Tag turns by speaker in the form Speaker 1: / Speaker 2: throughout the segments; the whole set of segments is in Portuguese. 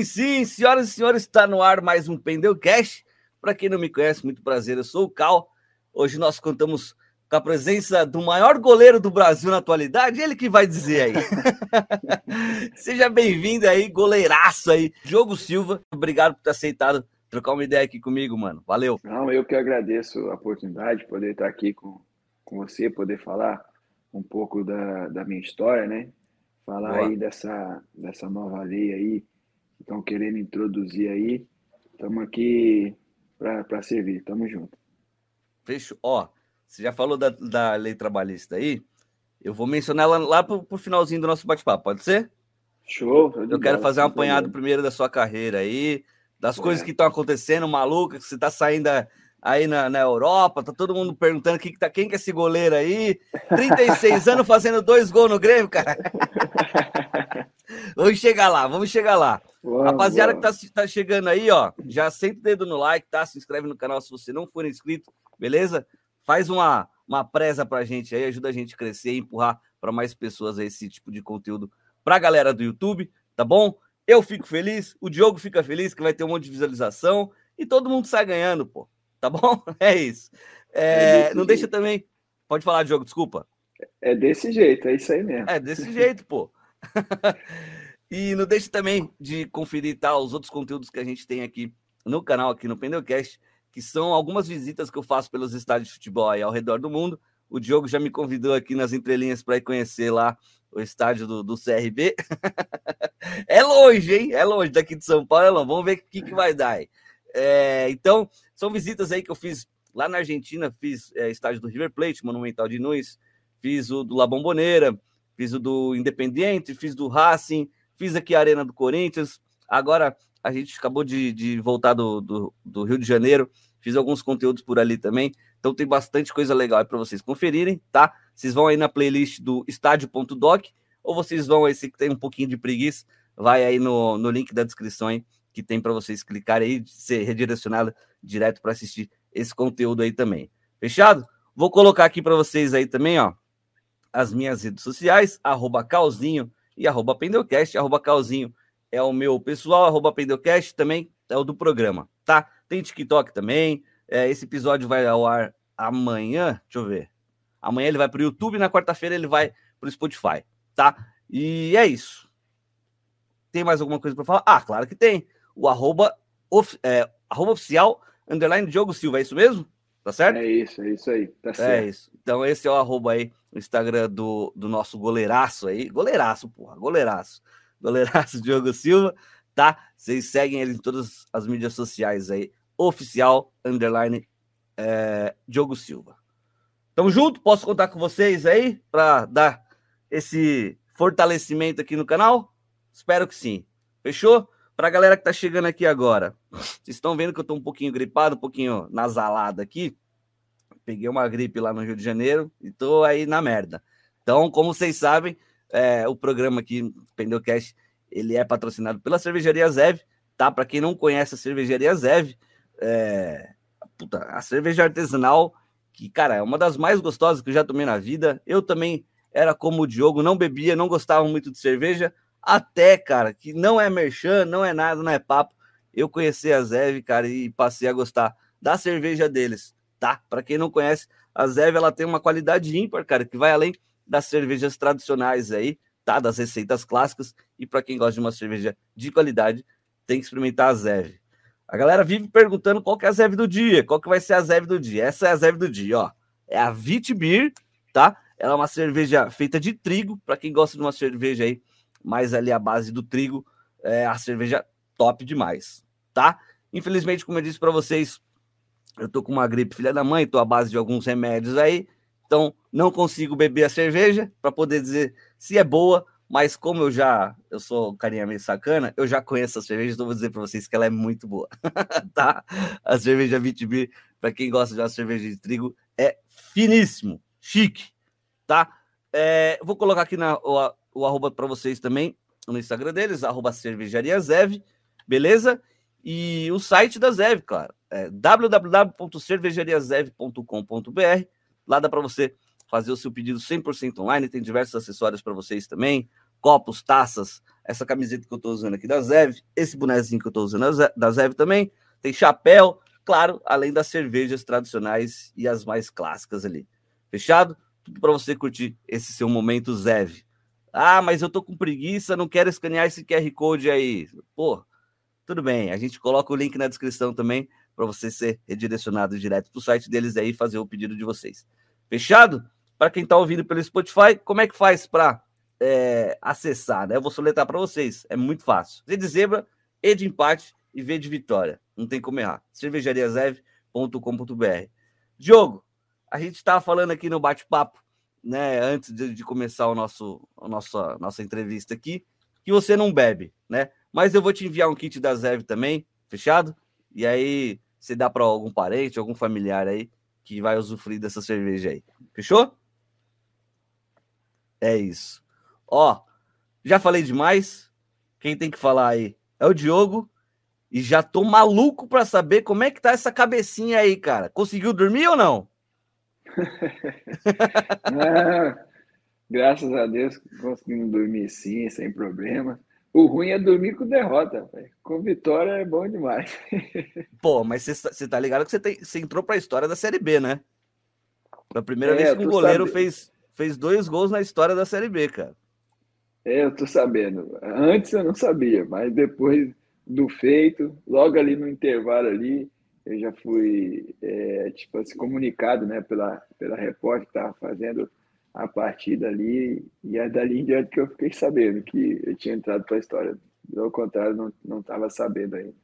Speaker 1: Sim, sim, senhoras e senhores, está no ar mais um Pendeu Cash. Para quem não me conhece, muito prazer, eu sou o Cal. Hoje nós contamos com a presença do maior goleiro do Brasil na atualidade, ele que vai dizer aí. Seja bem-vindo aí, goleiraço aí, Diogo Silva. Obrigado por ter aceitado trocar uma ideia aqui comigo, mano. Valeu.
Speaker 2: Não, eu que agradeço a oportunidade de poder estar aqui com, com você, poder falar um pouco da, da minha história, né? Falar Boa. aí dessa, dessa nova lei aí estão querendo introduzir aí. Estamos aqui para servir. Tamo junto.
Speaker 1: Fechou. Ó, você já falou da, da lei trabalhista aí? Eu vou mencionar ela lá pro, pro finalzinho do nosso bate-papo, pode ser?
Speaker 2: Show.
Speaker 1: Eu quero fazer um apanhado primeiro da sua carreira aí, das é. coisas que estão acontecendo, maluca, que você tá saindo aí na, na Europa, tá todo mundo perguntando que, que tá, quem que é esse goleiro aí? 36 anos fazendo dois gols no Grêmio, cara. vamos chegar lá, vamos chegar lá. Uau, Rapaziada uau. que tá, tá chegando aí, ó, já senta o dedo no like, tá? Se inscreve no canal se você não for inscrito, beleza? Faz uma, uma presa pra gente aí, ajuda a gente a crescer e empurrar para mais pessoas esse tipo de conteúdo pra galera do YouTube, tá bom? Eu fico feliz, o Diogo fica feliz que vai ter um monte de visualização e todo mundo sai ganhando, pô. Tá bom? É isso. É, é não deixa também. Pode falar, Diogo, desculpa.
Speaker 2: É desse jeito, é isso aí mesmo.
Speaker 1: É desse jeito, pô. e não deixe também de conferir tá, os outros conteúdos que a gente tem aqui no canal, aqui no Pendelcast, que são algumas visitas que eu faço pelos estádios de futebol aí ao redor do mundo. O Diogo já me convidou aqui nas entrelinhas para ir conhecer lá o estádio do, do CRB. é longe, hein? É longe daqui de São Paulo, é longe. Vamos ver o que, que vai dar aí. É, então, são visitas aí que eu fiz lá na Argentina, fiz é, estádio do River Plate, Monumental de Nunes, fiz o do La Bombonera, fiz o do Independiente, fiz do Racing, fiz aqui a Arena do Corinthians. Agora a gente acabou de, de voltar do, do, do, Rio de Janeiro, fiz alguns conteúdos por ali também. Então tem bastante coisa legal para vocês conferirem, tá? Vocês vão aí na playlist do estádio.doc ou vocês vão aí, se tem um pouquinho de preguiça, vai aí no, no link da descrição aí, que tem para vocês clicarem aí, ser redirecionado direto para assistir esse conteúdo aí também. Fechado? Vou colocar aqui para vocês aí também, ó, as minhas redes sociais, arroba Calzinho e arroba Pendelcast, arroba Calzinho é o meu pessoal, arroba Pendelcast também é o do programa, tá? Tem TikTok também, é, esse episódio vai ao ar amanhã, deixa eu ver, amanhã ele vai para o YouTube, na quarta-feira ele vai para o Spotify, tá? E é isso. Tem mais alguma coisa para falar? Ah, claro que tem. O arroba, of, é, arroba oficial, underline Diogo Silva, é isso mesmo? Tá certo?
Speaker 2: É isso, é isso aí. Tá é
Speaker 1: certo. É isso. Então, esse é o arroba aí, o Instagram do, do nosso goleiraço aí. Goleiraço, porra, goleiraço. Goleiraço Diogo Silva, tá? Vocês seguem ele em todas as mídias sociais aí. Oficial, underline, é, Diogo Silva. Tamo junto? Posso contar com vocês aí para dar esse fortalecimento aqui no canal? Espero que sim. Fechou? Para a galera que tá chegando aqui agora, vocês estão vendo que eu tô um pouquinho gripado, um pouquinho nasalado aqui. Peguei uma gripe lá no Rio de Janeiro e tô aí na merda. Então, como vocês sabem, é, o programa aqui, Pendeucast, ele é patrocinado pela Cervejaria Zev, tá? Para quem não conhece a Cervejaria Zev, é, puta, a cerveja artesanal, que, cara, é uma das mais gostosas que eu já tomei na vida. Eu também era como o Diogo, não bebia, não gostava muito de cerveja, até, cara, que não é merchan, não é nada, não é papo. Eu conheci a Zev, cara, e passei a gostar da cerveja deles, tá? Para quem não conhece, a Zev ela tem uma qualidade ímpar, cara, que vai além das cervejas tradicionais aí, tá? Das receitas clássicas. E para quem gosta de uma cerveja de qualidade, tem que experimentar a Zev. A galera vive perguntando qual que é a Zev do dia, qual que vai ser a Zev do dia. Essa é a Zev do dia, ó. É a Vitbeer, tá? Ela é uma cerveja feita de trigo, para quem gosta de uma cerveja aí mais ali a base do trigo, é a cerveja top demais, tá? Infelizmente, como eu disse para vocês, eu tô com uma gripe filha da mãe, tô à base de alguns remédios aí, então não consigo beber a cerveja para poder dizer se é boa, mas como eu já eu sou carinha meio sacana, eu já conheço a cerveja, então vou dizer para vocês que ela é muito boa, tá? A cerveja Vitibir, para quem gosta de uma cerveja de trigo, é finíssimo, chique, tá? É, vou colocar aqui na, o, o arroba para vocês também no Instagram deles, arroba cervejaria Zev, beleza? E o site da Zev, claro, é www.cervejariazev.com.br. Lá dá para você fazer o seu pedido 100% online, tem diversos acessórios para vocês também, copos, taças, essa camiseta que eu tô usando aqui da Zev, esse bonezinho que eu tô usando da Zev também, tem chapéu, claro, além das cervejas tradicionais e as mais clássicas ali. Fechado? Tudo para você curtir esse seu momento Zev. Ah, mas eu tô com preguiça, não quero escanear esse QR Code aí. Pô, tudo bem, a gente coloca o link na descrição também para você ser redirecionado direto para o site deles aí e fazer o pedido de vocês. Fechado? Para quem está ouvindo pelo Spotify, como é que faz para é, acessar? Né? Eu vou soletrar para vocês, é muito fácil. Z de zebra, E de empate e V de vitória. Não tem como errar. cervejariazev.com.br. Diogo, a gente estava falando aqui no bate-papo, né, antes de, de, começar o nosso, a nossa, nossa entrevista aqui, que você não bebe, né? Mas eu vou te enviar um kit da Zev também, fechado? E aí você dá para algum parente, algum familiar aí que vai usufruir dessa cerveja aí. Fechou? É isso. Ó, já falei demais. Quem tem que falar aí é o Diogo. E já tô maluco para saber como é que tá essa cabecinha aí, cara. Conseguiu dormir ou não?
Speaker 2: não, graças a Deus conseguimos dormir sim, sem problema. O ruim é dormir com derrota, véio. com vitória é bom demais.
Speaker 1: Pô, mas você tá ligado que você, entrou para a história da Série B, né? Pela primeira é, vez que um goleiro fez, fez dois gols na história da Série B, cara.
Speaker 2: É, eu tô sabendo. Antes eu não sabia, mas depois do feito, logo ali no intervalo ali, eu já fui é, tipo assim, comunicado né, pela, pela repórter que estava fazendo a partida ali, e é dali em diante que eu fiquei sabendo que eu tinha entrado para a história. Do contrário, não estava sabendo ainda.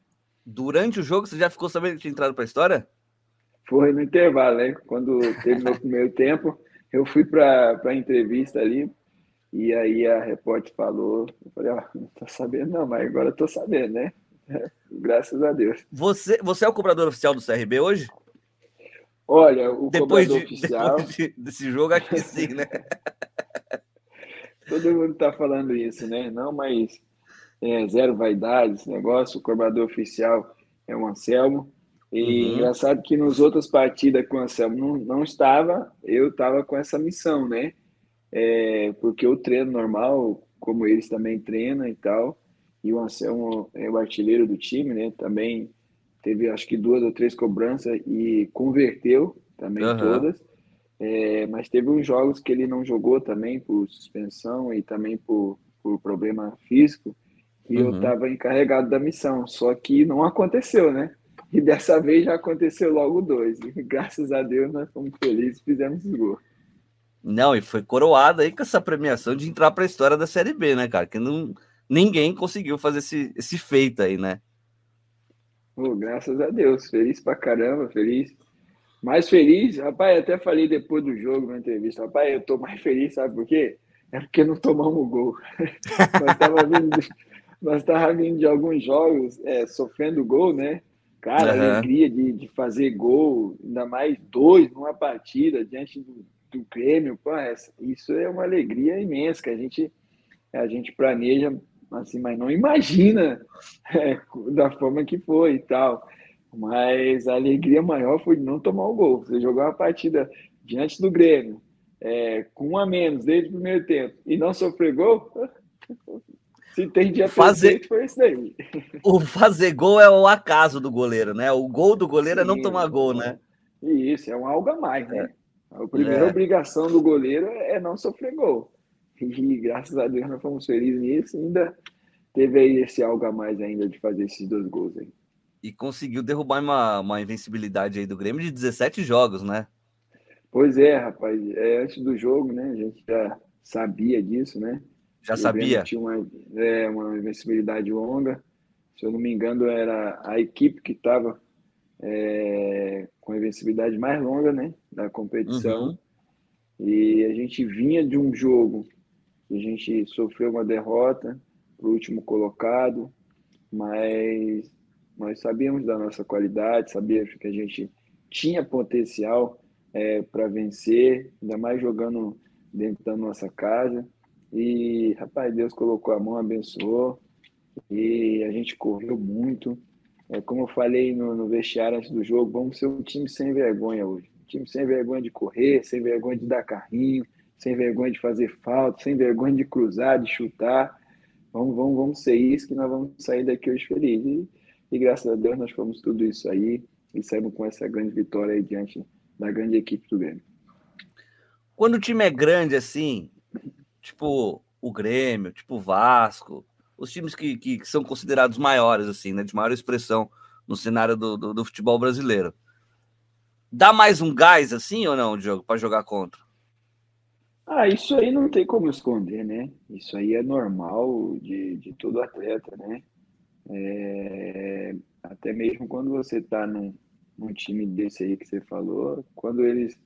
Speaker 1: Durante o jogo, você já ficou sabendo que tinha entrado para a história?
Speaker 2: Foi no intervalo, né? Quando teve o primeiro tempo, eu fui para a entrevista ali, e aí a repórter falou, eu falei, ó, oh, não tô sabendo não, mas agora tô sabendo, né? Graças a Deus.
Speaker 1: Você, você é o cobrador oficial do CRB hoje?
Speaker 2: Olha, o
Speaker 1: depois de, oficial... Depois de, desse jogo, acho que sim, né?
Speaker 2: Todo mundo está falando isso, né? Não, mas é, zero vaidade esse negócio. O cobrador oficial é o Anselmo. E uhum. engraçado que nos outras partidas que o Anselmo não, não estava, eu estava com essa missão, né? É, porque eu treino normal, como eles também treinam e tal. E o Anselmo é o artilheiro do time, né? Também teve acho que duas ou três cobranças e converteu também uhum. todas. É, mas teve uns jogos que ele não jogou também por suspensão e também por, por problema físico, e uhum. eu estava encarregado da missão, só que não aconteceu, né? E dessa vez já aconteceu logo dois. E graças a Deus nós fomos felizes e fizemos o gol.
Speaker 1: Não, e foi coroado aí com essa premiação de entrar para a história da Série B, né, cara? Que não, ninguém conseguiu fazer esse, esse feito aí, né?
Speaker 2: Oh, graças a Deus, feliz pra caramba, feliz. Mais feliz, rapaz, até falei depois do jogo na entrevista, rapaz, eu tô mais feliz, sabe por quê? É porque não tomamos gol. nós tava vindo, nós tava vindo de alguns jogos é, sofrendo gol, né? Cara, uhum. alegria de, de fazer gol, ainda mais dois numa partida diante do, do Grêmio, pô, isso é uma alegria imensa que a gente, a gente planeja assim, mas não imagina é, da forma que foi e tal. Mas a alegria maior foi não tomar o gol. Você jogou uma partida diante do Grêmio, é, com um a menos desde o primeiro tempo, e não sofrer gol, se tem dia
Speaker 1: fazer
Speaker 2: foi isso daí.
Speaker 1: O fazer gol é o acaso do goleiro, né? O gol do goleiro Sim, é não tomar gol, né?
Speaker 2: Isso, é um algo a mais, né? É. A primeira é. obrigação do goleiro é não sofrer gol. E graças a Deus nós fomos felizes nisso. Ainda teve aí esse algo a mais ainda de fazer esses dois gols aí.
Speaker 1: E conseguiu derrubar uma, uma invencibilidade aí do Grêmio de 17 jogos, né?
Speaker 2: Pois é, rapaz. É, antes do jogo, né? A gente já sabia disso, né?
Speaker 1: Já o sabia?
Speaker 2: Tinha uma, é, uma invencibilidade longa. Se eu não me engano, era a equipe que estava é, com a invencibilidade mais longa, né? Da competição. Uhum. E a gente vinha de um jogo a gente sofreu uma derrota para o último colocado, mas nós sabíamos da nossa qualidade, sabíamos que a gente tinha potencial é, para vencer, ainda mais jogando dentro da nossa casa. E, rapaz, Deus colocou a mão, abençoou, e a gente correu muito. É, como eu falei no, no vestiário antes do jogo, vamos ser um time sem vergonha hoje. Um time sem vergonha de correr, sem vergonha de dar carrinho, sem vergonha de fazer falta, sem vergonha de cruzar, de chutar. Vamos, vamos, vamos ser isso que nós vamos sair daqui hoje felizes. E, e graças a Deus nós fomos tudo isso aí e saímos com essa grande vitória aí diante da grande equipe do Grêmio.
Speaker 1: Quando o time é grande assim, tipo o Grêmio, tipo o Vasco, os times que, que, que, são considerados maiores, assim, né, de maior expressão no cenário do, do, do futebol brasileiro. Dá mais um gás assim ou não, Diogo, para jogar contra?
Speaker 2: Ah, isso aí não tem como esconder, né? Isso aí é normal de, de todo atleta, né? É, até mesmo quando você está num, num time desse aí que você falou, quando eles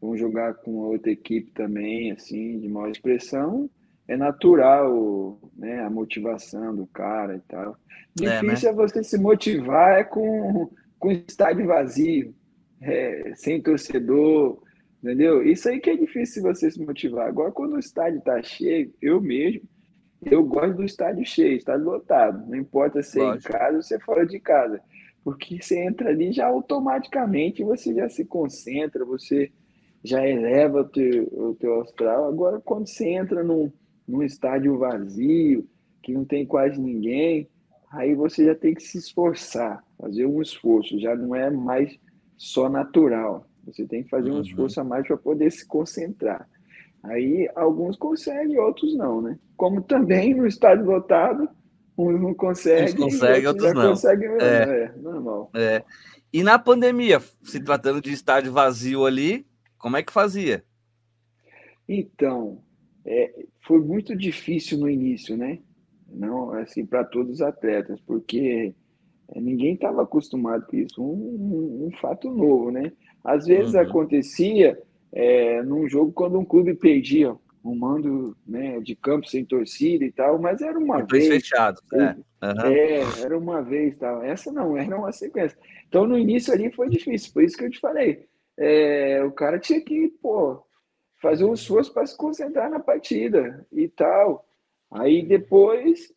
Speaker 2: vão jogar com outra equipe também, assim, de maior expressão, é natural né, a motivação do cara e tal. Difícil é, né? é você se motivar é com, com estádio vazio, é, sem torcedor, entendeu? Isso aí que é difícil você se motivar. Agora, quando o estádio está cheio, eu mesmo, eu gosto do estádio cheio, estádio lotado. Não importa se é em casa ou se é fora de casa. Porque você entra ali já automaticamente você já se concentra, você já eleva o teu, o teu astral. Agora, quando você entra num, num estádio vazio, que não tem quase ninguém, aí você já tem que se esforçar, fazer um esforço, já não é mais só natural. Você tem que fazer um uhum. esforço a mais para poder se concentrar. Aí alguns conseguem, outros não, né? Como também no estádio lotado, uns não conseguem, uns
Speaker 1: conseguem outros, não. Conseguem
Speaker 2: mesmo. É. é, normal.
Speaker 1: É. E na pandemia, se tratando de estádio vazio ali, como é que fazia?
Speaker 2: Então, é, foi muito difícil no início, né? Não, assim, para todos os atletas, porque é, ninguém estava acostumado com isso, um, um, um, fato novo, né? Às vezes uhum. acontecia é, num jogo quando um clube perdia um mando né, de campo sem torcida e tal, mas era uma Depois vez.
Speaker 1: fechado,
Speaker 2: né? Uhum. É, era uma vez tal. Essa não, era uma sequência. Então no início ali foi difícil, por isso que eu te falei. É, o cara tinha que, pô, fazer um esforço para se concentrar na partida e tal. Aí depois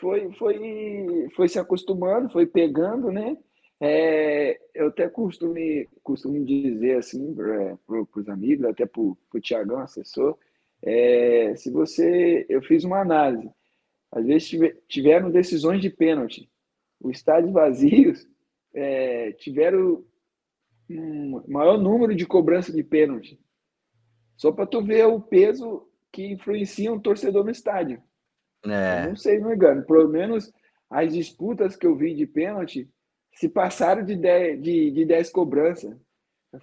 Speaker 2: foi, foi, foi se acostumando, foi pegando, né? É, eu até costumo, costumo dizer assim para os amigos, até para o Tiagão, assessor, é, se você. Eu fiz uma análise. Às vezes tiveram decisões de pênalti. Os estádios vazios é, tiveram um maior número de cobrança de pênalti. Só para tu ver o peso que influencia um torcedor no estádio. É. não sei, não me engano. Pelo menos as disputas que eu vi de pênalti se passaram de 10, de, de 10 cobranças.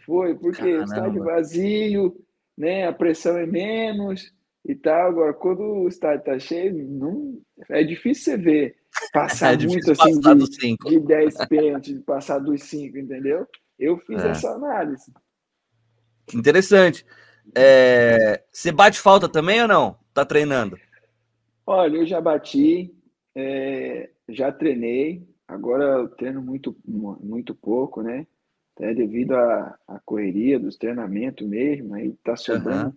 Speaker 2: Foi, porque Caramba. estádio vazio, né, a pressão é menos e tal. Agora, quando o estádio está cheio, não, é difícil você ver passar é muito assim passar de, de 10 pênaltis, passar dos 5, entendeu? Eu fiz é. essa análise.
Speaker 1: Interessante. É, você bate falta também ou não? Tá treinando?
Speaker 2: Olha, eu já bati, é, já treinei. Agora eu treino muito, muito pouco, né? Até devido à, à correria dos treinamentos mesmo, aí tá sobrando.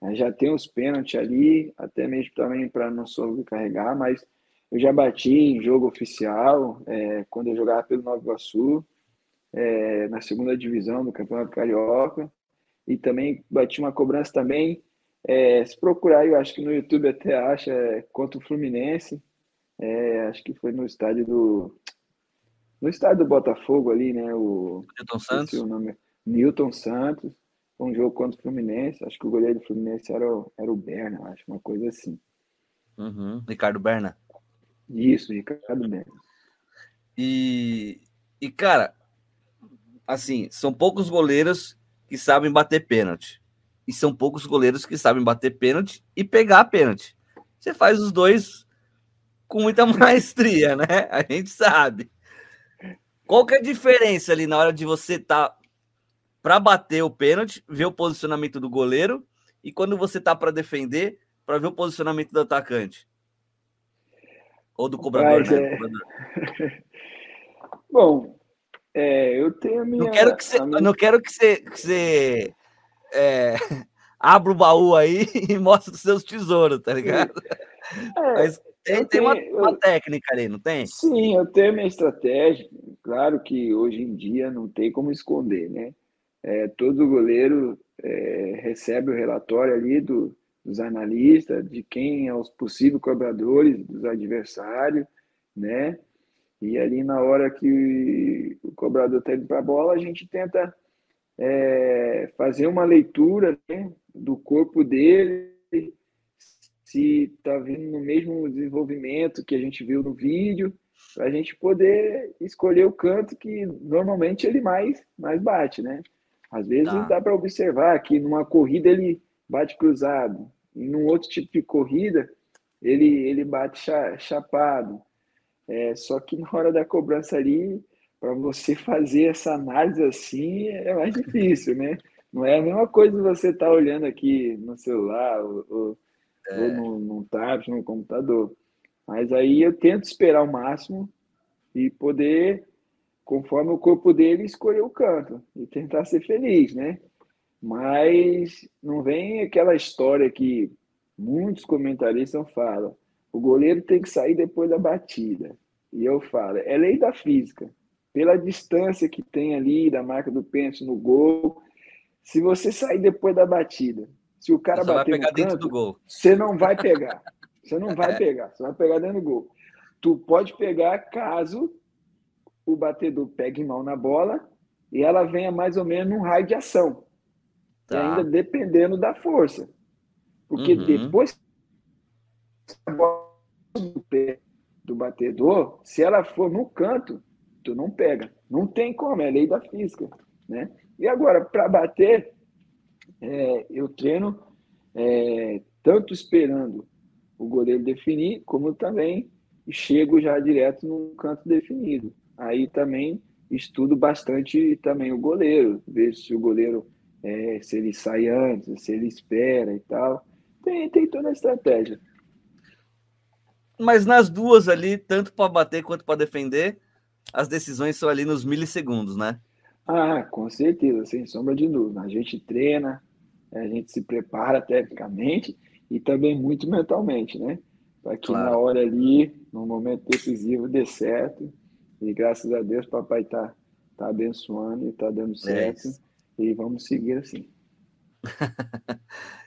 Speaker 2: Uhum. Já tem os pênaltis ali, até mesmo também para não sobrecarregar, mas eu já bati em jogo oficial, é, quando eu jogava pelo Nova Iguaçu, é, na segunda divisão do Campeonato Carioca e também bati uma cobrança também. É, se procurar, eu acho que no YouTube até acha é, contra o Fluminense. É, acho que foi no estádio do. No estádio do Botafogo ali, né? O
Speaker 1: Newton Santos.
Speaker 2: O nome, Newton Santos. Um jogo contra o Fluminense. Acho que o goleiro do Fluminense era o, era o Berna, acho, uma coisa assim.
Speaker 1: Uhum. Ricardo Berna.
Speaker 2: Isso, Ricardo Berna.
Speaker 1: E, e, cara, assim, são poucos goleiros que sabem bater pênalti. E são poucos goleiros que sabem bater pênalti e pegar pênalti. Você faz os dois com muita maestria, né? A gente sabe. Qual que é a diferença ali na hora de você estar tá para bater o pênalti, ver o posicionamento do goleiro e quando você tá para defender, para ver o posicionamento do atacante? Ou do cobrador, Mas, né? É...
Speaker 2: Bom, é, eu tenho a minha.
Speaker 1: Não quero que você, minha... não quero que você, que você é, abra o baú aí e mostre os seus tesouros, tá ligado? É, Mas tem, tem uma, uma, técnica ali, não tem?
Speaker 2: Sim, eu tenho a minha estratégia. Claro que hoje em dia não tem como esconder, né? É, todo goleiro é, recebe o relatório ali do, dos analistas, de quem é os possíveis cobradores dos adversários, né? E ali na hora que o cobrador está indo para a bola, a gente tenta é, fazer uma leitura né, do corpo dele, se está vindo no mesmo desenvolvimento que a gente viu no vídeo, para a gente poder escolher o canto que normalmente ele mais, mais bate, né? Às vezes tá. dá para observar que numa corrida ele bate cruzado, e num outro tipo de corrida ele, ele bate chapado. É, só que na hora da cobrança ali, para você fazer essa análise assim, é mais difícil, né? Não é a mesma coisa você estar tá olhando aqui no celular ou, ou, é. ou no, no tablet, no computador. Mas aí eu tento esperar o máximo e poder, conforme o corpo dele, escolher o canto e tentar ser feliz, né? Mas não vem aquela história que muitos comentaristas falam. O goleiro tem que sair depois da batida. E eu falo, é lei da física. Pela distância que tem ali da marca do pênalti no gol, se você sair depois da batida, se o cara bater no canto, você não vai pegar. Você não vai é. pegar, você vai pegar dentro do gol. Tu pode pegar caso o batedor pegue mão na bola e ela venha mais ou menos num raio de ação. Tá. Ainda dependendo da força. Porque uhum. depois a bola do pé do batedor, se ela for no canto, tu não pega. Não tem como, é lei da física. Né? E agora, para bater, é, eu treino é, tanto esperando o goleiro definir, como também chego já direto no canto definido. Aí também estudo bastante também o goleiro, vejo se o goleiro é, se ele sai antes, se ele espera e tal. Tem, tem toda a estratégia.
Speaker 1: Mas nas duas ali, tanto para bater quanto para defender, as decisões são ali nos milissegundos, né?
Speaker 2: Ah, com certeza, sem sombra de dúvida. A gente treina, a gente se prepara tecnicamente e também muito mentalmente, né? Para que claro. na hora ali, no momento decisivo, dê certo. E graças a Deus, papai tá, tá abençoando e tá dando é certo. É e vamos seguir assim.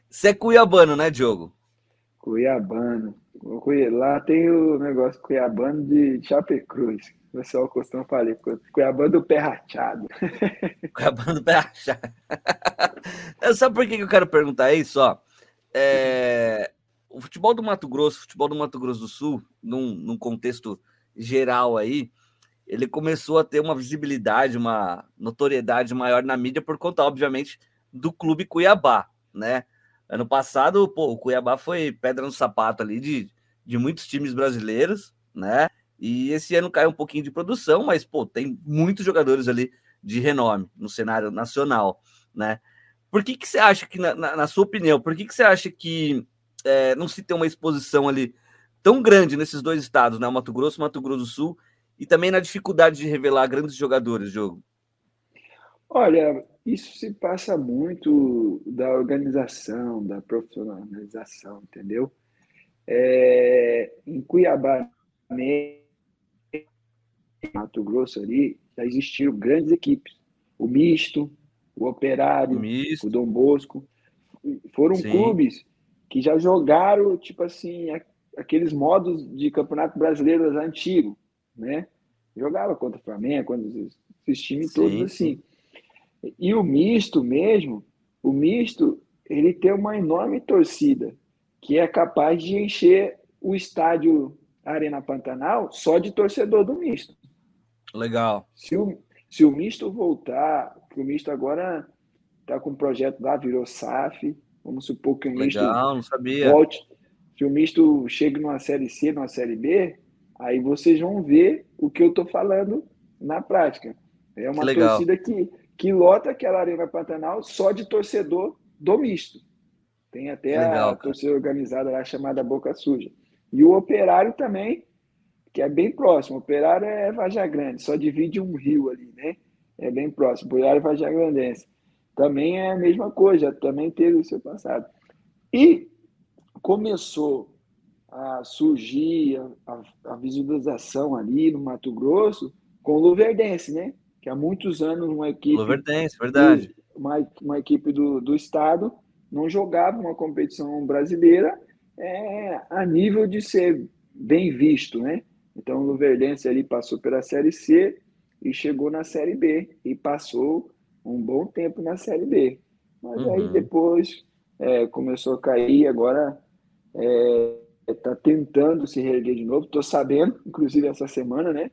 Speaker 1: Você é cuiabano, né, Diogo?
Speaker 2: Cuiabano. Lá tem o negócio cuiabano de Chapecruz. O pessoal costuma falar, Cuiabano do pé rachado.
Speaker 1: Cuiabano do pé rachado. Sabe por que eu quero perguntar isso? Ó? É, o futebol do Mato Grosso, o futebol do Mato Grosso do Sul, num, num contexto geral aí, ele começou a ter uma visibilidade, uma notoriedade maior na mídia por conta, obviamente, do clube Cuiabá, né? Ano passado, pô, o Cuiabá foi pedra no sapato ali de, de muitos times brasileiros, né? E esse ano caiu um pouquinho de produção, mas, pô, tem muitos jogadores ali de renome no cenário nacional, né? Por que, que você acha que, na, na, na sua opinião, por que, que você acha que é, não se tem uma exposição ali tão grande nesses dois estados, né? Mato Grosso, Mato Grosso do Sul, e também na dificuldade de revelar grandes jogadores, jogo?
Speaker 2: Olha, isso se passa muito da organização, da profissionalização, entendeu? É, em Cuiabá, Mato Grosso ali, já existiram grandes equipes. O misto, o Operário, o, o Dom Bosco. Foram Sim. clubes que já jogaram, tipo assim, aqueles modos de campeonato brasileiro antigo, né? Jogava contra o Flamengo, contra esses times todos sim, assim. E o misto mesmo, o misto, ele tem uma enorme torcida que é capaz de encher o estádio Arena Pantanal só de torcedor do misto.
Speaker 1: Legal.
Speaker 2: Se o, se o misto voltar, que o misto agora está com um projeto lá, virou SAF, vamos supor que o misto
Speaker 1: Legal, não sabia.
Speaker 2: volte, se o misto chegue numa série C, numa série B, aí vocês vão ver o que eu estou falando na prática. É uma que torcida que, que lota aquela Arena Pantanal só de torcedor do misto. Tem até Legal, a torcida organizada lá chamada Boca Suja. E o operário também, que é bem próximo. O operário é Vaja Grande, só divide um rio ali, né? É bem próximo. O operário Vaja Grandense. Também é a mesma coisa, também teve o seu passado. E começou a surgir a, a visualização ali no Mato Grosso com o Luverdense, né? Que há muitos anos uma equipe.
Speaker 1: Luverdense, verdade.
Speaker 2: Uma, uma equipe do, do estado não jogava uma competição brasileira é, a nível de ser bem visto, né? Então o Luverdense ali passou pela Série C e chegou na Série B e passou um bom tempo na Série B. Mas uhum. aí depois é, começou a cair, agora está é, tentando se reerguer de novo. Estou sabendo, inclusive essa semana, né?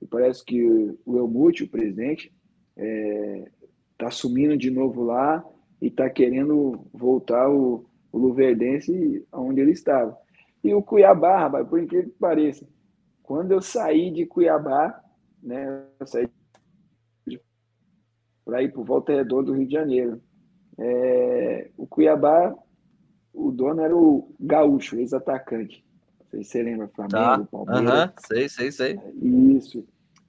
Speaker 2: Que parece que o Elmute, o presidente, está é, tá assumindo de novo lá e está querendo voltar o, o Luverdense onde ele estava. E o Cuiabá, rapaz, por incrível que pareça, quando eu saí de Cuiabá, né, eu saí para ir para Volta Redonda do Rio de Janeiro. É, o Cuiabá, o dono era o Gaúcho, ex-atacante. Sei se você lembra, Flamengo, tá.
Speaker 1: Palmeiras. Uhum. Sei, sei, sei.
Speaker 2: Isso.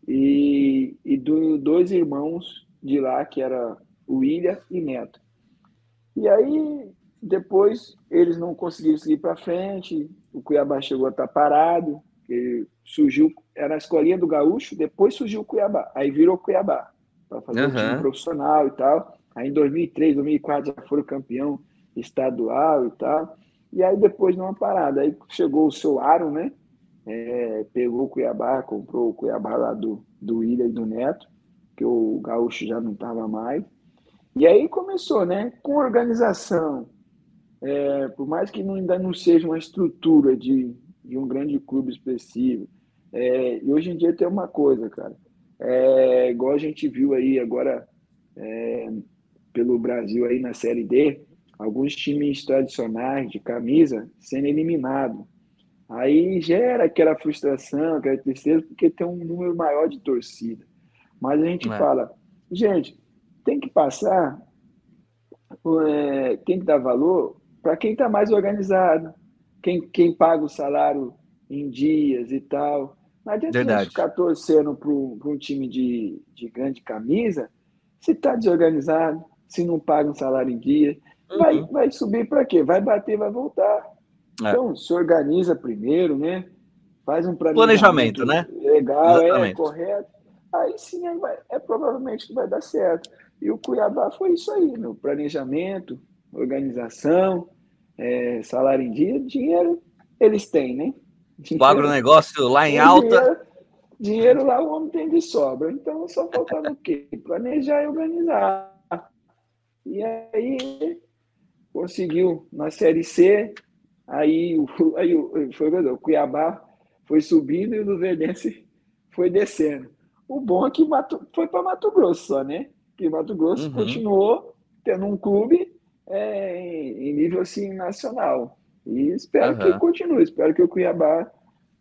Speaker 2: E, e do, dois irmãos de lá, que era o William e Neto. E aí, depois, eles não conseguiram seguir para frente, o Cuiabá chegou a estar tá parado, surgiu, era a escolinha do Gaúcho, depois surgiu o Cuiabá, aí virou Cuiabá, para fazer uhum. um time profissional e tal. Aí em 2003, 2004 já foram campeão estadual e tal. E aí depois numa parada, aí chegou o seu Aaron, né? É, pegou o Cuiabá, comprou o Cuiabá lá do, do Ilha e do Neto, que o Gaúcho já não estava mais. E aí começou, né? Com organização. É, por mais que não, ainda não seja uma estrutura de, de um grande clube expressivo. É, e hoje em dia tem uma coisa, cara. É, igual a gente viu aí agora é, pelo Brasil aí na Série D, alguns times tradicionais de camisa sendo eliminados. Aí gera aquela frustração, aquela tristeza, porque tem um número maior de torcida. Mas a gente é. fala, gente, tem que passar, é, tem que dar valor para quem está mais organizado, quem, quem paga o salário em dias e tal. Não adianta Verdade. ficar torcendo para um time de, de grande camisa se está desorganizado, se não paga um salário em dia. Uhum. Vai, vai subir para quê? Vai bater, vai voltar. É. Então, se organiza primeiro, né? Faz um
Speaker 1: planejamento, né?
Speaker 2: Legal, é Exatamente. é correto. Aí sim, aí vai, é provavelmente que vai dar certo. E o Cuiabá foi isso aí, no planejamento, organização, é, salário em dia, dinheiro eles têm, né?
Speaker 1: Dinheiro, o agronegócio lá em alta.
Speaker 2: Dinheiro, dinheiro, lá o homem tem de sobra. Então só faltava o quê? Planejar e organizar. E aí conseguiu na Série C, aí, aí foi o Cuiabá foi subindo e o Luverdense foi descendo. O bom é que Mato, foi para Mato Grosso só, né? Que Mato Grosso uhum. continuou tendo um clube é, em nível assim nacional. E espero uhum. que continue, espero que o Cuiabá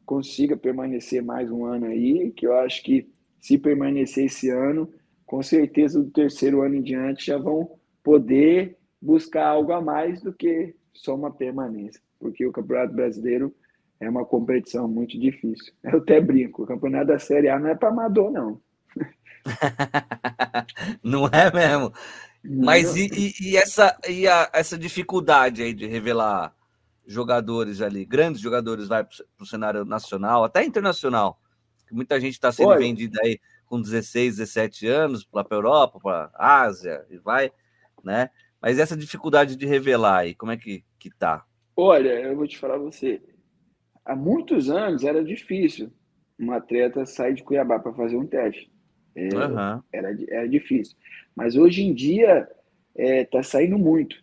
Speaker 2: consiga permanecer mais um ano aí, que eu acho que se permanecer esse ano, com certeza do terceiro ano em diante já vão poder buscar algo a mais do que só uma permanência, porque o Campeonato Brasileiro é uma competição muito difícil. Eu até brinco, o Campeonato da Série A não é para amador, não.
Speaker 1: não é mesmo? Mas e, e, e essa, e a, essa dificuldade aí de revelar jogadores ali, grandes jogadores, vai para o cenário nacional, até internacional, que muita gente está sendo Olha, vendida aí com 16, 17 anos lá para a Europa, para a Ásia e vai, né? Mas essa dificuldade de revelar aí, como é que, que tá?
Speaker 2: Olha, eu vou te falar você, há muitos anos era difícil um atleta sair de Cuiabá para fazer um teste. É, uhum. era, era difícil. Mas hoje em dia está é, tá saindo muito.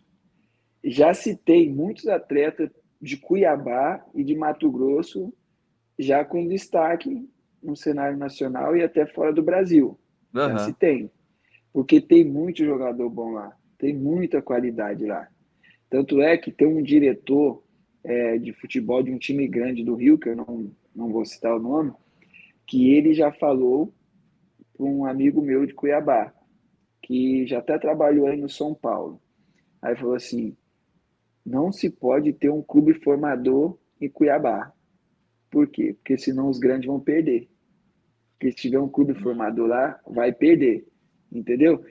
Speaker 2: Já citei muitos atletas de Cuiabá e de Mato Grosso já com destaque no cenário nacional e até fora do Brasil. Uhum. Já citei. Porque tem muito jogador bom lá. Tem muita qualidade lá. Tanto é que tem um diretor é, de futebol de um time grande do Rio, que eu não, não vou citar o nome, que ele já falou para um amigo meu de Cuiabá, que já até trabalhou aí no São Paulo. Aí falou assim: não se pode ter um clube formador em Cuiabá. Por quê? Porque senão os grandes vão perder. Porque se tiver um clube formador lá, vai perder. Entendeu?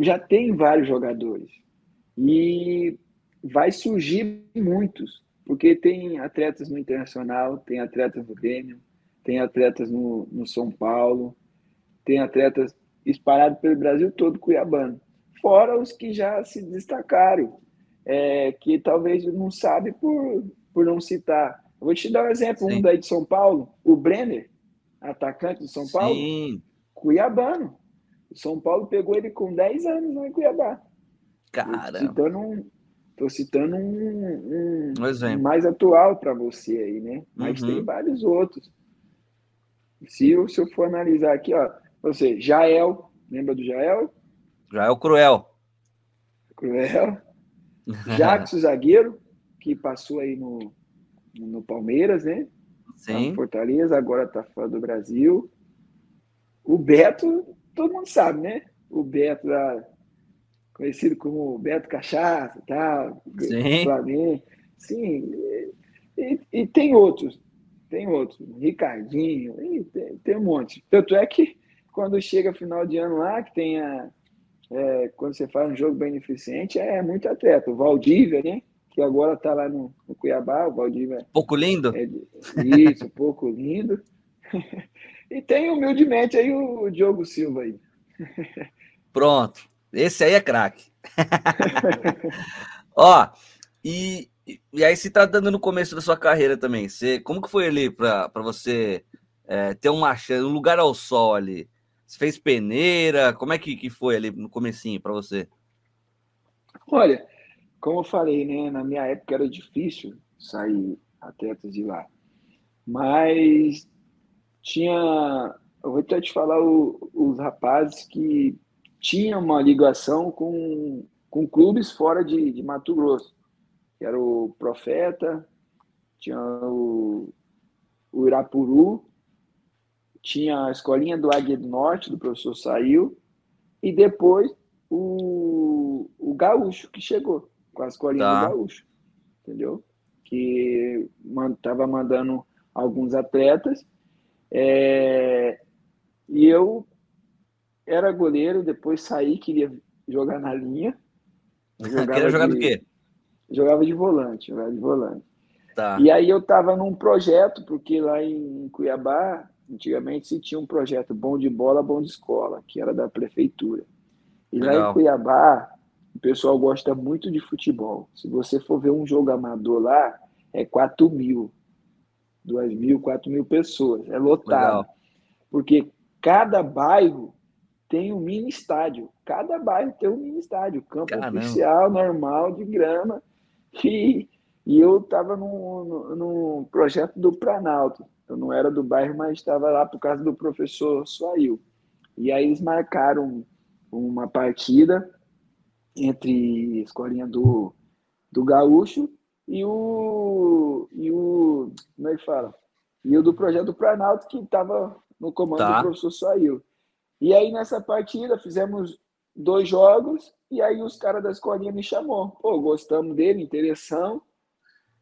Speaker 2: Já tem vários jogadores. E vai surgir muitos. Porque tem atletas no Internacional, tem atletas no Grêmio, tem atletas no, no São Paulo, tem atletas espalhados pelo Brasil todo, cuiabano. Fora os que já se destacaram. é, que talvez não sabe por, por não citar. Eu vou te dar um exemplo, Sim. um daí de São Paulo, o Brenner, atacante de São Paulo, Sim. cuiabano. O São Paulo pegou ele com 10 anos lá em Cuiabá.
Speaker 1: Cara.
Speaker 2: Citando um, tô citando um, um, um mais atual para você aí, né? Mas uhum. tem vários outros. Se eu, se eu for analisar aqui, ó, você, Jael, lembra do Jael?
Speaker 1: Jael Cruel.
Speaker 2: Cruel. Jackson, zagueiro, que passou aí no, no Palmeiras, né?
Speaker 1: Sim.
Speaker 2: Tá Fortaleza, agora está fora do Brasil. O Beto, todo mundo sabe, né? O Beto, lá, conhecido como Beto Cachaça, tal,
Speaker 1: Sim.
Speaker 2: Flamengo. Sim, e, e, tem outros, tem outros, Ricardinho, tem, tem, um monte. Tanto é que quando chega final de ano lá, que tem a, é, quando você faz um jogo beneficente, é muito atleta. O Valdívia, né? Que agora está lá no, no, Cuiabá, o Valdívia.
Speaker 1: Pouco lindo?
Speaker 2: É, isso, pouco lindo. e tem humildemente aí o Diogo Silva aí.
Speaker 1: Pronto. Esse aí é craque. Ó, e, e aí você tá dando no começo da sua carreira também. Você, como que foi ali para você é, ter uma chance, um lugar ao sol ali? Você fez peneira? Como é que, que foi ali no comecinho para você?
Speaker 2: Olha, como eu falei, né, na minha época era difícil sair atletas de lá. Mas tinha, eu vou até te falar o, os rapazes que tinham uma ligação com, com clubes fora de, de Mato Grosso. Que era o Profeta, tinha o, o Irapuru, tinha a escolinha do Águia do Norte, do professor Saiu, e depois o, o Gaúcho, que chegou, com a escolinha tá. do Gaúcho, entendeu? Que estava mandando alguns atletas, é, e eu era goleiro, depois saí, queria jogar na linha.
Speaker 1: Queria jogar de, do quê?
Speaker 2: Jogava de volante, jogava de volante.
Speaker 1: Tá.
Speaker 2: E aí eu estava num projeto, porque lá em Cuiabá Antigamente se tinha um projeto bom de bola, bom de escola, que era da prefeitura. E Legal. lá em Cuiabá, o pessoal gosta muito de futebol. Se você for ver um jogo amador lá, é 4 mil, 2 mil, 4 mil pessoas. É lotado. Legal. Porque cada bairro tem um mini estádio. Cada bairro tem um mini estádio. Campo Caramba. oficial, normal, de grama. E, e eu estava num, num projeto do Planalto. Eu não era do bairro, mas estava lá por causa do professor Suail. E aí eles marcaram uma partida entre a escolinha do, do Gaúcho e o, e o. Como é que fala? E o do projeto do Planalto, que estava no comando tá. do professor Suail. E aí nessa partida fizemos dois jogos e aí os caras da escolinha me chamou. Pô, gostamos dele, interessante.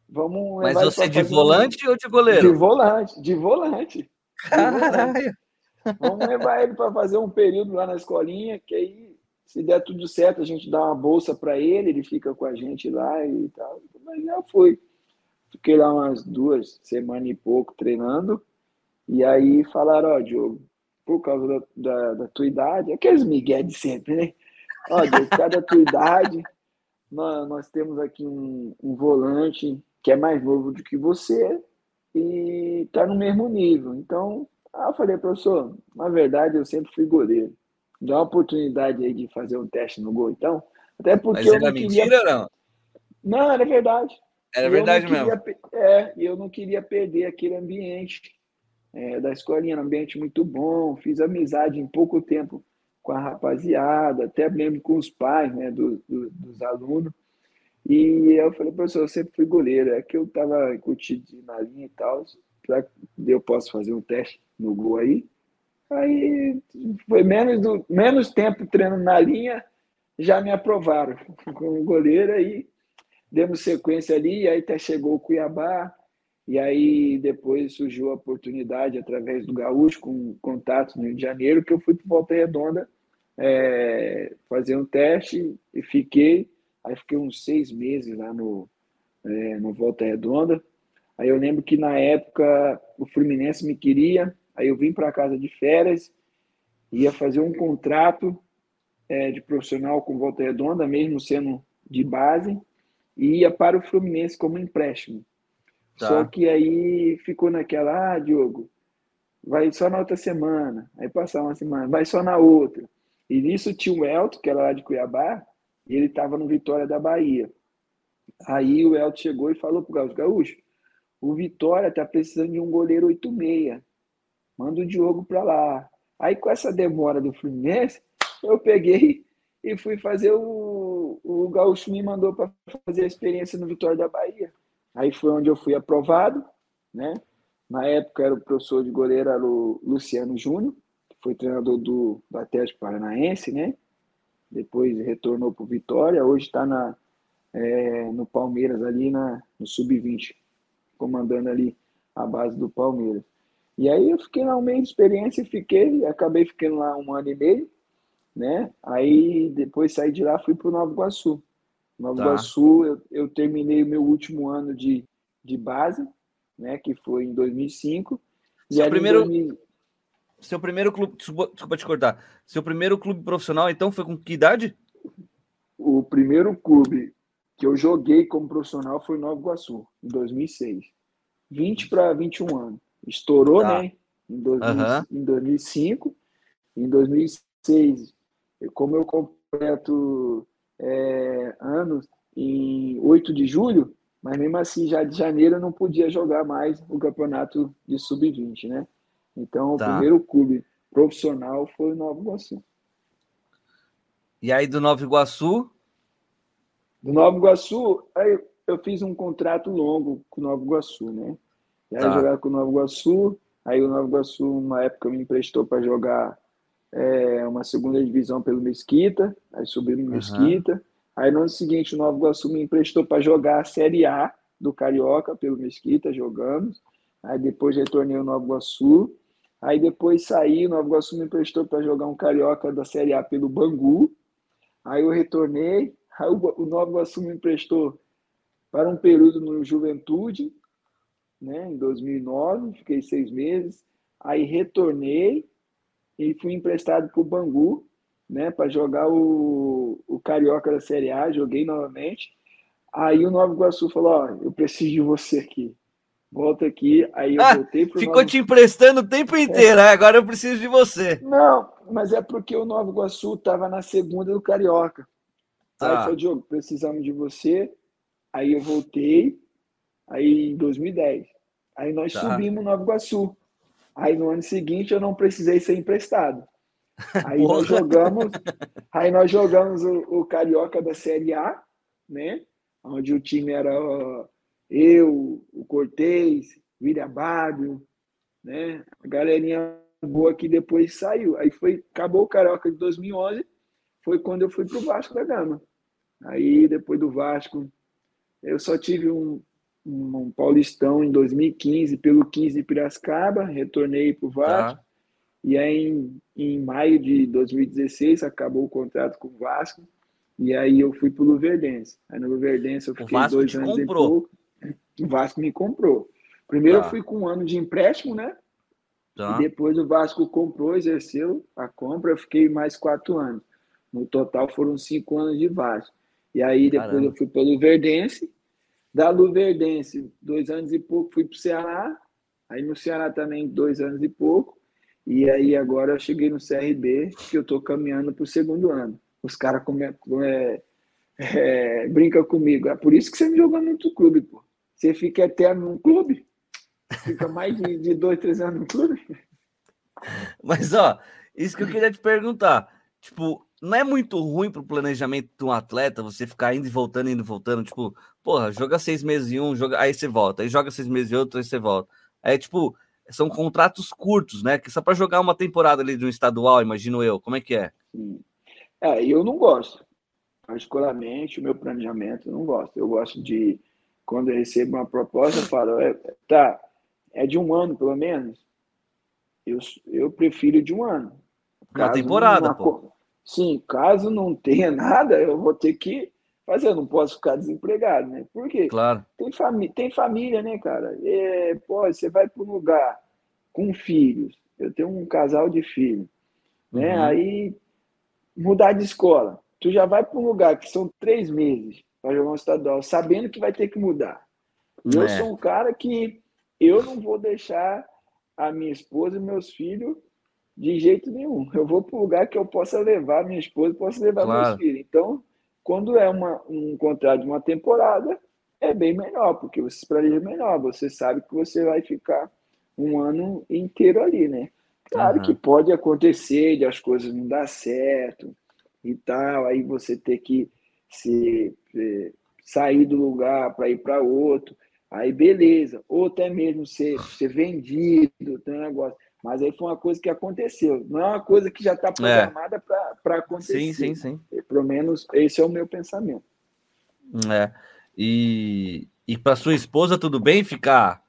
Speaker 2: Vamos
Speaker 1: Mas você é de volante um... ou de goleiro?
Speaker 2: De volante, de volante. Caralho! Vamos levar ele para fazer um período lá na escolinha, que aí, se der tudo certo, a gente dá uma bolsa para ele, ele fica com a gente lá e tal. Mas já fui. Fiquei lá umas duas semanas e pouco treinando. E aí falaram, ó, oh, Diogo, por causa da, da, da, tua idade, aqueles migué de sempre, né? Ó, Diogo, por causa da tua idade, nós, nós temos aqui um, um volante que é mais novo do que você e está no mesmo nível. Então, ah, eu falei, professor, na verdade eu sempre fui goleiro. Dá uma oportunidade aí de fazer um teste no gol, então. Até porque Mas
Speaker 1: eu não queria... mentira ou não?
Speaker 2: Não, era verdade.
Speaker 1: Era verdade mesmo.
Speaker 2: Queria... É, e eu não queria perder aquele ambiente é, da escolinha, um ambiente muito bom. Fiz amizade em pouco tempo com a rapaziada, até mesmo com os pais né, do, do, dos alunos. E eu falei, professor, eu sempre fui goleiro, é que eu tava curtindo na linha e tal, será que eu posso fazer um teste no gol aí? Aí foi menos, do, menos tempo treinando na linha, já me aprovaram como goleiro, aí demos sequência ali, aí até chegou o Cuiabá, e aí depois surgiu a oportunidade através do Gaúcho, com contato no Rio de Janeiro, que eu fui para Volta Redonda é, fazer um teste e fiquei. Aí fiquei uns seis meses lá no, é, no Volta Redonda. Aí eu lembro que na época o Fluminense me queria, aí eu vim para casa de férias, ia fazer um contrato é, de profissional com Volta Redonda, mesmo sendo de base. e ia para o Fluminense como empréstimo. Tá. Só que aí ficou naquela, ah, Diogo, vai só na outra semana, aí passar uma semana, vai só na outra. E nisso tinha o Elton, que era lá de Cuiabá, e ele estava no Vitória da Bahia. Aí o Elton chegou e falou pro Gaúcho, Gaúcho, o Vitória tá precisando de um goleiro 8-6. Manda o Diogo para lá. Aí com essa demora do Fluminense, eu peguei e fui fazer o. O Gaúcho me mandou para fazer a experiência no Vitória da Bahia. Aí foi onde eu fui aprovado, né? Na época era o professor de goleiro era o Luciano Júnior, que foi treinador do, do Atlético Paranaense, né? Depois retornou para o Vitória, hoje está na, é, no Palmeiras ali na, no Sub-20, comandando ali a base do Palmeiras. E aí eu fiquei lá um mês de experiência, fiquei, acabei ficando lá um ano e meio, né? Aí depois saí de lá, fui para o Nova Iguaçu. Nova tá. Iguaçu, eu, eu terminei o meu último ano de, de base, né? Que foi em 2005.
Speaker 1: Seu e primeiro, 2000... seu primeiro clube, desculpa te cortar. Seu primeiro clube profissional, então, foi com que idade?
Speaker 2: O primeiro clube que eu joguei como profissional foi Nova Iguaçu, em 2006. 20 para 21 anos. Estourou, tá. né? Em, 2000, uhum. em 2005. Em 2006, como eu completo é, anos em 8 de julho, mas mesmo assim, já de janeiro eu não podia jogar mais o campeonato de sub-20, né? Então, tá. o primeiro clube profissional foi o Nova Iguaçu.
Speaker 1: E aí, do Nova Iguaçu,
Speaker 2: do Nova Iguaçu, aí eu fiz um contrato longo com o Nova Iguaçu, né? Aí tá. jogar com o Nova Iguaçu, aí o Nova Iguaçu, uma época, me emprestou para jogar é, uma segunda divisão pelo Mesquita, aí subi no Mesquita. Uhum. Aí no ano seguinte, o Nova Iguaçu me emprestou para jogar a Série A do Carioca pelo Mesquita, jogamos. Aí depois retornei ao Nova Iguaçu. Aí depois saí, o Nova Iguaçu me emprestou para jogar um Carioca da Série A pelo Bangu. Aí eu retornei, Aí o, Nova Iguaçu me emprestou para um período no Juventude, né, em 2009, fiquei seis meses. Aí retornei e fui emprestado para o Bangu, né, para jogar o, o Carioca da Série A. Joguei novamente. Aí o Nova Iguaçu falou: Ó, eu preciso de você aqui. Volta aqui. Aí eu ah, voltei
Speaker 1: pro Ficou Nova... te emprestando o tempo inteiro, é. agora eu preciso de você.
Speaker 2: Não, mas é porque o Nova Iguaçu estava na segunda do Carioca. Aí ah. falou, Diogo, precisamos de você. Aí eu voltei, aí em 2010. Aí nós tá. subimos Nova Iguaçu. Aí no ano seguinte eu não precisei ser emprestado. Aí nós jogamos, aí nós jogamos o, o, Carioca da Série A, né? Onde o time era eu, o Cortez, William Bárbio, né? A galerinha boa que depois saiu. Aí foi, acabou o Carioca de 2011 foi quando eu fui para o Vasco da Gama. Aí, depois do Vasco, eu só tive um, um, Paulistão em 2015 pelo 15 de Piracicaba, retornei para o Vasco. Tá. E aí, em, em maio de 2016, acabou o contrato com o Vasco. E aí eu fui para o Luverdense. Aí no Luverdense eu fiquei dois anos comprou. e pouco. O Vasco me comprou. Primeiro tá. eu fui com um ano de empréstimo, né? Tá. E depois o Vasco comprou, exerceu a compra, eu fiquei mais quatro anos. No total foram cinco anos de Vasco. E aí depois Caramba. eu fui para o Luverdense. Da Luverdense, dois anos e pouco, fui para o Ceará. Aí no Ceará também, dois anos e pouco. E aí agora eu cheguei no CRB, que eu estou caminhando para o segundo ano. Os caras é, é, brincam comigo. É por isso que você me jogou muito clube, pô. Você fica eterno no clube. Fica mais de, de dois, três anos no clube.
Speaker 1: Mas, ó, isso que eu queria te perguntar. Tipo, não é muito ruim para o planejamento de um atleta você ficar indo e voltando, indo e voltando. Tipo, porra, joga seis meses em um, joga, aí você volta, aí joga seis meses em outro, aí você volta. É tipo, são contratos curtos, né? Que só para jogar uma temporada ali de um estadual, imagino eu. Como é que é?
Speaker 2: É, eu não gosto. Particularmente, o meu planejamento, eu não gosto. Eu gosto de, quando eu recebo uma proposta, eu falo, é, tá, é de um ano pelo menos. Eu, eu prefiro de um ano.
Speaker 1: Uma temporada, pô
Speaker 2: Sim, caso não tenha nada, eu vou ter que fazer, eu não posso ficar desempregado, né? Por quê?
Speaker 1: Claro.
Speaker 2: Tem, famí tem família, né, cara? É, pô, você vai para um lugar com filhos, eu tenho um casal de filhos, né? Uhum. Aí mudar de escola, tu já vai para um lugar que são três meses para jogar um estadual, sabendo que vai ter que mudar. É. eu sou um cara que eu não vou deixar a minha esposa e meus filhos de jeito nenhum. Eu vou para o lugar que eu possa levar minha esposa, possa levar claro. meus filhos. Então, quando é uma, um contrato de uma temporada, é bem melhor, porque você se planeja melhor, você sabe que você vai ficar um ano inteiro ali, né? Claro uhum. que pode acontecer de as coisas não dar certo e tal, aí você ter que se, se sair do lugar para ir para outro, aí beleza, ou até mesmo ser, ser vendido, tem um negócio. Mas aí foi uma coisa que aconteceu, não é uma coisa que já está é. programada é. para acontecer.
Speaker 1: Sim, sim, sim.
Speaker 2: Pelo menos esse é o meu pensamento.
Speaker 1: É. E, e para sua esposa, tudo bem ficar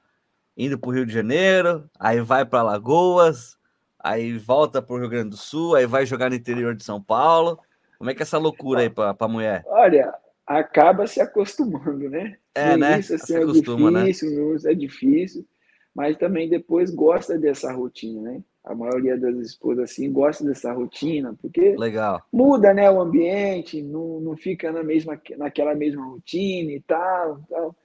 Speaker 1: indo para o Rio de Janeiro, aí vai para Lagoas, aí volta para o Rio Grande do Sul, aí vai jogar no interior de São Paulo. Como é que é essa loucura aí para a mulher?
Speaker 2: Olha, acaba se acostumando, né?
Speaker 1: É, no né? Início,
Speaker 2: assim, é acostuma, né? difícil, né? é difícil, mas também depois gosta dessa rotina, né? A maioria das esposas assim gosta dessa rotina, porque
Speaker 1: Legal.
Speaker 2: muda, né, o ambiente, não, não fica na mesma naquela mesma rotina e tal, tal.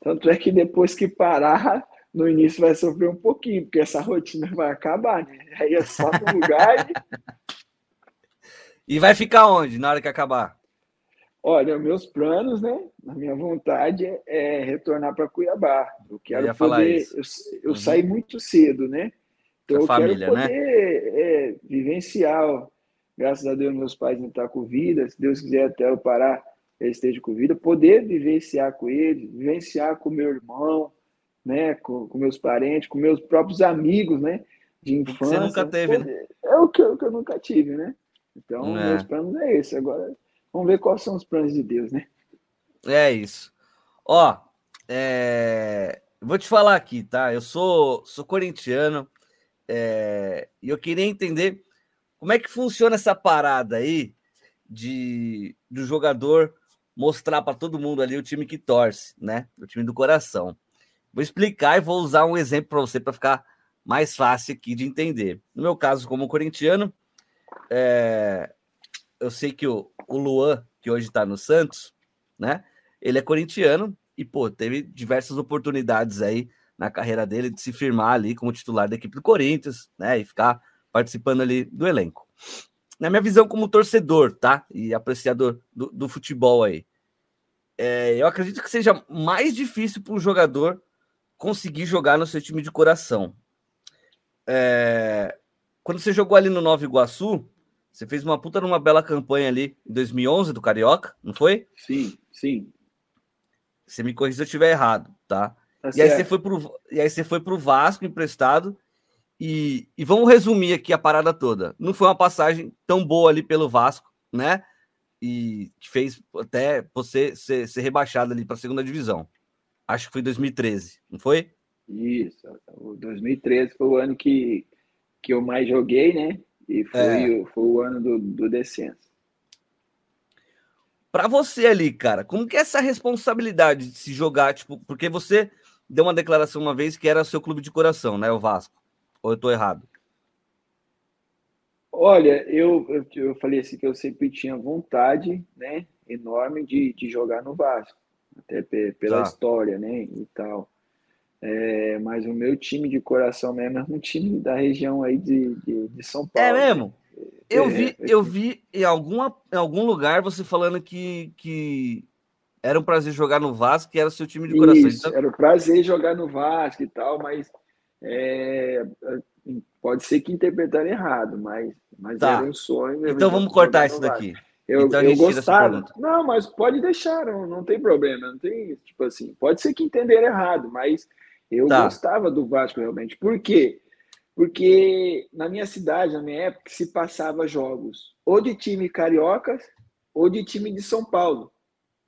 Speaker 2: Tanto é que depois que parar, no início vai sofrer um pouquinho, porque essa rotina vai acabar, né? Aí é só no lugar.
Speaker 1: e... e vai ficar onde na hora que acabar?
Speaker 2: Olha, meus planos, né? A minha vontade é, é retornar para Cuiabá. Eu quero eu poder. Eu, eu uhum. saí muito cedo, né?
Speaker 1: Então, eu família,
Speaker 2: quero poder né? é, vivenciar. Graças a Deus, meus pais não estão com vida. Se Deus quiser, até eu parar, eles estejam com vida. Poder vivenciar com eles, vivenciar com meu irmão, né? Com, com meus parentes, com meus próprios amigos, né? De infância.
Speaker 1: Você nunca teve, poder,
Speaker 2: né? É o que, o que eu nunca tive, né? Então, é. meus planos é esse. Agora Vamos ver quais são os planos de Deus, né?
Speaker 1: É isso. Ó, é... vou te falar aqui, tá? Eu sou, sou corintiano é... e eu queria entender como é que funciona essa parada aí de do jogador mostrar para todo mundo ali o time que torce, né? O time do coração. Vou explicar e vou usar um exemplo para você para ficar mais fácil aqui de entender. No meu caso, como corintiano, é, eu sei que o, o Luan, que hoje está no Santos, né? Ele é corintiano e, pô, teve diversas oportunidades aí na carreira dele de se firmar ali como titular da equipe do Corinthians, né? E ficar participando ali do elenco. Na minha visão como torcedor, tá? E apreciador do, do futebol aí. É, eu acredito que seja mais difícil para um jogador conseguir jogar no seu time de coração. É, quando você jogou ali no Nova Iguaçu, você fez uma puta numa bela campanha ali em 2011 do Carioca, não foi?
Speaker 2: Sim, sim.
Speaker 1: Você me corrija se eu estiver errado, tá? tá e, aí você foi pro, e aí você foi pro Vasco emprestado. E, e vamos resumir aqui a parada toda. Não foi uma passagem tão boa ali pelo Vasco, né? E que fez até você ser, ser rebaixado ali para a segunda divisão. Acho que foi 2013, não foi?
Speaker 2: Isso. O 2013 foi o ano que, que eu mais joguei, né? E foi, é. foi o ano do, do descenso.
Speaker 1: Para você ali, cara, como que é essa responsabilidade de se jogar, tipo, porque você deu uma declaração uma vez que era seu clube de coração, né, o Vasco? Ou eu tô errado?
Speaker 2: Olha, eu, eu, eu falei assim que eu sempre tinha vontade, né, enorme de, de jogar no Vasco, até pela tá. história, né, e tal. É, mas o meu time de coração mesmo é um time da região aí de, de, de São Paulo.
Speaker 1: É mesmo? Eu é, vi, é, eu vi em, alguma, em algum lugar você falando que, que era um prazer jogar no Vasco, que era o seu time de coração.
Speaker 2: Isso, então... Era um prazer jogar no Vasco e tal, mas é, pode ser que interpretaram errado, mas, mas
Speaker 1: tá.
Speaker 2: era um sonho.
Speaker 1: Então vamos cortar isso daqui.
Speaker 2: Eu, então eu gostava. Não, mas pode deixar, não, não tem problema. Não tem, tipo assim, pode ser que entenderam errado, mas eu tá. gostava do Vasco realmente. Por quê? Porque na minha cidade, na minha época, se passava jogos ou de time cariocas ou de time de São Paulo.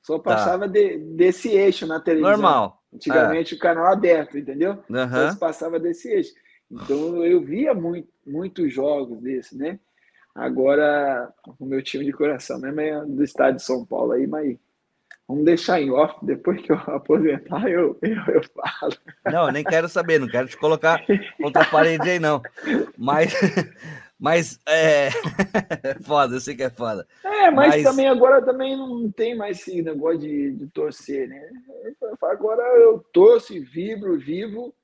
Speaker 2: Só tá. passava tá. de, desse eixo na televisão.
Speaker 1: Normal.
Speaker 2: Antigamente é. o canal aberto, entendeu? Uhum. Só se passava desse eixo. Então eu via muito, muitos jogos desse, né? Agora, o meu time de coração mesmo é do estado de São Paulo aí, mas Vamos deixar em off, depois que eu aposentar, eu, eu, eu falo.
Speaker 1: Não, eu nem quero saber, não quero te colocar contra a parede aí, não. Mas, Mas é foda, eu sei que é foda.
Speaker 2: É, mas, mas, também agora também não tem mais esse negócio de, de torcer, né? Agora eu torço, vibro, vivo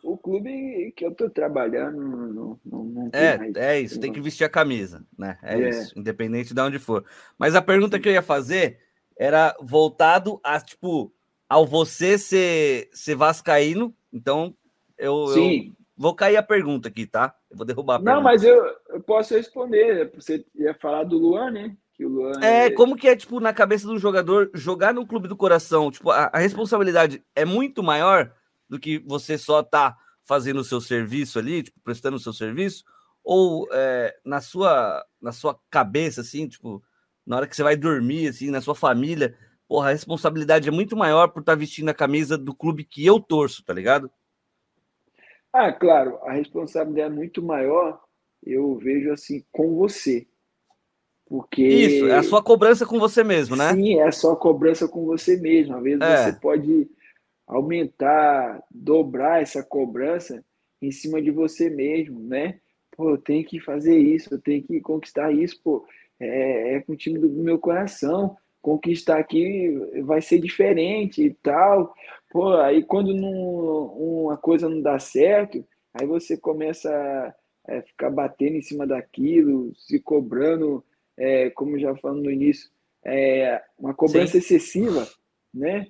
Speaker 2: o clube que eu tô trabalhando. Não, não, não
Speaker 1: é, mais, é isso, tem que vestir a camisa, né? É, é, isso, independente de onde for. Mas a pergunta que eu ia fazer era voltado a, tipo, ao você ser, ser vascaíno, então eu, Sim. eu vou cair a pergunta aqui, tá? Eu vou derrubar a
Speaker 2: pergunta. Não, mas eu, eu posso responder. Você ia falar do Luan, né?
Speaker 1: Que o Luan é, é, como que é, tipo, na cabeça do jogador jogar no clube do coração? Tipo, a, a responsabilidade é muito maior do que você só tá fazendo o seu serviço ali, tipo, prestando o seu serviço? Ou é, na, sua, na sua cabeça, assim, tipo, na hora que você vai dormir, assim, na sua família, porra, a responsabilidade é muito maior por estar tá vestindo a camisa do clube que eu torço, tá ligado?
Speaker 2: Ah, claro, a responsabilidade é muito maior, eu vejo assim, com você. Porque...
Speaker 1: Isso, é a sua cobrança com você mesmo, né?
Speaker 2: Sim, é a sua cobrança com você mesmo. Às vezes é. você pode aumentar, dobrar essa cobrança em cima de você mesmo, né? Pô, eu tenho que fazer isso, eu tenho que conquistar isso, pô, é, é com o time do meu coração, conquistar aqui vai ser diferente e tal. Pô, aí quando não, uma coisa não dá certo, aí você começa a é, ficar batendo em cima daquilo, se cobrando, é, como já falamos no início, é, uma cobrança Sim. excessiva, né?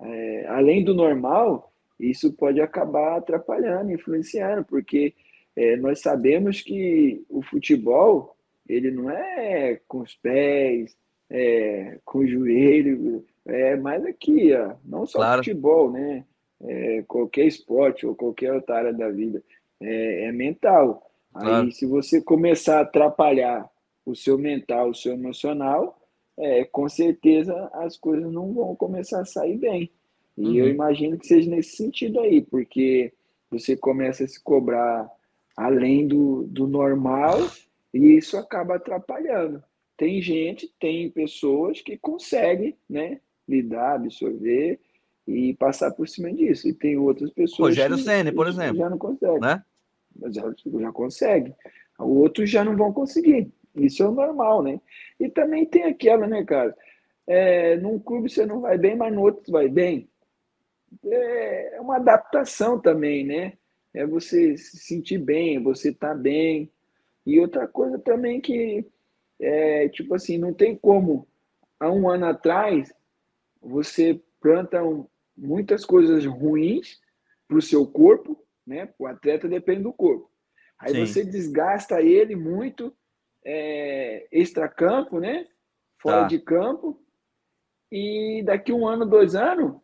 Speaker 2: É, além do normal, isso pode acabar atrapalhando, influenciando, porque é, nós sabemos que o futebol ele não é com os pés, é, com o joelho, é mais aqui, ó, não só claro. futebol, né? É, qualquer esporte ou qualquer outra área da vida, é, é mental. Claro. Aí, se você começar a atrapalhar o seu mental, o seu emocional, é, com certeza as coisas não vão começar a sair bem. E uhum. eu imagino que seja nesse sentido aí, porque você começa a se cobrar além do, do normal e isso acaba atrapalhando. Tem gente, tem pessoas que conseguem, né, lidar, absorver e passar por cima disso. E tem outras pessoas.
Speaker 1: Rogério Senna, por exemplo.
Speaker 2: Já não consegue.
Speaker 1: Né?
Speaker 2: Já, já consegue. Outros já não vão conseguir. Isso é normal, né? E também tem aquela, né, cara? É, num clube você não vai bem, mas no outro vai bem. É, é uma adaptação também, né? É você se sentir bem, você tá bem. E outra coisa também que, é, tipo assim, não tem como, há um ano atrás, você planta muitas coisas ruins para o seu corpo, né? O atleta depende do corpo. Aí Sim. você desgasta ele muito é, extra-campo, né? Fora tá. de campo. E daqui um ano, dois anos,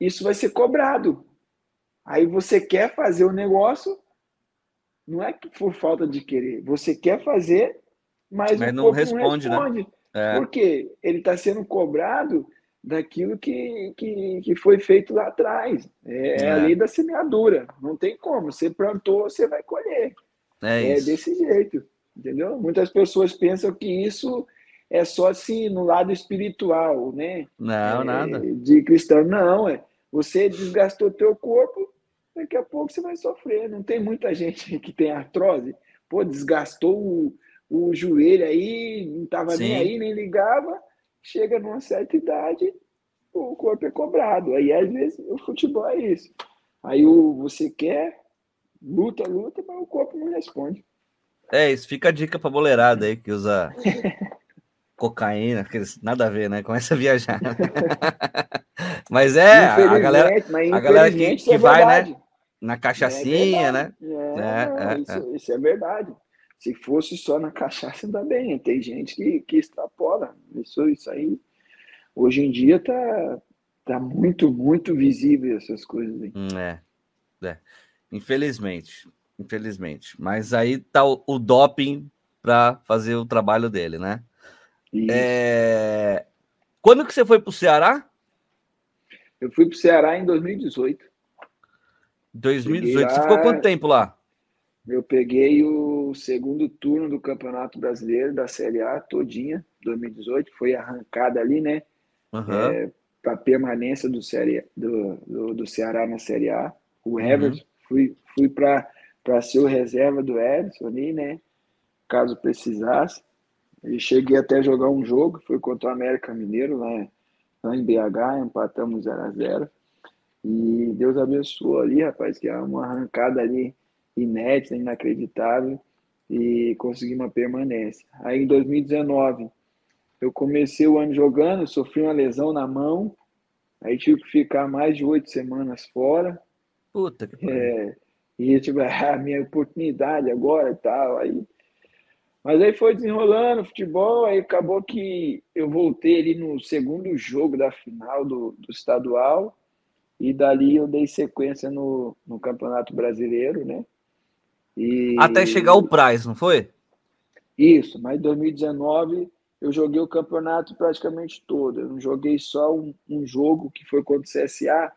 Speaker 2: isso vai ser cobrado. Aí você quer fazer o negócio, não é por falta de querer, você quer fazer, mas,
Speaker 1: mas não, responde, não responde,
Speaker 2: né? É. Porque ele está sendo cobrado daquilo que, que, que foi feito lá atrás. É, é, a lei da semeadura. Não tem como. Você plantou, você vai colher. É, é desse jeito. Entendeu? Muitas pessoas pensam que isso é só assim no lado espiritual, né?
Speaker 1: Não,
Speaker 2: é,
Speaker 1: nada.
Speaker 2: De cristão, não. É. Você desgastou teu corpo, daqui a pouco você vai sofrer. Não tem muita gente que tem artrose. Pô, desgastou o, o joelho aí, não estava nem aí, nem ligava chega numa certa idade, o corpo é cobrado. Aí, às vezes, o futebol é isso. Aí o, você quer, luta, luta, mas o corpo não responde.
Speaker 1: É, isso fica a dica pra boleirada aí que usa cocaína, nada a ver, né? Começa a viajar. mas é, a galera, a galera que, que é vai, né? Na cachaçinha, é né?
Speaker 2: É, é, isso, é. isso é verdade. Se fosse só na cachaça, ainda bem. Tem gente que, que extrapola. Isso, isso aí, hoje em dia, tá, tá muito, muito visível essas coisas aí.
Speaker 1: Hum, é, é. Infelizmente. Infelizmente. Mas aí tá o, o doping para fazer o trabalho dele, né? É... Quando que você foi para o Ceará?
Speaker 2: Eu fui para o Ceará em 2018.
Speaker 1: 2018. Lá... Você ficou quanto tempo lá?
Speaker 2: Eu peguei o segundo turno do Campeonato Brasileiro da Série A todinha, 2018, foi arrancada ali, né? Uhum. É, para permanência do, série, do, do, do, Ceará na Série A. O uhum. Everton, fui, fui para ser o reserva do Everton ali, né? caso precisasse. E cheguei até jogar um jogo, foi contra o América Mineiro, lá, lá em BH, empatamos 0 a 0 E Deus abençoou ali, rapaz, que é uma arrancada ali inédita, inacreditável, e consegui uma permanência. Aí em 2019, eu comecei o ano jogando, sofri uma lesão na mão, aí tive que ficar mais de oito semanas fora.
Speaker 1: Puta que
Speaker 2: é, E tipo, a minha oportunidade agora e tal. Aí... Mas aí foi desenrolando o futebol, aí acabou que eu voltei ali no segundo jogo da final do, do estadual, e dali eu dei sequência no, no Campeonato Brasileiro, né?
Speaker 1: E... Até chegar o Praz, não foi?
Speaker 2: Isso, mas em 2019 eu joguei o campeonato praticamente todo. Eu não joguei só um, um jogo que foi contra o CSA,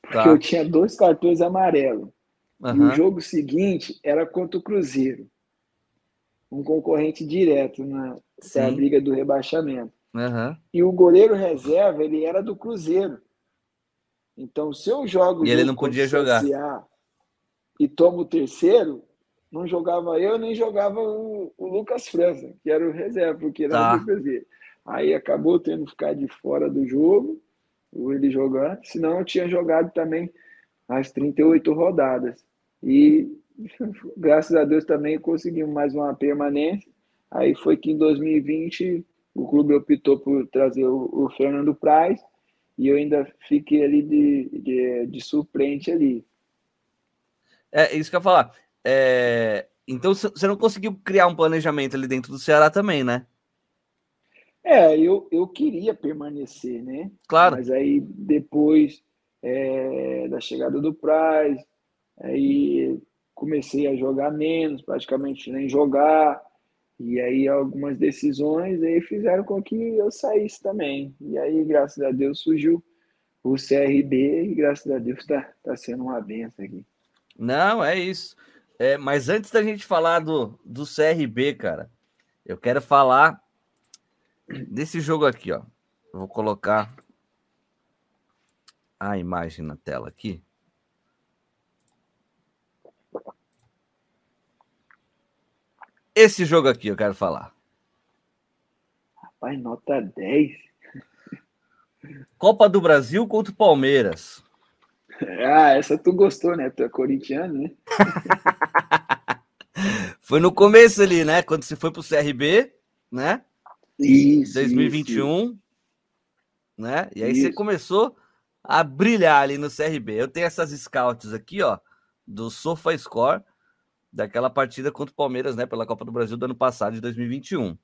Speaker 2: porque tá. eu tinha dois cartões amarelos. Uhum. E o jogo seguinte era contra o Cruzeiro, um concorrente direto na, na briga do rebaixamento.
Speaker 1: Uhum.
Speaker 2: E o goleiro reserva ele era do Cruzeiro. Então, se eu jogo
Speaker 1: e ele não podia jogar
Speaker 2: e tomo o terceiro, não jogava eu, nem jogava o, o Lucas França, que era o reserva, porque era tá. o Aí acabou tendo que ficar de fora do jogo, ele jogando, senão eu tinha jogado também as 38 rodadas. E graças a Deus também conseguimos mais uma permanência. Aí foi que em 2020 o clube optou por trazer o, o Fernando Praz e eu ainda fiquei ali de, de, de ali.
Speaker 1: É isso que eu ia falar. É... Então você não conseguiu criar um planejamento ali dentro do Ceará também, né?
Speaker 2: É, eu, eu queria permanecer, né?
Speaker 1: Claro.
Speaker 2: Mas aí depois é, da chegada do Price, aí comecei a jogar menos, praticamente nem jogar. E aí algumas decisões aí fizeram com que eu saísse também. E aí, graças a Deus, surgiu o CRB e graças a Deus está tá sendo uma benção aqui.
Speaker 1: Não, é isso. É, mas antes da gente falar do, do CRB, cara, eu quero falar desse jogo aqui, ó. Vou colocar a imagem na tela aqui. Esse jogo aqui eu quero falar.
Speaker 2: Rapaz, nota 10.
Speaker 1: Copa do Brasil contra o Palmeiras.
Speaker 2: Ah, essa tu gostou, né? Tu é corintiano, né?
Speaker 1: foi no começo ali, né? Quando você foi pro CRB, né?
Speaker 2: Isso.
Speaker 1: 2021, isso. né? E aí isso. você começou a brilhar ali no CRB. Eu tenho essas scouts aqui, ó, do SofaScore, daquela partida contra o Palmeiras, né? Pela Copa do Brasil do ano passado, de 2021.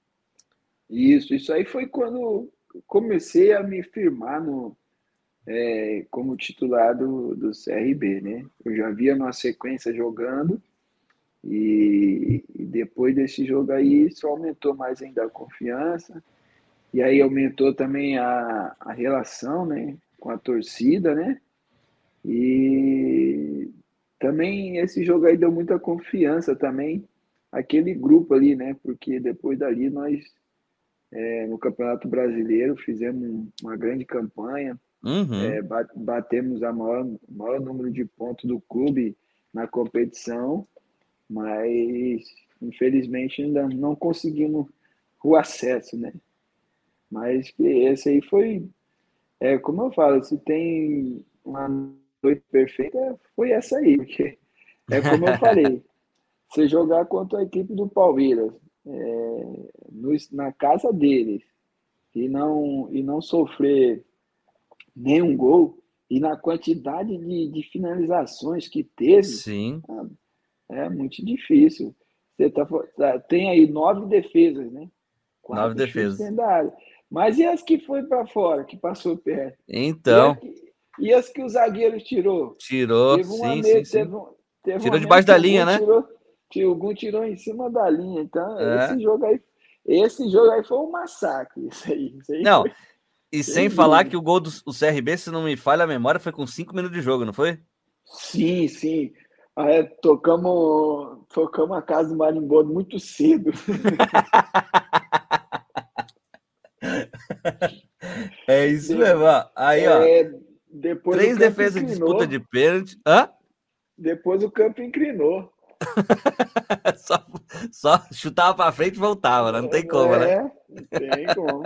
Speaker 2: Isso, isso aí foi quando comecei a me firmar no, é, como titular do, do CRB, né? Eu já via uma sequência jogando e, e, depois desse jogo aí só aumentou mais ainda a confiança e aí aumentou também a, a relação, né? Com a torcida, né? E também esse jogo aí deu muita confiança também aquele grupo ali, né? Porque depois dali nós é, no Campeonato Brasileiro fizemos uma grande campanha,
Speaker 1: Uhum. É,
Speaker 2: batemos a maior, maior número de pontos do clube na competição, mas infelizmente ainda não conseguimos o acesso, né? Mas esse aí foi, é, como eu falo, se tem uma noite perfeita, foi essa aí, porque é como eu falei, você jogar contra a equipe do Palmeiras, é, no, na casa deles, e não, e não sofrer nenhum gol e na quantidade de, de finalizações que teve,
Speaker 1: Sim.
Speaker 2: é muito difícil. Você tá, tá tem aí nove defesas, né?
Speaker 1: Quatro nove defesas.
Speaker 2: Mas e as que foi para fora, que passou perto?
Speaker 1: Então.
Speaker 2: E, e as que o zagueiro tirou?
Speaker 1: Tirou, teve sim, sim, sim. Teve, teve tirou debaixo da linha, né?
Speaker 2: Tirou, algum tirou em cima da linha. Então, é. esse jogo aí, esse jogo aí foi um massacre. Isso aí, isso aí
Speaker 1: Não,
Speaker 2: foi...
Speaker 1: E sem falar que o gol do o CRB, se não me falha a memória, foi com cinco minutos de jogo, não foi?
Speaker 2: Sim, sim. É, tocamos, tocamos a casa do Marimbondo muito cedo.
Speaker 1: é isso mesmo. Aí, ó. Depois três defesas de disputa de pênalti. Hã?
Speaker 2: Depois o campo inclinou.
Speaker 1: só, só, chutava para frente e voltava, né? não tem como,
Speaker 2: né? é, né? Não tem como.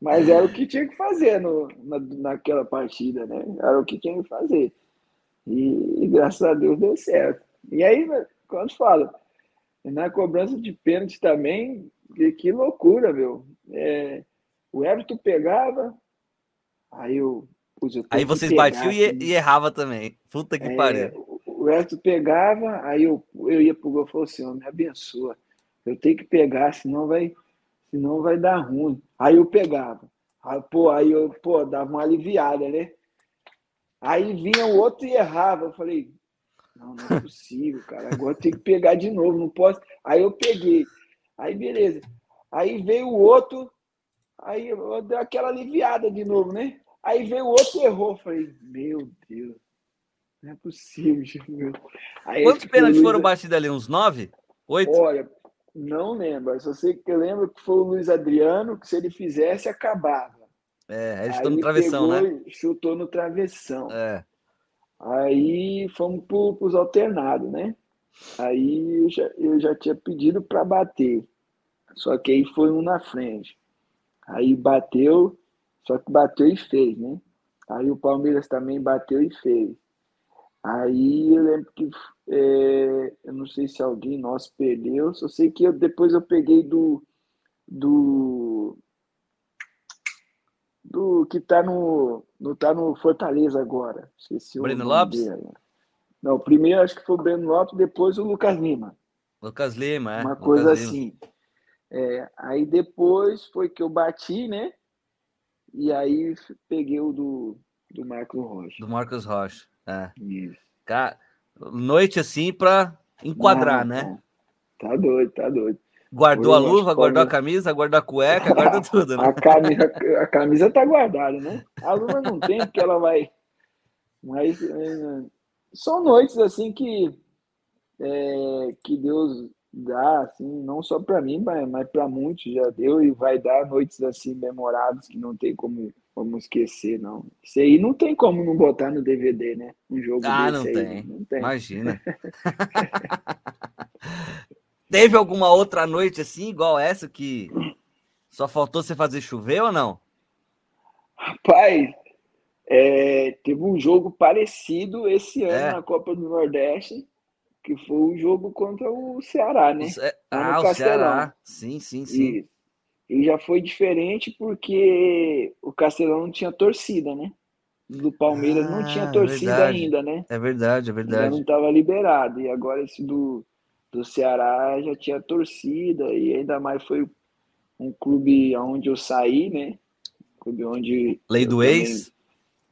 Speaker 2: Mas era o que tinha que fazer no, na, naquela partida, né? Era o que tinha que fazer. E, e graças a Deus deu certo. E aí, quando fala, na cobrança de pênalti também, que, que loucura, meu. É, o Everton pegava, aí eu.
Speaker 1: Aí vocês batiam e, e errava também. Puta que é, pariu.
Speaker 2: O Everton pegava, aí eu, eu ia pro gol e falei assim, me abençoa. Eu tenho que pegar, senão vai, senão vai dar ruim. Aí eu pegava. Aí, pô, aí eu pô, dava uma aliviada, né? Aí vinha o outro e errava. Eu falei, não, não é possível, cara. Agora tem que pegar de novo, não posso. Aí eu peguei. Aí beleza. Aí veio o outro, aí eu dei aquela aliviada de novo, né? Aí veio o outro e errou. Falei, meu Deus, não é possível.
Speaker 1: Aí, Quantos pênaltis Luiz... foram batidos ali? Uns nove? Oito?
Speaker 2: Olha, não lembro. Só sei que eu lembro que foi o Luiz Adriano, que se ele fizesse, acabava.
Speaker 1: É, ele chutou no travessão, né?
Speaker 2: Chutou no travessão.
Speaker 1: É.
Speaker 2: Aí fomos para os alternados, né? Aí eu já, eu já tinha pedido para bater. Só que aí foi um na frente. Aí bateu, só que bateu e fez, né? Aí o Palmeiras também bateu e fez. Aí eu lembro que é, eu não sei se alguém nosso perdeu, só sei que eu, depois eu peguei do do do que tá no, no tá no Fortaleza agora.
Speaker 1: Esqueci o Breno Lopes? Dele.
Speaker 2: Não, primeiro acho que foi o Breno Lopes, depois o Lucas Lima.
Speaker 1: Lucas Lima, é.
Speaker 2: Uma
Speaker 1: Lucas
Speaker 2: coisa Lima. assim. É, aí depois foi que eu bati, né? E aí peguei o do, do Marcos Rocha.
Speaker 1: Do Marcos Rocha, é.
Speaker 2: Isso.
Speaker 1: Cara, noite assim para enquadrar, Não, né?
Speaker 2: Tá doido, tá doido.
Speaker 1: Guardou a luva, guardou a camisa, guardou a cueca, guardou tudo, né?
Speaker 2: A camisa, a camisa tá guardada, né? A luva não tem, porque ela vai. Mas é, são noites assim que, é, que Deus dá, assim, não só para mim, mas, mas para muitos já deu e vai dar noites assim memoráveis que não tem como, como esquecer, não. Isso aí não tem como não botar no DVD, né? Um jogo
Speaker 1: ah, desse não aí, tem. não tem. Imagina. Teve alguma outra noite assim, igual essa, que só faltou você fazer chover ou não?
Speaker 2: Rapaz, é, teve um jogo parecido esse ano é. na Copa do Nordeste, que foi o jogo contra o Ceará, né?
Speaker 1: É... Ah, o Ceará. Sim, sim, sim.
Speaker 2: E, e já foi diferente porque o Castelão não tinha torcida, né? Do Palmeiras ah, não tinha ah, torcida
Speaker 1: verdade.
Speaker 2: ainda, né?
Speaker 1: É verdade, é verdade. Já
Speaker 2: não estava liberado. E agora esse do, do Ceará já tinha torcida e ainda mais foi um clube onde eu saí, né? clube onde
Speaker 1: Lei do ex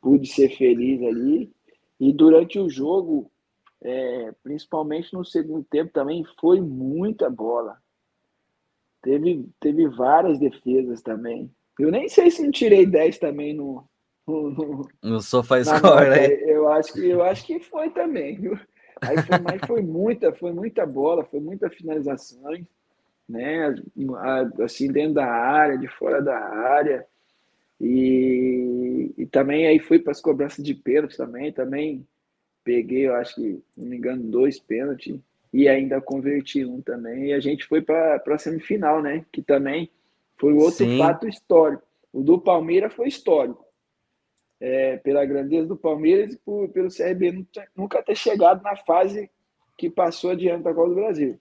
Speaker 2: pude ser feliz ali. E durante o jogo, é, principalmente no segundo tempo também, foi muita bola. Teve, teve várias defesas também. Eu nem sei se não tirei 10 também no.
Speaker 1: No, no, no Sofá Score, né?
Speaker 2: Eu acho, que, eu acho que foi também, viu? Aí foi, mas foi muita, foi muita bola, foi muita finalizações, né? Assim, dentro da área, de fora da área. E, e também aí fui para as cobranças de pênalti também, também peguei, eu acho que, não me engano, dois pênaltis e ainda converti um também. E a gente foi para a semifinal, né? Que também foi outro Sim. fato histórico. O do Palmeiras foi histórico é, pela grandeza do Palmeiras e por, pelo CRB nunca ter chegado na fase que passou adiante da Copa do Brasil.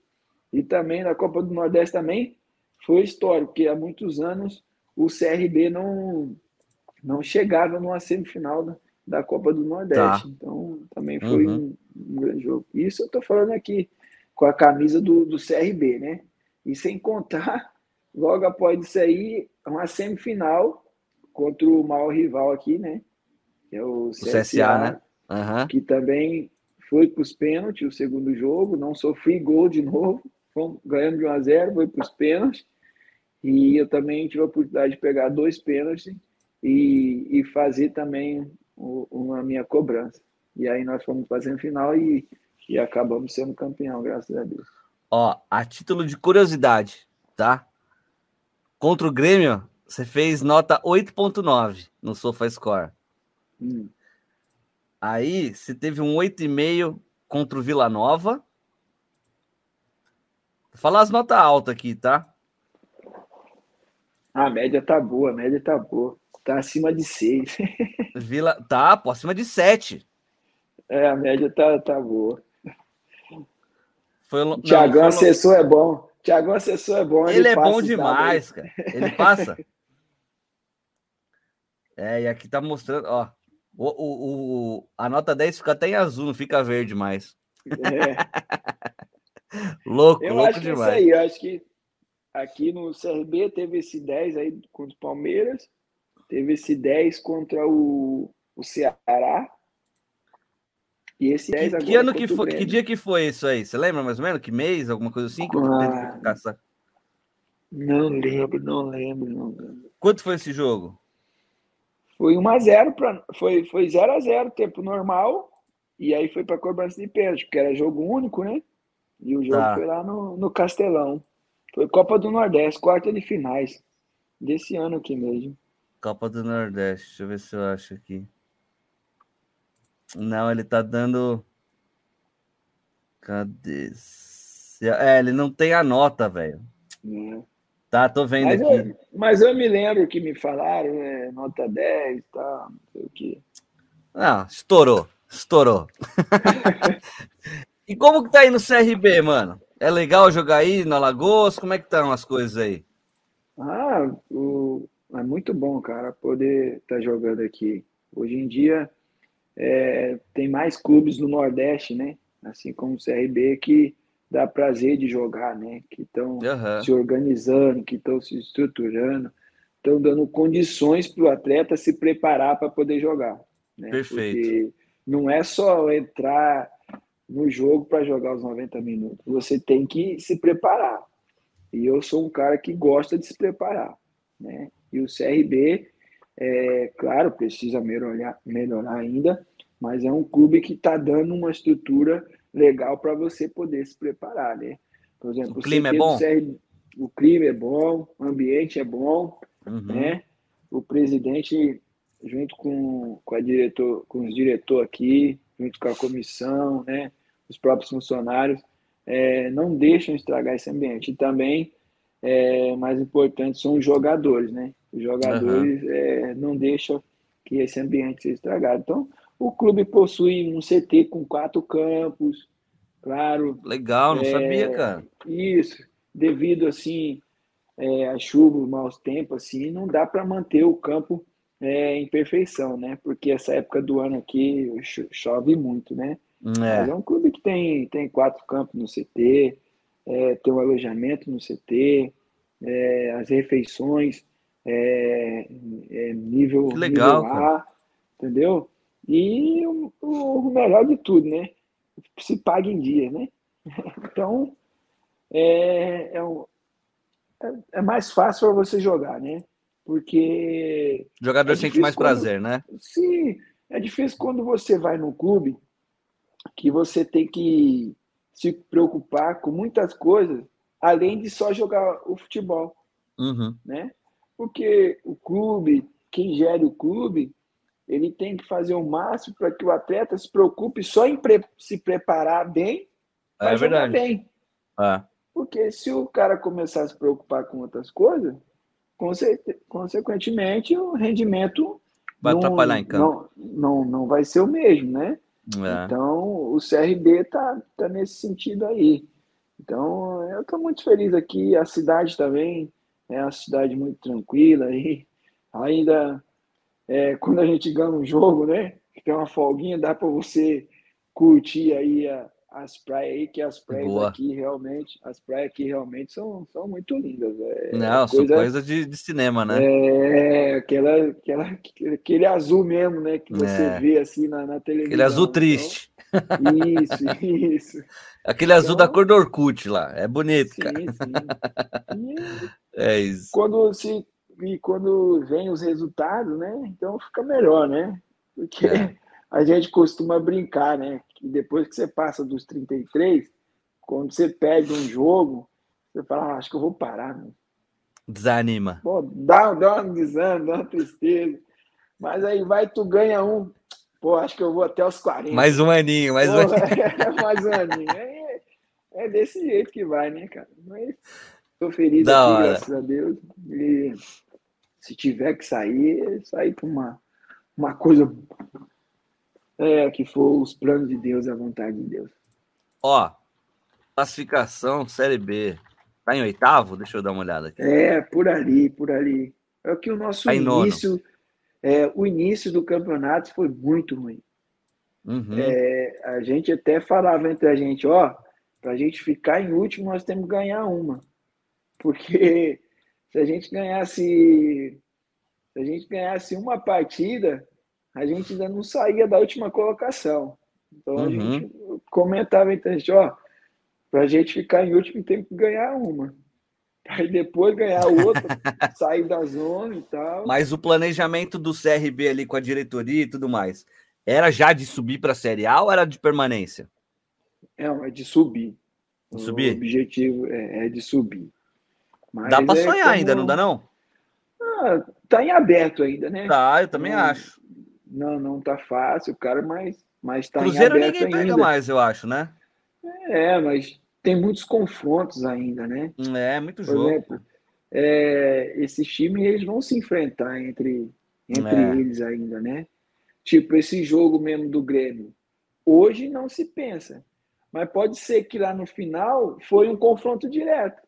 Speaker 2: E também na Copa do Nordeste também foi histórico, porque há muitos anos o CRB não, não chegava numa semifinal da, Copa do Nordeste. Tá. Então também foi uhum. um, um, grande jogo. Isso eu estou falando aqui com a camisa do, do CRB, né? E sem contar, logo após isso aí, uma semifinal contra o maior rival aqui, né? é o CSA, o CSA né? Uhum. que também foi para os pênaltis o segundo jogo, não sofri gol de novo, ganhando de 1 a 0 foi para os pênaltis, e eu também tive a oportunidade de pegar dois pênaltis e, e fazer também o, uma minha cobrança. E aí nós fomos fazendo final e, e acabamos sendo campeão, graças a Deus.
Speaker 1: Ó, a título de curiosidade, tá? Contra o Grêmio, você fez nota 8.9 no SofaScore.
Speaker 2: Hum.
Speaker 1: Aí você teve um 8,5 contra o Vila Nova. Fala as notas altas aqui, tá?
Speaker 2: A média tá boa, a média tá boa. Tá acima de 6.
Speaker 1: Vila, tá, pô, acima de 7.
Speaker 2: É, a média tá, tá boa.
Speaker 1: Foi,
Speaker 2: Tiagão, assessor é bom. Tiagão, assessor é bom.
Speaker 1: Ele, ele é bom demais, cara. Ele passa. é, e aqui tá mostrando, ó. O, o, o, a nota 10 fica até em azul, não fica verde mais. É. louco,
Speaker 2: eu
Speaker 1: louco
Speaker 2: acho
Speaker 1: demais.
Speaker 2: Que é isso aí, eu acho que aqui no CRB teve esse 10 aí contra o Palmeiras, teve esse 10 contra o, o Ceará. E esse 10
Speaker 1: que,
Speaker 2: agora
Speaker 1: que ano que foi? Que dia que foi isso aí? Você lembra mais ou menos? Que mês? Alguma coisa assim?
Speaker 2: Ah, não lembro, não lembro, não lembro.
Speaker 1: Quanto foi esse jogo?
Speaker 2: Foi 1x0 para foi foi 0 a 0 tempo normal e aí foi para cobrança de pênalti, porque era jogo único, né? E o jogo tá. foi lá no, no Castelão. Foi Copa do Nordeste, quarta de finais desse ano aqui mesmo.
Speaker 1: Copa do Nordeste, deixa eu ver se eu acho aqui. Não, ele tá dando. Cadê? É, ele não tem a nota, velho. É. Tá, tô vendo
Speaker 2: mas
Speaker 1: aqui.
Speaker 2: Eu, mas eu me lembro que me falaram, né? Nota 10 tá, não sei o quê.
Speaker 1: Ah, estourou. Estourou. e como que tá aí no CRB, mano? É legal jogar aí na Lagoas? Como é que estão as coisas aí?
Speaker 2: Ah, o... é muito bom, cara, poder estar tá jogando aqui. Hoje em dia é, tem mais clubes no Nordeste, né? Assim como o CRB, que dá prazer de jogar, né? Que estão uhum. se organizando, que estão se estruturando, estão dando condições para o atleta se preparar para poder jogar. Né?
Speaker 1: Perfeito.
Speaker 2: Porque não é só entrar no jogo para jogar os 90 minutos. Você tem que se preparar. E eu sou um cara que gosta de se preparar. Né? E o CRB, é, claro, precisa melhorar, melhorar ainda, mas é um clube que está dando uma estrutura legal para você poder se preparar, né?
Speaker 1: Por exemplo, o clima é bom?
Speaker 2: o clima é bom, o ambiente é bom, uhum. né? O presidente, junto com, com, a diretor, com os diretores aqui, junto com a comissão, né? Os próprios funcionários, é, não deixam estragar esse ambiente. E também, é, mais importante, são os jogadores, né? Os jogadores uhum. é, não deixam que esse ambiente seja estragado. Então, o clube possui um CT com quatro campos, claro.
Speaker 1: Legal, não é, sabia, cara.
Speaker 2: Isso, devido assim é, a chuva, maus tempos, assim, não dá para manter o campo é, em perfeição, né? Porque essa época do ano aqui chove muito, né? É. Mas é um clube que tem, tem quatro campos no CT, é, tem um alojamento no CT, é, as refeições é, é nível,
Speaker 1: legal,
Speaker 2: nível A, entendeu? E o, o, melhor de tudo, né? Se paga em dia, né? Então, é, é, é, é mais fácil para você jogar, né? Porque.
Speaker 1: O jogador sente mais quando, prazer, né?
Speaker 2: Sim, é difícil quando você vai no clube que você tem que se preocupar com muitas coisas, além de só jogar o futebol,
Speaker 1: uhum.
Speaker 2: né? Porque o clube, quem gere o clube, ele tem que fazer o máximo para que o atleta se preocupe só em pre se preparar bem
Speaker 1: para é jogar
Speaker 2: bem.
Speaker 1: É.
Speaker 2: Porque se o cara começar a se preocupar com outras coisas, conse consequentemente o rendimento
Speaker 1: vai não, atrapalhar em campo.
Speaker 2: Não, não, não vai ser o mesmo, né? É. Então o CRB tá, tá nesse sentido aí. Então eu estou muito feliz aqui, a cidade também é uma cidade muito tranquila aí. Ainda é, quando a gente ganha um jogo, né? Que tem uma folguinha, dá para você curtir aí a, as praias aí, que as praias Boa. aqui realmente, as praias aqui realmente são, são muito lindas. É,
Speaker 1: Não, coisa, são coisa de, de, cinema, né?
Speaker 2: É, aquela, aquela, aquele azul mesmo, né? Que você é. vê assim na, na televisão.
Speaker 1: Aquele azul triste.
Speaker 2: Então, isso, isso.
Speaker 1: Aquele então, azul da então cor do Orkut lá. É bonito, sim, cara.
Speaker 2: Sim.
Speaker 1: E, é isso.
Speaker 2: Quando se e quando vem os resultados, né? Então fica melhor, né? Porque é. a gente costuma brincar, né? Que depois que você passa dos 33, quando você perde um jogo, você fala, ah, acho que eu vou parar?
Speaker 1: Desanima.
Speaker 2: Pô, dá, dá um desânimo, dá uma tristeza. Mas aí vai, tu ganha um. Pô, acho que eu vou até os 40.
Speaker 1: Mais um aninho, mais Pô, um aninho.
Speaker 2: mais um aninho. Aí, é desse jeito que vai, né, cara? Mas tô feliz da aqui, hora. graças a Deus. E se tiver que sair, sair para uma, uma coisa é, que for os planos de Deus, a vontade de Deus.
Speaker 1: Ó, classificação Série B. Tá em oitavo? Deixa eu dar uma olhada aqui.
Speaker 2: É, por ali, por ali. É que o nosso tá início, é, o início do campeonato foi muito ruim. Uhum. É, a gente até falava entre a gente, ó, para a gente ficar em último, nós temos que ganhar uma. Porque se a gente ganhasse. Se a gente ganhasse uma partida, a gente ainda não saía da última colocação. Então uhum. a gente comentava entre a gente, ó, para a gente ficar em último tem que ganhar uma. Aí depois ganhar outra, sair da zona e tal.
Speaker 1: Mas o planejamento do CRB ali com a diretoria e tudo mais, era já de subir para a Série A ou era de permanência?
Speaker 2: É, é de subir.
Speaker 1: De subir?
Speaker 2: O objetivo é, é de subir.
Speaker 1: Mas dá para é sonhar como... ainda, não dá não?
Speaker 2: Ah, tá em aberto ainda, né?
Speaker 1: Tá, eu também acho.
Speaker 2: Não, não tá fácil, cara, mas, mas tá
Speaker 1: Cruzeiro em ninguém ainda. pega mais, eu acho, né?
Speaker 2: É, mas tem muitos confrontos ainda, né?
Speaker 1: É, muito Por jogo. Exemplo,
Speaker 2: é, esses times eles vão se enfrentar entre, entre é. eles ainda, né? Tipo, esse jogo mesmo do Grêmio. Hoje não se pensa. Mas pode ser que lá no final foi um confronto direto.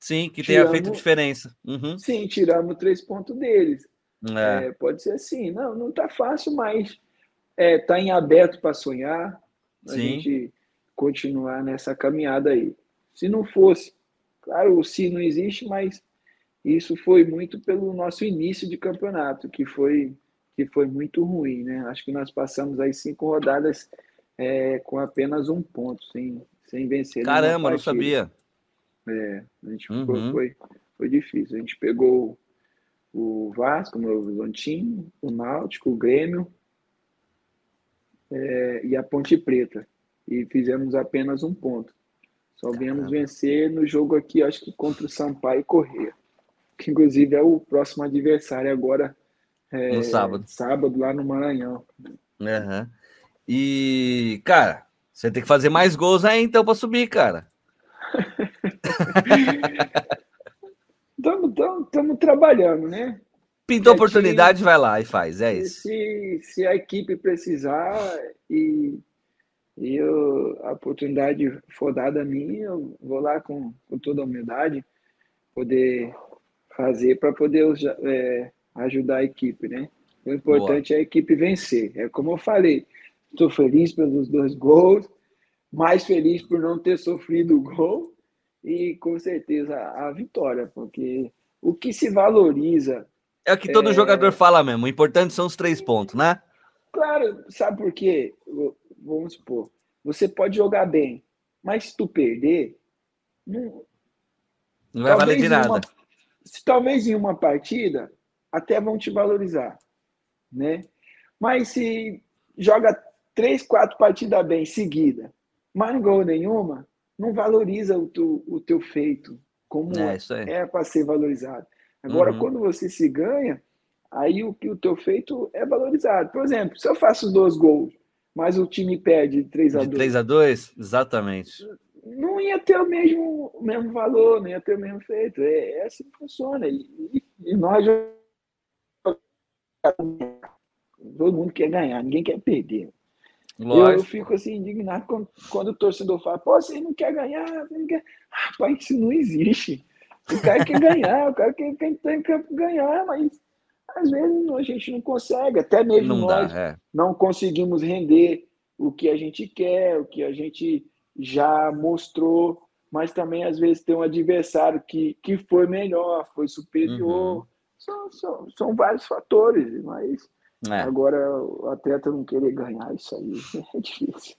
Speaker 1: Sim, que tiramos, tenha feito diferença. Uhum.
Speaker 2: Sim, tiramos três pontos deles. É. É, pode ser assim. Não, não tá fácil, mas é, tá em aberto para sonhar. A Sim. gente continuar nessa caminhada aí. Se não fosse, claro, o se não existe, mas isso foi muito pelo nosso início de campeonato, que foi que foi muito ruim, né? Acho que nós passamos aí cinco rodadas é, com apenas um ponto, sem, sem vencer.
Speaker 1: Caramba, não sabia.
Speaker 2: É, a gente uhum. foi, foi difícil. A gente pegou o Vasco, o Novo Horizontino, o Náutico, o Grêmio é, e a Ponte Preta e fizemos apenas um ponto. Só viemos vencer no jogo aqui, acho que contra o Sampaio e Correia, que inclusive é o próximo adversário agora. É,
Speaker 1: no sábado.
Speaker 2: Sábado, lá no Maranhão.
Speaker 1: Uhum. E, cara, você tem que fazer mais gols aí então para subir, cara.
Speaker 2: Estamos trabalhando, né?
Speaker 1: Pintou oportunidade, vai lá e faz, é isso.
Speaker 2: Se, se a equipe precisar e e eu, a oportunidade for dada a mim, eu vou lá com, com toda a humildade poder fazer para poder é, ajudar a equipe, né? O importante Boa. é a equipe vencer. É como eu falei, estou feliz pelos dois gols, mais feliz por não ter sofrido o gol e com certeza a vitória, porque o que se valoriza.
Speaker 1: É o que todo é... jogador fala mesmo. O importante são os três pontos, né?
Speaker 2: Claro, sabe por quê? vamos supor, você pode jogar bem, mas se tu perder,
Speaker 1: não, não vai valer de nada. Uma,
Speaker 2: se, talvez em uma partida até vão te valorizar, né? Mas se joga três, quatro partidas bem seguida, mas não ganhou nenhuma, não valoriza o, tu, o teu feito como é, é para ser valorizado. Agora, uhum. quando você se ganha, aí o que o teu feito é valorizado. Por exemplo, se eu faço dois gols mas o time perde 3 a 2
Speaker 1: 3 a 2 Exatamente.
Speaker 2: Não ia ter o mesmo, o mesmo valor, não ia ter o mesmo feito. É, é assim que funciona. E, e nós todo mundo quer ganhar, ninguém quer perder. Eu, eu, fico assim indignado quando, quando o torcedor fala, pô, você não quer ganhar, você não quer. Rapaz, isso não existe. O cara quer ganhar, o cara quer, quer, quer ganhar, mas às vezes a gente não consegue, até mesmo não nós dá, é. não conseguimos render o que a gente quer, o que a gente já mostrou, mas também às vezes tem um adversário que, que foi melhor, foi superior. Uhum. São, são, são vários fatores, mas é. agora o atleta não querer ganhar isso aí é difícil.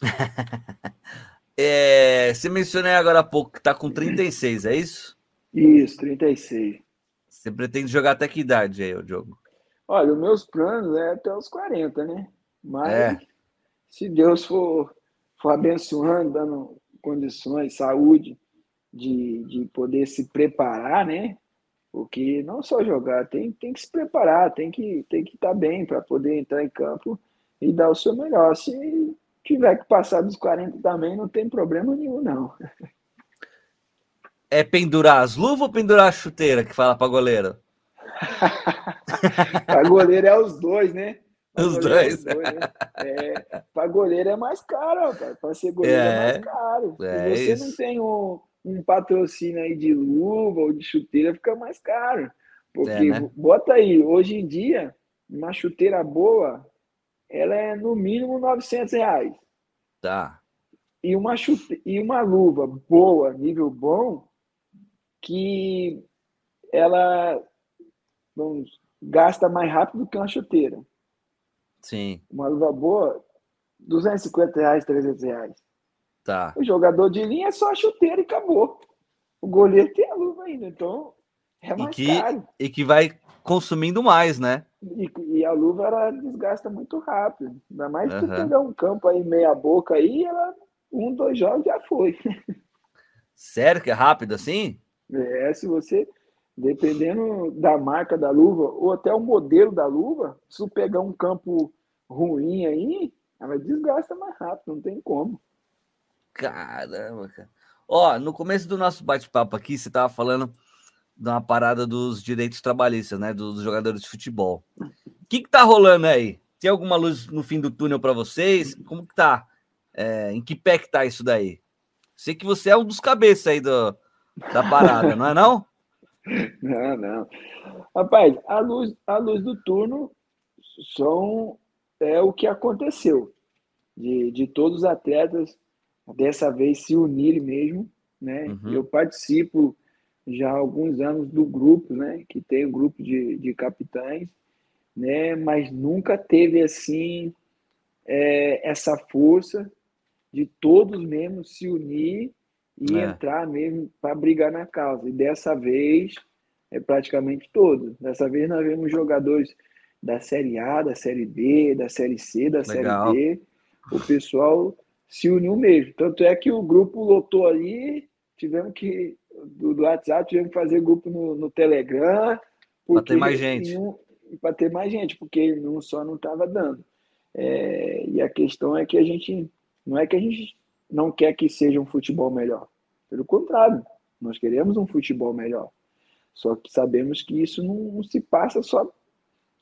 Speaker 1: é, você mencionou agora há pouco que está com 36, é isso?
Speaker 2: Isso, 36.
Speaker 1: Você pretende jogar até que idade aí, o jogo?
Speaker 2: Olha, os meus planos é até os 40, né? Mas é. se Deus for, for abençoando, dando condições, saúde, de, de poder se preparar, né? Porque não só jogar, tem, tem que se preparar, tem que tem que estar bem para poder entrar em campo e dar o seu melhor. Se tiver que passar dos 40 também, não tem problema nenhum, não.
Speaker 1: É pendurar as luvas ou pendurar a chuteira que fala para goleiro?
Speaker 2: para goleiro é os dois, né?
Speaker 1: Pra os dois.
Speaker 2: É dois né? é, para goleiro é mais caro, para ser goleiro é, é, mais caro. É Se você isso. não tem um, um patrocínio aí de luva ou de chuteira, fica mais caro. Porque, é, né? bota aí, hoje em dia, uma chuteira boa, ela é no mínimo 900 reais.
Speaker 1: Tá.
Speaker 2: E uma, chute... e uma luva boa, nível bom, que ela vamos, gasta mais rápido que uma chuteira.
Speaker 1: Sim.
Speaker 2: Uma luva boa, 250 reais, 300 reais.
Speaker 1: Tá.
Speaker 2: O jogador de linha é só a chuteira e acabou. O goleiro tem a luva ainda, então é mais
Speaker 1: e que,
Speaker 2: caro.
Speaker 1: E que vai consumindo mais, né?
Speaker 2: E, e, a luva ela desgasta muito rápido. Ainda mais uhum. se pegar um campo aí meia boca aí, ela um, dois jogos já foi.
Speaker 1: Sério que é rápido assim?
Speaker 2: É, se você, dependendo da marca da luva, ou até o modelo da luva, se pegar um campo ruim aí, ela desgasta mais rápido, não tem como.
Speaker 1: Caramba, cara. Ó, no começo do nosso bate-papo aqui, você tava falando de uma parada dos direitos trabalhistas, né? Dos jogadores de futebol. O que, que tá rolando aí? Tem alguma luz no fim do túnel para vocês? Como que tá? É, em que pé que tá isso daí? Sei que você é um dos cabeças aí do, da parada, não é não?
Speaker 2: Não, não. Rapaz, a luz, a luz do turno são é o que aconteceu. De, de todos os atletas dessa vez se unirem mesmo, né? Uhum. Eu participo já há alguns anos do grupo, né? Que tem o grupo de, de capitães, né? Mas nunca teve assim é, essa força de todos mesmo se unir e é. entrar mesmo para brigar na causa. E dessa vez é praticamente todos. Dessa vez nós vemos jogadores da Série A, da Série B, da Série C, da Legal. Série D. O pessoal se uniu mesmo. Tanto é que o grupo lotou ali, tivemos que, do, do WhatsApp, tivemos que fazer grupo no, no Telegram.
Speaker 1: Para ter mais gente.
Speaker 2: Para ter mais gente, porque um só não estava dando. É, e a questão é que a gente, não é que a gente não quer que seja um futebol melhor. Pelo contrário, nós queremos um futebol melhor. Só que sabemos que isso não se passa só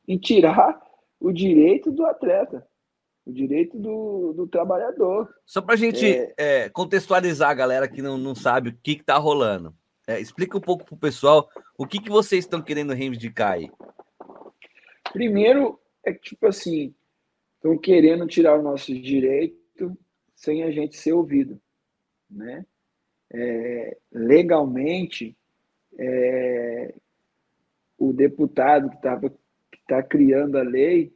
Speaker 2: em tirar o direito do atleta o direito do, do trabalhador.
Speaker 1: Só para a gente é... É, contextualizar a galera que não, não sabe o que está rolando. É, explica um pouco para o pessoal o que, que vocês estão querendo reivindicar aí.
Speaker 2: Primeiro, é que, tipo assim, estão querendo tirar o nosso direito sem a gente ser ouvido. Né? É, legalmente, é, o deputado que estava que está criando a lei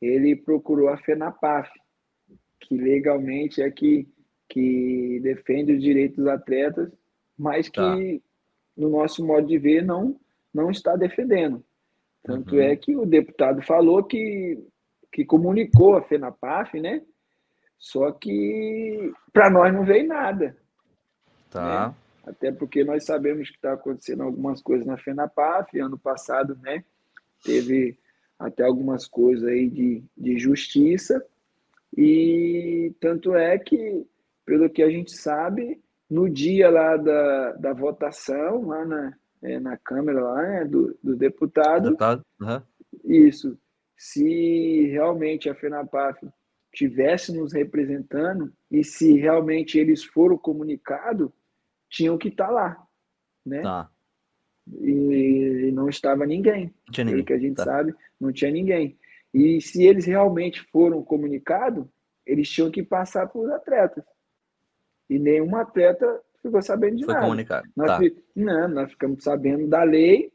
Speaker 2: ele procurou a FENAPAF, que legalmente é que, que defende os direitos dos atletas, mas que, tá. no nosso modo de ver, não, não está defendendo. Tanto uhum. é que o deputado falou que, que comunicou a FENAPAF, né? Só que para nós não veio nada.
Speaker 1: Tá.
Speaker 2: Né? Até porque nós sabemos que está acontecendo algumas coisas na FENAPAF. Ano passado, né? Teve até algumas coisas aí de, de justiça, e tanto é que, pelo que a gente sabe, no dia lá da, da votação, lá na, é, na Câmara lá, né, do, do deputado, deputado. Uhum. isso, se realmente a FENAPAF tivesse nos representando e se realmente eles foram comunicados, tinham que estar tá lá, né? Tá e não estava ninguém. Não tinha ninguém. Pelo que a gente tá. sabe, não tinha ninguém. E se eles realmente foram comunicados, eles tinham que passar para os atletas. E nenhum atleta ficou sabendo de
Speaker 1: Foi
Speaker 2: nada.
Speaker 1: comunicado.
Speaker 2: Nós,
Speaker 1: tá.
Speaker 2: não, nós ficamos sabendo da lei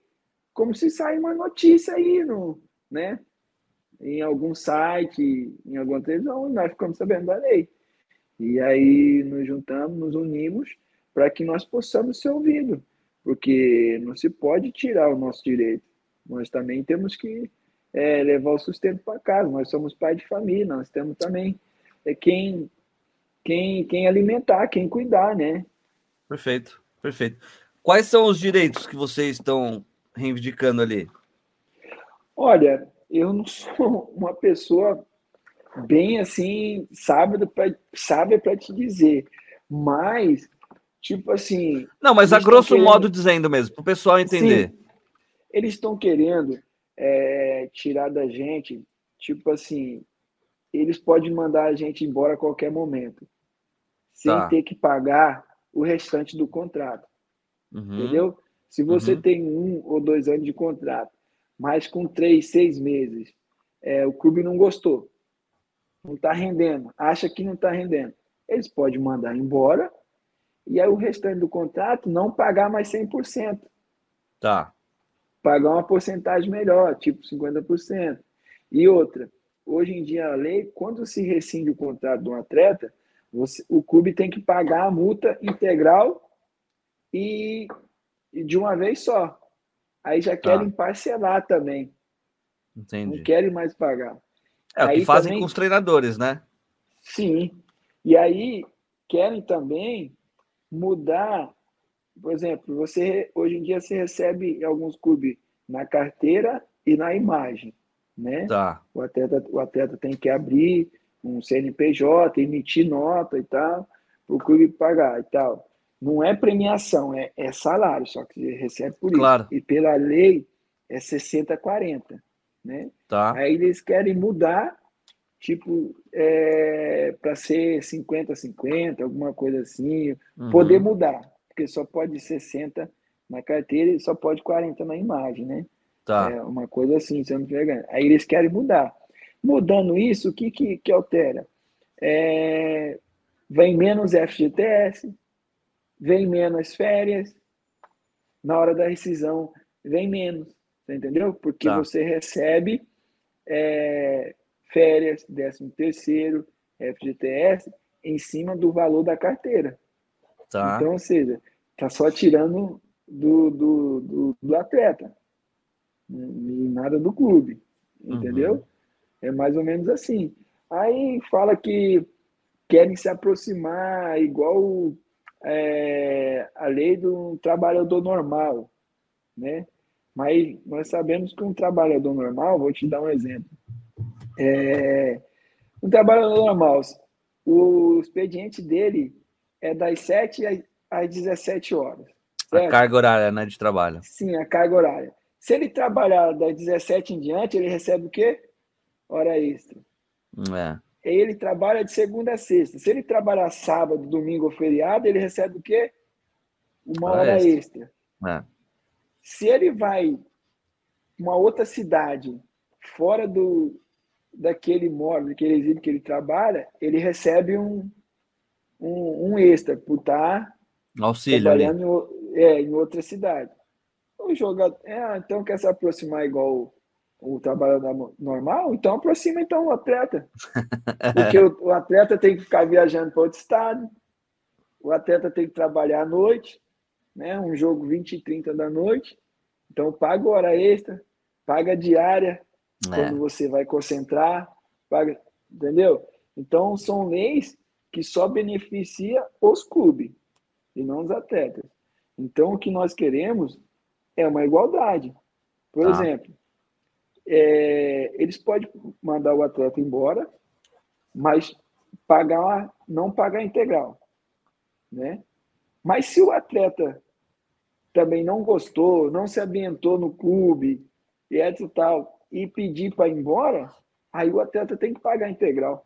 Speaker 2: como se sair uma notícia aí, no, né? em algum site, em alguma televisão, nós ficamos sabendo da lei. E aí nos juntamos, nos unimos para que nós possamos ser ouvidos porque não se pode tirar o nosso direito. Nós também temos que é, levar o sustento para casa. Nós somos pai de família, nós temos também é, quem, quem, quem alimentar, quem cuidar, né?
Speaker 1: Perfeito, perfeito. Quais são os direitos que vocês estão reivindicando ali?
Speaker 2: Olha, eu não sou uma pessoa bem assim, sabe para te dizer. Mas, tipo assim.
Speaker 1: Não, mas a grosso querendo... modo dizendo mesmo, para o pessoal entender. Sim,
Speaker 2: eles estão querendo é, tirar da gente, tipo assim, eles podem mandar a gente embora a qualquer momento, sem tá. ter que pagar o restante do contrato. Uhum. Entendeu? Se você uhum. tem um ou dois anos de contrato, mas com três, seis meses, é, o clube não gostou, não está rendendo, acha que não está rendendo, eles podem mandar embora e aí o restante do contrato não pagar mais 100%.
Speaker 1: Tá.
Speaker 2: Pagar uma porcentagem melhor, tipo 50%. E outra, hoje em dia a lei, quando se rescinde o contrato de um atleta, você, o clube tem que pagar a multa integral e, e de uma vez só. Aí já querem ah. parcelar também.
Speaker 1: Entendi.
Speaker 2: Não querem mais pagar.
Speaker 1: É
Speaker 2: aí
Speaker 1: o que fazem também, com os treinadores, né?
Speaker 2: Sim. E aí querem também mudar, por exemplo, você hoje em dia você recebe em alguns clubes na carteira e na imagem, né?
Speaker 1: Tá.
Speaker 2: O atleta, o atleta tem que abrir um CNPJ, emitir nota e tal, para o clube pagar e tal. Não é premiação, é, é salário, só que você recebe por
Speaker 1: claro.
Speaker 2: isso. E pela lei é 60-40. Né?
Speaker 1: Tá.
Speaker 2: Aí eles querem mudar, tipo, é, para ser 50-50, alguma coisa assim, uhum. poder mudar, porque só pode 60 na carteira e só pode 40 na imagem, né?
Speaker 1: Tá.
Speaker 2: É uma coisa assim, se eu não estiver Aí eles querem mudar. Mudando isso, o que, que, que altera? É, vem menos FGTS, vem menos férias, na hora da rescisão vem menos, entendeu? Porque tá. você recebe é, férias, 13 terceiro, FGTS, em cima do valor da carteira.
Speaker 1: Tá.
Speaker 2: Então, ou seja, tá só tirando do, do, do, do atleta, e nada do clube, entendeu? Uhum. É mais ou menos assim. Aí fala que querem se aproximar igual é, a lei do trabalhador normal, né? Mas nós sabemos que um trabalhador normal, vou te dar um exemplo. É, um trabalhador normal, o expediente dele é das 7 às 17 horas.
Speaker 1: Certo? A carga horária né, de trabalho.
Speaker 2: Sim, a carga horária. Se ele trabalhar das 17 em diante, ele recebe o quê? Hora extra.
Speaker 1: É
Speaker 2: ele trabalha de segunda a sexta. Se ele trabalhar sábado, domingo ou feriado, ele recebe o quê? Uma hora, hora extra. extra.
Speaker 1: É.
Speaker 2: Se ele vai uma outra cidade, fora do daquele móvel, daquele exílio que ele trabalha, ele recebe um, um, um extra por estar
Speaker 1: Auxílio
Speaker 2: trabalhando em, é, em outra cidade. O jogador, é, então quer se aproximar igual o trabalho normal, então aproxima então o atleta. Porque o, o atleta tem que ficar viajando para outro estado, o atleta tem que trabalhar à noite, né? um jogo 20 e 30 da noite, então paga hora extra, paga diária, é. quando você vai concentrar, paga, entendeu? Então são leis que só beneficia os clubes e não os atletas. Então o que nós queremos é uma igualdade. Por ah. exemplo, é, eles podem mandar o atleta embora, mas pagar, não pagar integral, né? Mas se o atleta também não gostou, não se ambientou no clube e etc tal, e pedir para ir embora, aí o atleta tem que pagar integral.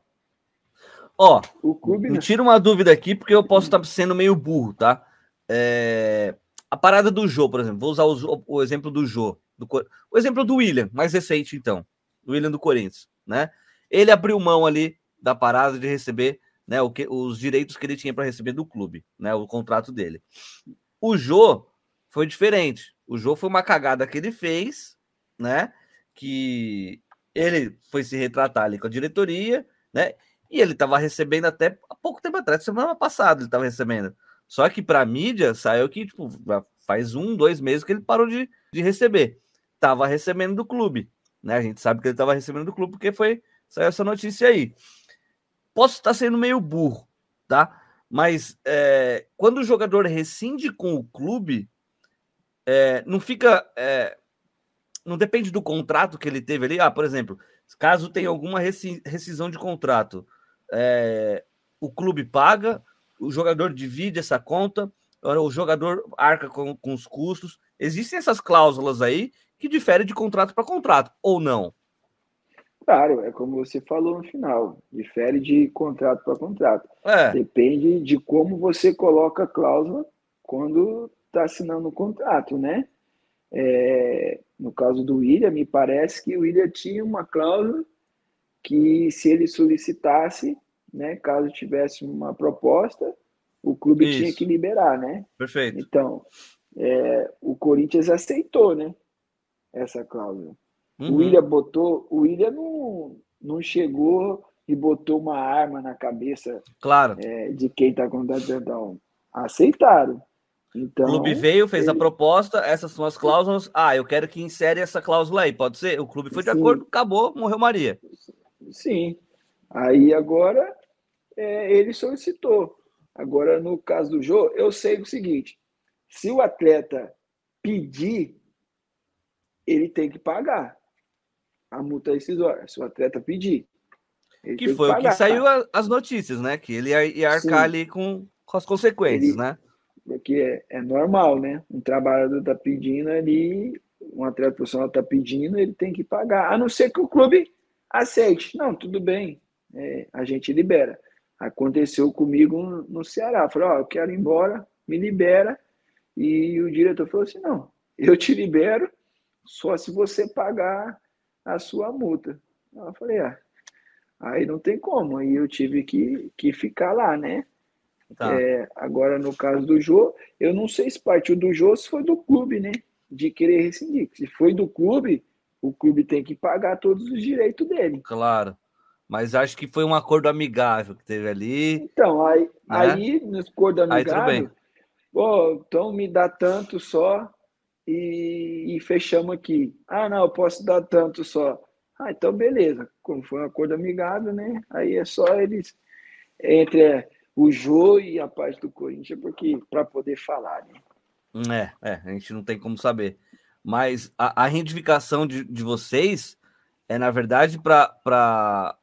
Speaker 1: Ó, o clube me tira uma dúvida aqui porque eu posso estar sendo meio burro, tá? É... A parada do Jô, por exemplo, vou usar o, o exemplo do Jô. Do, o exemplo do William, mais recente, então. Do William do Corinthians, né? Ele abriu mão ali da parada de receber né, o que, os direitos que ele tinha para receber do clube, né? O contrato dele. O Jô foi diferente. O Jô foi uma cagada que ele fez, né? Que ele foi se retratar ali com a diretoria, né? E ele estava recebendo até há pouco tempo atrás, semana passada ele estava recebendo. Só que para a mídia saiu que tipo, faz um, dois meses que ele parou de, de receber estava recebendo do clube. Né? A gente sabe que ele estava recebendo do clube porque foi saiu essa notícia aí. Posso estar sendo meio burro, tá? Mas é, quando o jogador rescinde com o clube, é, não fica. É, não depende do contrato que ele teve ali. Ah, por exemplo, caso tenha alguma rescisão de contrato, é, o clube paga, o jogador divide essa conta, o jogador arca com, com os custos. Existem essas cláusulas aí que diferem de contrato para contrato, ou não?
Speaker 2: Claro, é como você falou no final, difere de contrato para contrato. É. Depende de como você coloca a cláusula quando está assinando o contrato, né? É, no caso do William, me parece que o William tinha uma cláusula que se ele solicitasse, né, caso tivesse uma proposta, o clube Isso. tinha que liberar, né?
Speaker 1: Perfeito.
Speaker 2: Então, é, o Corinthians aceitou, né? Essa cláusula. Uhum. O William botou, o William não, não chegou e botou uma arma na cabeça
Speaker 1: claro.
Speaker 2: É, de quem está contratando. Aceitaram. Então,
Speaker 1: o clube veio, fez ele... a proposta, essas são as cláusulas. Ah, eu quero que insere essa cláusula aí, pode ser? O clube foi de Sim. acordo, acabou, morreu Maria.
Speaker 2: Sim. Aí agora é, ele solicitou. Agora, no caso do Jô, eu sei o seguinte: se o atleta pedir, ele tem que pagar a multa rescisória. Se o atleta pedir.
Speaker 1: Que foi que o que saiu as notícias, né? Que ele ia, ia arcar Sim. ali com, com as consequências, ele, né?
Speaker 2: Porque é, é normal, né? Um trabalhador está pedindo ali, um atleta profissional está pedindo, ele tem que pagar. A não ser que o clube aceite. Não, tudo bem, é, a gente libera. Aconteceu comigo no Ceará. Falei, ó, oh, eu quero ir embora, me libera. E o diretor falou assim: não, eu te libero só se você pagar a sua multa. Eu falei, ah, aí não tem como. Aí eu tive que, que ficar lá, né? Tá. É, agora, no caso do Jô, eu não sei se partiu do Jô se foi do clube, né? De querer rescindir. Se foi do clube, o clube tem que pagar todos os direitos dele.
Speaker 1: Claro. Mas acho que foi um acordo amigável que teve ali.
Speaker 2: Então, aí, né? aí no acordo amigável, pô, então me dá tanto só e, e, fechamos aqui. Ah, não, eu posso dar tanto só. Ah, então beleza. Como foi um acordo amigável, né? Aí é só eles entre o Jô e a parte do Corinthians, porque para poder falar,
Speaker 1: né? É, é, a gente não tem como saber. Mas a, a identificação de, de vocês é, na verdade, para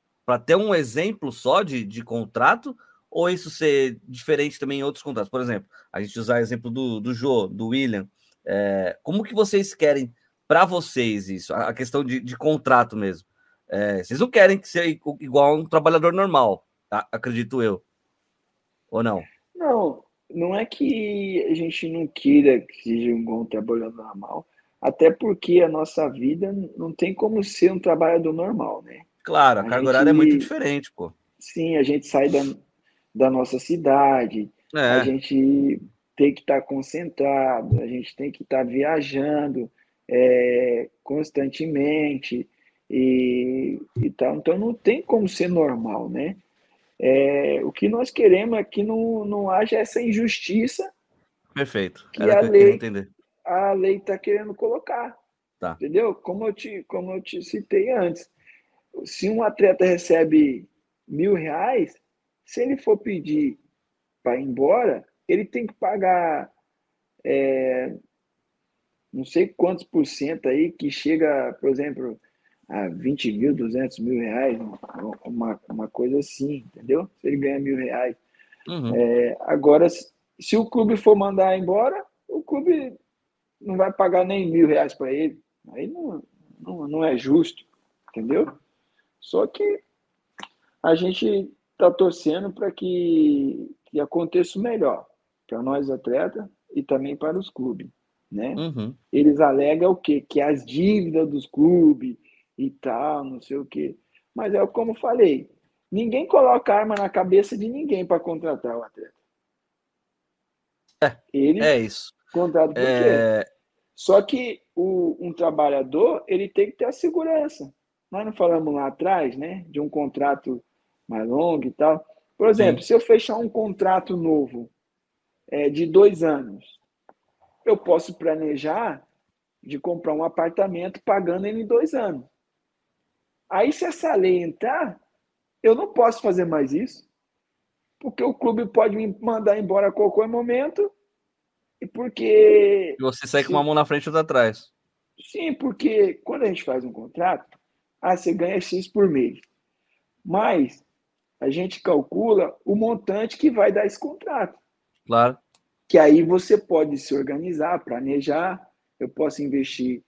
Speaker 1: ter um exemplo só de, de contrato, ou isso ser diferente também em outros contratos? Por exemplo, a gente usar o exemplo do, do Jô, do William. É, como que vocês querem para vocês isso? A questão de, de contrato mesmo. É, vocês não querem que seja igual a um trabalhador normal, tá? acredito eu. Ou não?
Speaker 2: Não, não é que a gente não queira que seja um bom trabalhador normal. Até porque a nossa vida não tem como ser um trabalhador normal, né?
Speaker 1: Claro, a, a carga horária é muito diferente, pô.
Speaker 2: Sim, a gente sai da, da nossa cidade, é. a gente tem que estar tá concentrado, a gente tem que estar tá viajando é, constantemente e, e tal. Então não tem como ser normal, né? É, o que nós queremos é que não, não haja essa injustiça.
Speaker 1: Perfeito.
Speaker 2: Que Era a que lei, entender a lei está querendo colocar. Tá. Entendeu? Como eu, te, como eu te citei antes. Se um atleta recebe mil reais, se ele for pedir para ir embora, ele tem que pagar é, não sei quantos por cento aí, que chega, por exemplo, a 20 mil, 200 mil reais, uma, uma coisa assim, entendeu? Se ele ganha mil reais. Uhum. É, agora, se o clube for mandar embora, o clube não vai pagar nem mil reais para ele. Aí não, não, não é justo, entendeu? Só que a gente está torcendo para que, que aconteça o melhor para nós atletas e também para os clubes. Né? Uhum. Eles alegam o quê? Que as dívidas dos clubes e tal, não sei o quê. Mas é como falei, ninguém coloca arma na cabeça de ninguém para contratar o atleta.
Speaker 1: É, Ele é isso.
Speaker 2: Contrato por é... Só que o, um trabalhador ele tem que ter a segurança. Nós não falamos lá atrás, né, de um contrato mais longo e tal. Por exemplo, Sim. se eu fechar um contrato novo é, de dois anos, eu posso planejar de comprar um apartamento pagando ele em dois anos. Aí, se essa lei entrar, eu não posso fazer mais isso, porque o clube pode me mandar embora a qualquer momento e porque.
Speaker 1: E você sai com uma mão na frente e outra atrás.
Speaker 2: Sim, porque quando a gente faz um contrato, Ah, você ganha X por mês. Mas a gente calcula o montante que vai dar esse contrato.
Speaker 1: Claro.
Speaker 2: Que aí você pode se organizar, planejar, eu posso investir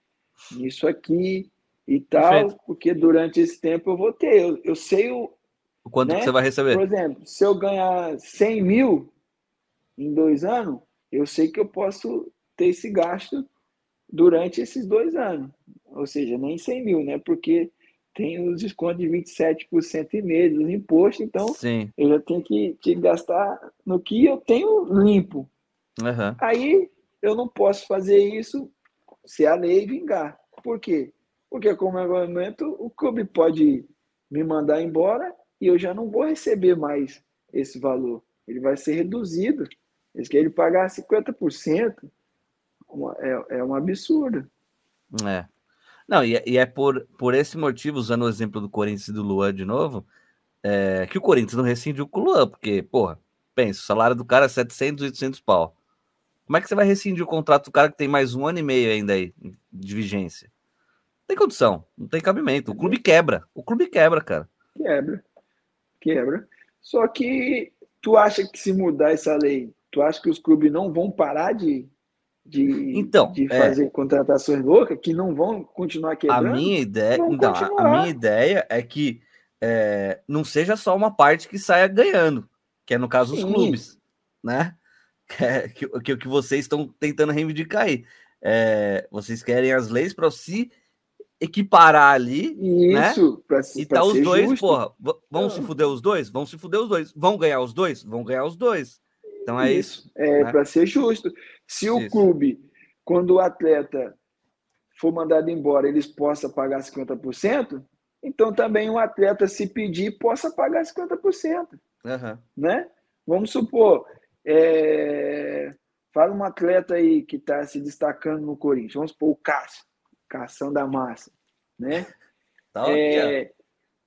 Speaker 2: nisso aqui e tal, Perfeito. porque durante esse tempo eu vou ter. Eu, eu sei o.
Speaker 1: O quanto né? que você vai receber?
Speaker 2: Por exemplo, se eu ganhar 100 mil em dois anos, eu sei que eu posso ter esse gasto durante esses dois anos. Ou seja, nem 100 mil, né? Porque tem os descontos de 27% e meio dos impostos, então
Speaker 1: Sim.
Speaker 2: eu já tenho que, que, gastar no que eu tenho limpo.
Speaker 1: Uhum.
Speaker 2: Aí eu não posso fazer isso se a lei vingar. Por quê? Porque como regulamento, o clube pode me mandar embora e eu já não vou receber mais esse valor. Ele vai ser reduzido. Eles querem pagar 50%. É, é um absurdo.
Speaker 1: É. Não, e, é, e, é por, por esse motivo, usando o exemplo do Corinthians e do Luan de novo, é, que o Corinthians não rescindiu com o Luan, porque, porra, pensa, o salário do cara é 700, 800 pau. Como é que você vai rescindir o contrato do cara que tem mais um ano e meio ainda aí de vigência? Não tem condição, não tem cabimento. O clube quebra, o clube quebra, cara.
Speaker 2: Quebra, quebra. Só que tu acha que se mudar essa lei, tu acha que os clubes não vão parar de de,
Speaker 1: então,
Speaker 2: de é. fazer é, contratações loucas que não vão continuar quebrando.
Speaker 1: A minha ideia, não, a minha ideia é que é, não seja só uma parte que saia ganhando, que é no caso Sim. os clubes, né? É, que, que, que vocês estão tentando reivindicar aí. É, vocês querem as leis para se equiparar ali, né? Isso, né? Pra, e tá os dois, justo. porra, vão se fuder os dois? Vão se fuder os dois. Vão ganhar os dois? Vão ganhar os dois. Então é isso. isso
Speaker 2: é né? para ser justo. Se o Isso. clube, quando o atleta for mandado embora, eles possam pagar 50%, então também um atleta, se pedir, possa pagar 50%.
Speaker 1: Uhum.
Speaker 2: Né? Vamos supor, é... fala um atleta aí que está se destacando no Corinthians, vamos supor o Cássio, Cação da Massa, né?
Speaker 1: Tá é...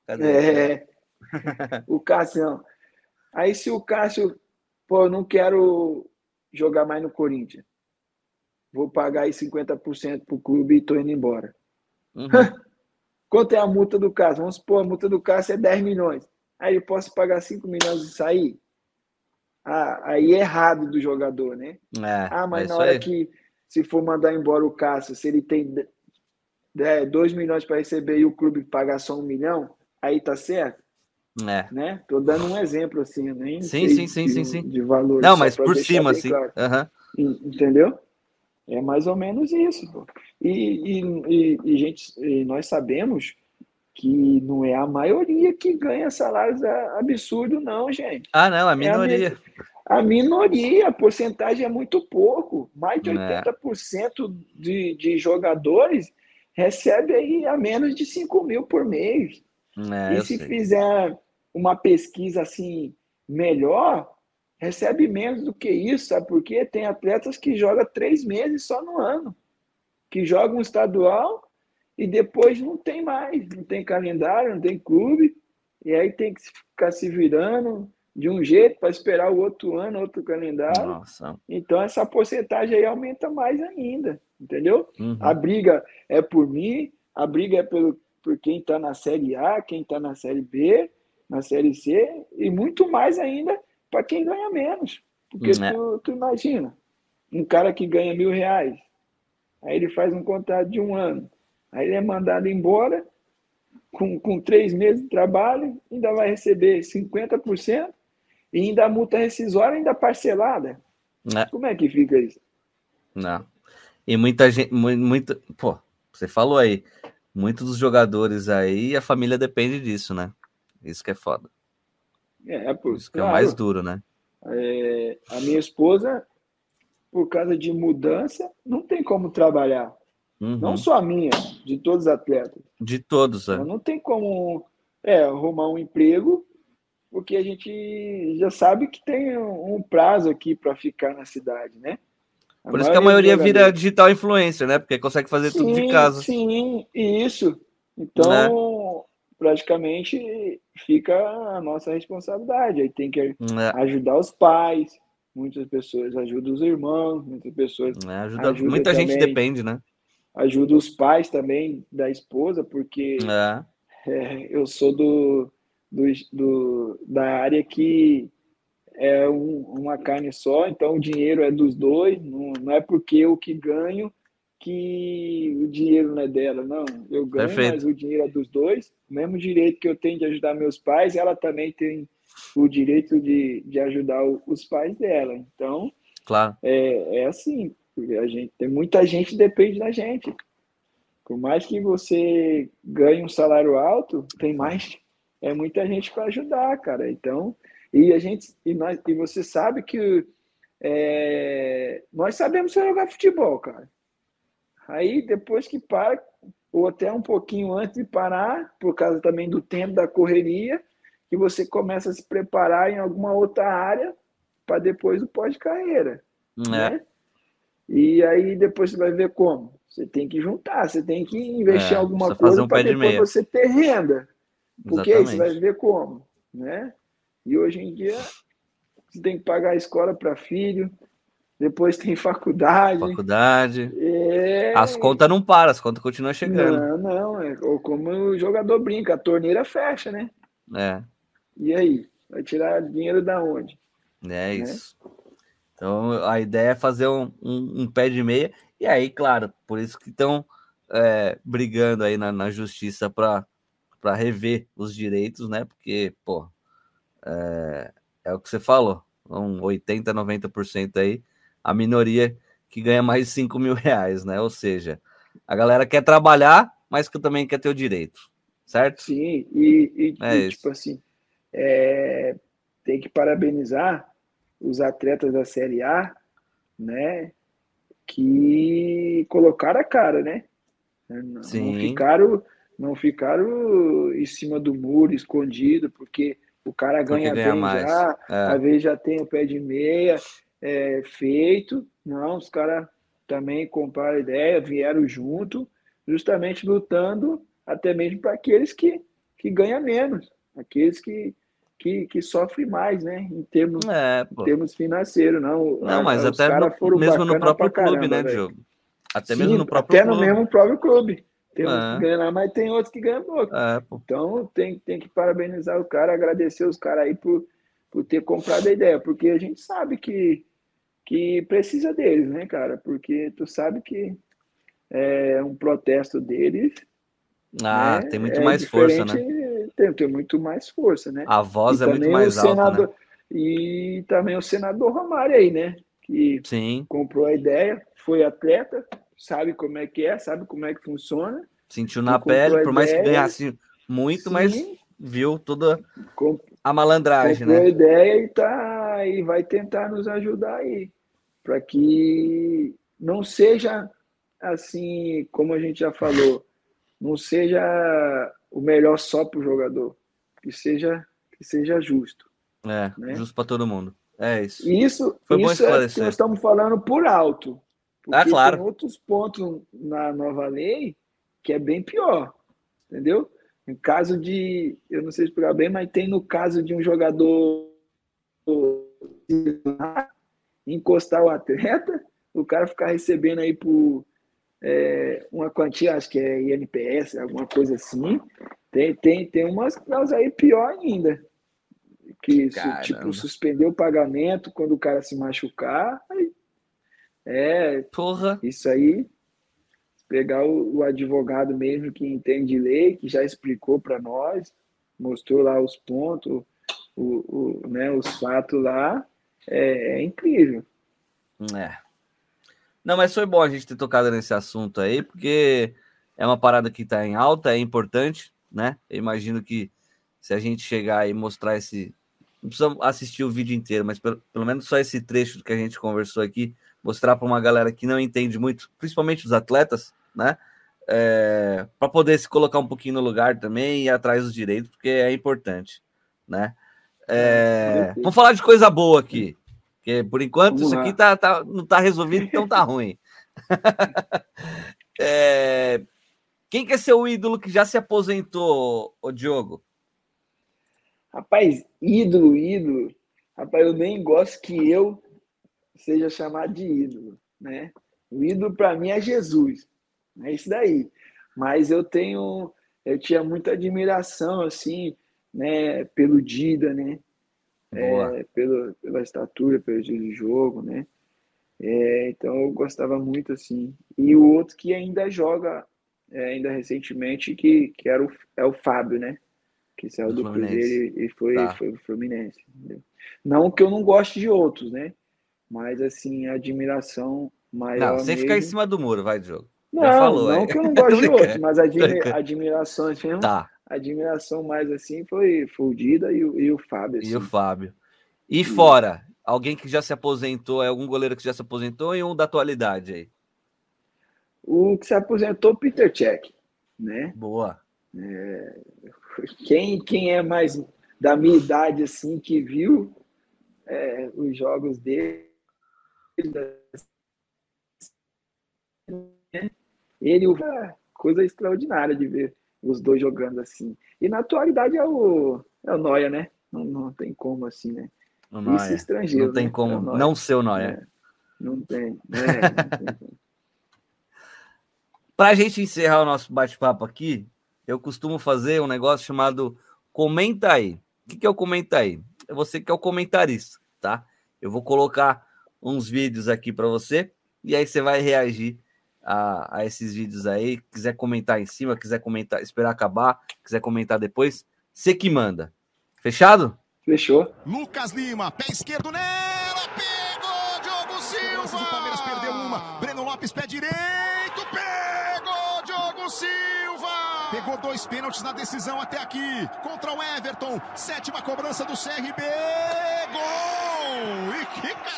Speaker 2: é... o Cássio. Aí se o Cássio, pô, eu não quero jogar mais no Corinthians. Vou pagar aí 50% para o clube e estou indo embora. Uhum. Quanto é a multa do caso? Vamos supor, a multa do caso é 10 milhões. Aí eu posso pagar 5 milhões e sair? Ah, aí é errado do jogador, né?
Speaker 1: É,
Speaker 2: ah, mas é na hora aí. que se for mandar embora o Cássio, se ele tem 2 milhões para receber e o clube pagar só um milhão, aí tá certo?
Speaker 1: É.
Speaker 2: Né? Tô dando um exemplo assim, nem
Speaker 1: sim, sim, sim, de, sim, sim.
Speaker 2: de valor.
Speaker 1: Não, mas por cima, assim. Claro.
Speaker 2: Uhum. Entendeu? É mais ou menos isso. Pô. E, e, e, e gente, e nós sabemos que não é a maioria que ganha salários absurdos, não, gente.
Speaker 1: Ah, não, a minoria. É
Speaker 2: a, a, minoria, a porcentagem é muito pouco. Mais de 80% é. de, de jogadores recebe aí a menos de 5 mil por mês.
Speaker 1: É,
Speaker 2: e se sei. fizer uma pesquisa assim melhor, recebe menos do que isso, sabe? Porque tem atletas que jogam três meses só no ano, que jogam estadual e depois não tem mais, não tem calendário, não tem clube, e aí tem que ficar se virando de um jeito para esperar o outro ano, outro calendário.
Speaker 1: Nossa.
Speaker 2: Então essa porcentagem aí aumenta mais ainda, entendeu?
Speaker 1: Uhum.
Speaker 2: A briga é por mim, a briga é pelo, por quem está na Série A, quem está na Série B, na Série C, e muito mais ainda para quem ganha menos. Porque é. tu, tu, imagina, um cara que ganha mil reais, aí ele faz um contrato de um ano, aí ele é mandado embora com, com três meses de trabalho, ainda vai receber 50% e ainda a multa rescisória ainda parcelada.
Speaker 1: É.
Speaker 2: Como é que fica isso?
Speaker 1: Não. E muita gente, muito, pô, você falou aí, muitos dos jogadores aí, a família depende disso, né? Isso que é foda.
Speaker 2: É, por,
Speaker 1: Isso que claro, é o mais duro, né?
Speaker 2: É, a minha esposa, por causa de mudança, não tem como trabalhar. Uhum. Não só a minha, de todos os atletas.
Speaker 1: De todos, é.
Speaker 2: Não tem como é, arrumar um emprego, porque a gente já sabe que tem um prazo aqui para ficar na cidade, né?
Speaker 1: A Por isso que a maioria vira digital influencer, né? Porque consegue fazer sim, tudo de casa.
Speaker 2: Sim, isso. Então, né? praticamente fica a nossa responsabilidade. Aí tem que é. ajudar os pais, muitas pessoas ajudam os irmãos, muitas pessoas.
Speaker 1: É, ajuda, muita também, gente depende, né?
Speaker 2: Ajuda os pais também da esposa, porque
Speaker 1: é.
Speaker 2: É, eu sou do, do, do, da área que é um, uma carne só, então o dinheiro é dos dois, não, não é porque eu que ganho que o dinheiro não é dela, não. Eu ganho, Perfeito. mas o dinheiro é dos dois. O mesmo direito que eu tenho de ajudar meus pais, ela também tem o direito de, de ajudar os pais dela. Então,
Speaker 1: claro.
Speaker 2: é, é assim, a gente tem muita gente que depende da gente. Por mais que você ganhe um salário alto, tem mais é muita gente para ajudar, cara. Então, e a gente e nós e você sabe que é, nós sabemos jogar futebol, cara. Aí depois que para, ou até um pouquinho antes de parar, por causa também do tempo da correria, que você começa a se preparar em alguma outra área para depois o pós-carreira. É. Né? E aí depois você vai ver como. Você tem que juntar, você tem que investir é, em alguma coisa um para depois de você ter renda. Porque aí você vai ver como, né? E hoje em dia você tem que pagar a escola para filho, depois tem faculdade.
Speaker 1: Faculdade. É... As contas não param, as contas continuam chegando.
Speaker 2: Não, não. É como o jogador brinca, a torneira fecha, né?
Speaker 1: É.
Speaker 2: E aí? Vai tirar dinheiro da onde?
Speaker 1: É né? isso. Né? Então a ideia é fazer um, um, um, pé de meia. E aí, claro, por isso que estão é, brigando aí na, na justiça para rever os direitos, né? Porque, pô, é, é o que você falou. Um 80, 90% aí a minoria que ganha mais de 5 mil reais, né? Ou seja, a galera quer trabalhar, mas que também quer ter o direito, certo?
Speaker 2: Sim, e, e, é e tipo assim, é, tem que parabenizar os atletas da Série A, né? Que colocaram a cara, né? Não, Sim. ficaram, não ficaram em cima do muro, escondido, porque o cara ganha, ganha bem mais. já, é. às vezes já tem o pé de meia, é, feito. Não, os caras também compraram ideia, vieram junto, justamente lutando até mesmo para aqueles que, que ganham menos, aqueles que, que, que sofrem mais, né? Em termos, é, em termos financeiros, não.
Speaker 1: Não, mas até no, mesmo no próprio clube, né, Diogo? Até Sim, mesmo no próprio
Speaker 2: até clube. no mesmo próprio clube. Tem uns é. que ganham mais, tem outros que ganham pouco. É, então tem, tem que parabenizar o cara, agradecer os caras aí por, por ter comprado a ideia, porque a gente sabe que que precisa deles, né, cara? Porque tu sabe que é um protesto deles.
Speaker 1: Ah, né? tem muito é mais força, né?
Speaker 2: Tem, tem muito mais força, né?
Speaker 1: A voz e é muito mais alta, senador, né?
Speaker 2: E também o senador Romário aí, né? Que
Speaker 1: Sim.
Speaker 2: comprou a ideia, foi atleta, sabe como é que é, sabe como é que funciona.
Speaker 1: Sentiu na pele, por mais que ganhasse muito, Sim. mas viu toda a malandragem, comprou
Speaker 2: né? a ideia e tá e vai tentar nos ajudar aí para que não seja assim, como a gente já falou, não seja o melhor só para o jogador, que seja que seja justo.
Speaker 1: É, né? justo para todo mundo. É isso.
Speaker 2: Isso, Foi isso bom é que nós estamos falando por alto.
Speaker 1: Porque ah, claro.
Speaker 2: tem outros pontos na nova lei que é bem pior, entendeu? Em caso de, eu não sei explicar bem, mas tem no caso de um jogador encostar o atleta, o cara ficar recebendo aí por é, uma quantia, acho que é INPS, alguma coisa assim. Tem, tem, tem umas causas aí pior ainda. Que tipo, suspender o pagamento quando o cara se machucar. Aí, é.
Speaker 1: Porra.
Speaker 2: Isso aí. Pegar o, o advogado mesmo que entende lei, que já explicou para nós, mostrou lá os pontos, o, o, né, os fatos lá, é, é incrível.
Speaker 1: É. Não, mas foi bom a gente ter tocado nesse assunto aí, porque é uma parada que está em alta, é importante, né? Eu imagino que se a gente chegar e mostrar esse. Não precisa assistir o vídeo inteiro, mas pelo, pelo menos só esse trecho que a gente conversou aqui, mostrar para uma galera que não entende muito, principalmente os atletas, né? É, para poder se colocar um pouquinho no lugar também e ir atrás dos direitos, porque é importante, né? É, vamos falar de coisa boa aqui. Porque por enquanto vamos isso aqui tá, tá, não está resolvido, então tá ruim. é, quem que é seu ídolo que já se aposentou, o Diogo?
Speaker 2: Rapaz, ídolo, ídolo. Rapaz, eu nem gosto que eu seja chamado de ídolo, né? O ídolo para mim é Jesus, é isso daí. Mas eu tenho eu tinha muita admiração, assim, né, pelo Dida, né? É, pelo, pela estatura, pelo estilo de jogo, né? É, então eu gostava muito, assim. E o outro que ainda joga, é, ainda recentemente, que, que era o, é o Fábio, né? Que saiu do, do Cruzeiro e foi, tá. foi pro Fluminense. Entendeu? Não que eu não goste de outros, né? Mas, assim, a admiração maior.
Speaker 1: Não, sem mesmo... ficar em cima do muro, vai, Diogo.
Speaker 2: Não, Já falou, não é. que eu não gosto de outros, mas a admiração, assim, tá. admiração mais assim foi, foi o Dida e o, e o Fábio. Assim.
Speaker 1: E o Fábio. E, e fora, alguém que já se aposentou, é algum goleiro que já se aposentou e um da atualidade aí?
Speaker 2: O que se aposentou, Peter Cech, né?
Speaker 1: Boa.
Speaker 2: É, quem, quem é mais da minha idade, assim, que viu é, os jogos dele, ele, é coisa extraordinária de ver os dois jogando assim. E na atualidade é o, é o Noia, né? Não, não tem como assim, né?
Speaker 1: O Noia. Isso estrangeiro. Não tem né? como é não ser o Noia.
Speaker 2: É, não tem. É,
Speaker 1: Para a gente encerrar o nosso bate-papo aqui, eu costumo fazer um negócio chamado Comenta aí. O que é o Comenta aí? É você que é o comentarista, tá? Eu vou colocar uns vídeos aqui para você e aí você vai reagir a, a, esses vídeos aí. Quiser comentar em cima, quiser comentar, esperar acabar, quiser comentar depois, você que manda. Fechado?
Speaker 2: Fechou.
Speaker 3: Lucas Lima, pé esquerdo nela, pegou Diogo Silva. O Palmeiras perdeu uma. Breno Lopes, pé direito, pegou Diogo Silva. Pegou dois pênaltis na decisão até aqui contra o Everton. Sétima cobrança do CRB. Gol!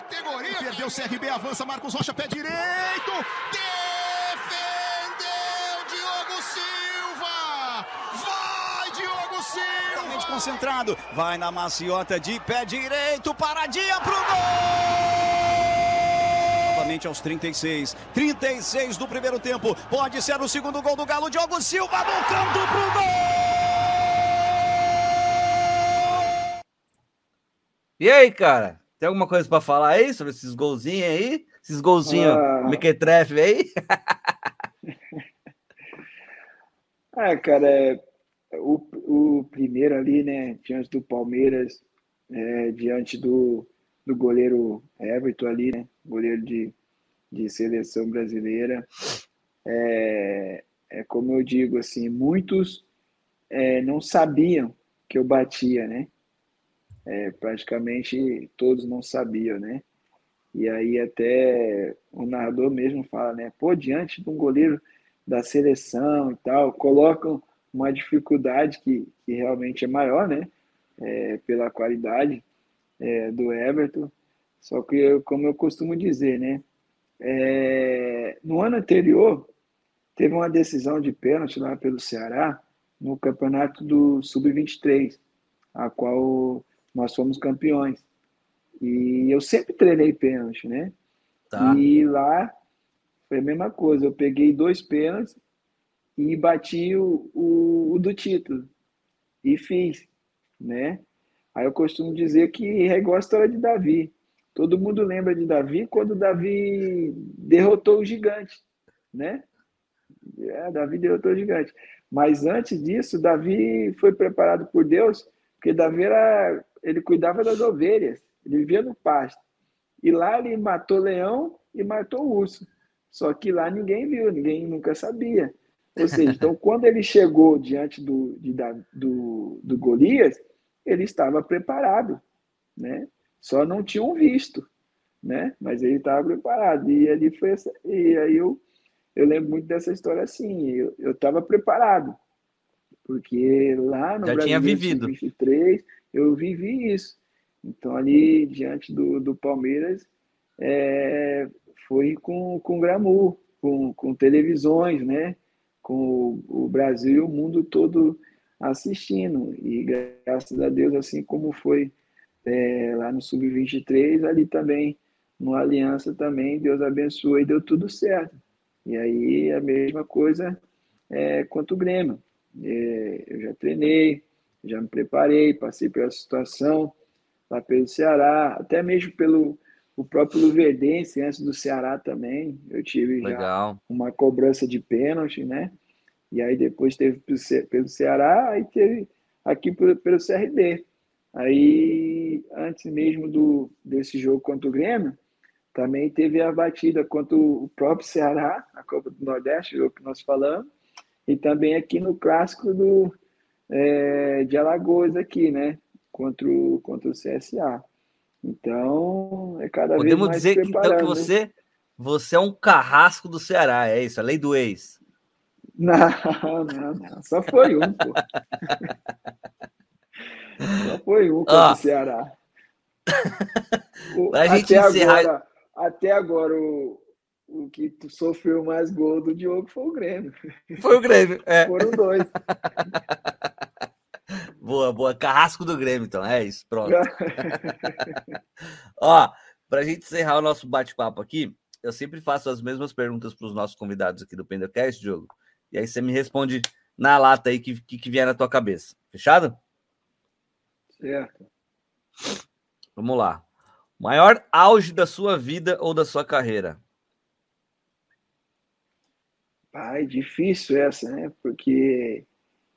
Speaker 3: Categoria! Perdeu o CRB, avança Marcos Rocha, pé direito. Defendeu Diogo Silva. Vai, Diogo Silva
Speaker 4: concentrado. Vai na maciota de pé direito, paradinha pro gol! Novamente aos 36. 36 do primeiro tempo. Pode ser o segundo gol do Galo. Diogo Silva no canto pro gol!
Speaker 1: E aí, cara? Tem alguma coisa para falar aí sobre esses golzinhos aí? Esses golzinhos ah. mequetrefe aí?
Speaker 2: ah, cara, é o, o primeiro ali, né, diante do Palmeiras, é, diante do, do goleiro Everton ali, né, goleiro de, de seleção brasileira. É, é como eu digo, assim, muitos é, não sabiam que eu batia, né? É, praticamente todos não sabiam, né? E aí até o narrador mesmo fala, né? Pô, diante de um goleiro da seleção e tal, colocam uma dificuldade que, que realmente é maior, né? É, pela qualidade é, do Everton. Só que, eu, como eu costumo dizer, né? É, no ano anterior, teve uma decisão de pênalti lá pelo Ceará no campeonato do Sub-23, a qual nós fomos campeões. E eu sempre treinei pênalti, né? Tá. E lá foi a mesma coisa. Eu peguei dois pênaltis e bati o, o, o, do título. E fiz, né? Aí eu costumo dizer que é igual a história de Davi. Todo mundo lembra de Davi quando Davi derrotou o gigante, né? É, Davi derrotou o gigante. Mas antes disso, Davi foi preparado por Deus, porque Davi era, ele cuidava das ovelhas, ele vivia no pasto. E lá ele matou leão e matou urso. Só que lá ninguém viu, ninguém nunca sabia. Ou seja, então, quando ele chegou diante do, de, do, do Golias, ele estava preparado, né? Só não tinham visto, né? Mas ele estava preparado. E ali foi essa, e aí eu, eu lembro muito dessa história assim. Eu estava preparado, porque lá no
Speaker 1: Já Brasil tinha vivido.
Speaker 2: 23 eu vivi isso. Então ali diante do, do Palmeiras é, foi com, com glamour, com, com televisões, né? com o Brasil e o mundo todo assistindo. E graças a Deus, assim como foi é, lá no Sub-23, ali também, no Aliança também, Deus abençoou e deu tudo certo. E aí a mesma coisa é, quanto o Grêmio. É, eu já treinei, já me preparei, passei pela situação lá pelo Ceará, até mesmo pelo o próprio Luverdense, antes do Ceará também, eu tive Legal. já uma cobrança de pênalti, né? E aí depois teve pelo Ceará, aí teve aqui pelo, pelo CRB. Aí, antes mesmo do, desse jogo contra o Grêmio, também teve a batida contra o próprio Ceará, a Copa do Nordeste, o jogo que nós falamos, e também aqui no clássico do, é, de Alagoas aqui, né? Contra o, contra o CSA. Então, é cada
Speaker 1: Podemos
Speaker 2: vez mais
Speaker 1: dizer então, que você, você é um carrasco do Ceará, é isso? A lei do ex.
Speaker 2: Não, não, não. Só foi um, pô. Só foi um contra o Ceará.
Speaker 1: O, a gente
Speaker 2: até
Speaker 1: encerrar...
Speaker 2: agora, até agora o, o que sofreu mais gol do Diogo foi o Grêmio.
Speaker 1: Foi o Grêmio, é.
Speaker 2: Foram dois.
Speaker 1: Boa, boa. Carrasco do Grêmio, então. É isso, pronto. Ó, pra gente encerrar o nosso bate-papo aqui, eu sempre faço as mesmas perguntas para os nossos convidados aqui do Pendercast, Diogo. E aí você me responde na lata aí que, que, que vier na tua cabeça. Fechado?
Speaker 2: Certo.
Speaker 1: Vamos lá. Maior auge da sua vida ou da sua carreira?
Speaker 2: Pai, difícil essa, né? Porque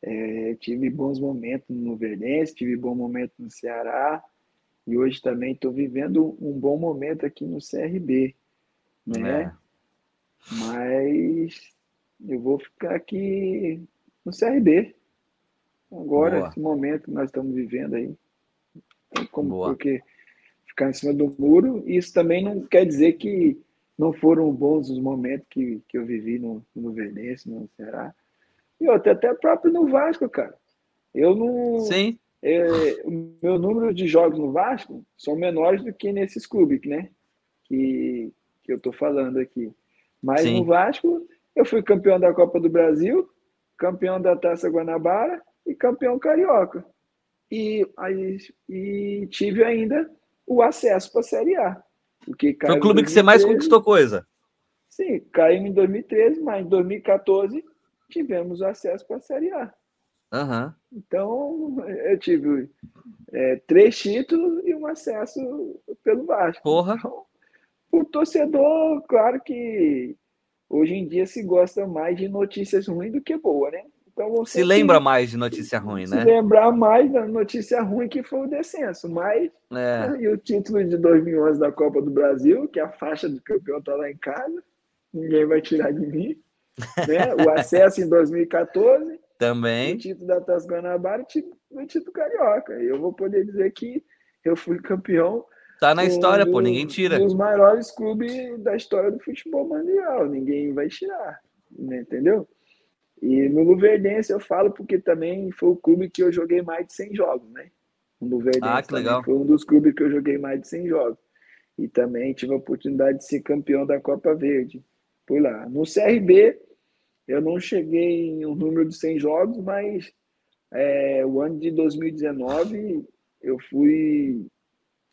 Speaker 2: é, tive bons momentos no Verdense, tive bom momento no Ceará e hoje também estou vivendo um bom momento aqui no CRB, né? É. Mas eu vou ficar aqui no CRB. Agora, Boa. esse momento que nós estamos vivendo aí. Como, Boa. porque ficar em cima do muro, isso também não quer dizer que não foram bons os momentos que, que eu vivi no, no Venense, no Ceará. E até, até próprio no Vasco, cara. Eu não.
Speaker 1: Sim.
Speaker 2: É, o meu número de jogos no Vasco são menores do que nesses clubes, né? Que, que eu tô falando aqui. Mas Sim. no Vasco, eu fui campeão da Copa do Brasil, campeão da Taça Guanabara e campeão carioca. E, aí, e tive ainda o acesso para a Série A.
Speaker 1: Porque Foi o clube 2013, que você mais conquistou coisa.
Speaker 2: Sim, caímos em 2013, mas em 2014 tivemos acesso para a Série A.
Speaker 1: Uhum.
Speaker 2: Então, eu tive é, três títulos e um acesso pelo Vasco.
Speaker 1: Porra.
Speaker 2: Então, o torcedor, claro que hoje em dia se gosta mais de notícias ruins do que boa, né?
Speaker 1: Então, se lembra mais de notícia ruim, né?
Speaker 2: Se lembrar mais da notícia ruim que foi o descenso, mas é. e o título de 2011 da Copa do Brasil, que a faixa do campeão está lá em casa, ninguém vai tirar de mim, né? O acesso em 2014,
Speaker 1: também.
Speaker 2: O título da Taça Guanabara e o título carioca. Eu vou poder dizer que eu fui campeão
Speaker 1: Tá na história, do, pô, ninguém tira.
Speaker 2: Um dos maiores clubes da história do futebol mundial, ninguém vai tirar, entendeu? E no Luverdense eu falo porque também foi o clube que eu joguei mais de 100 jogos, né? O Luverdense
Speaker 1: ah, que legal.
Speaker 2: foi um dos clubes que eu joguei mais de 100 jogos. E também tive a oportunidade de ser campeão da Copa Verde. Por lá. No CRB, eu não cheguei em um número de 100 jogos, mas é, o ano de 2019 eu fui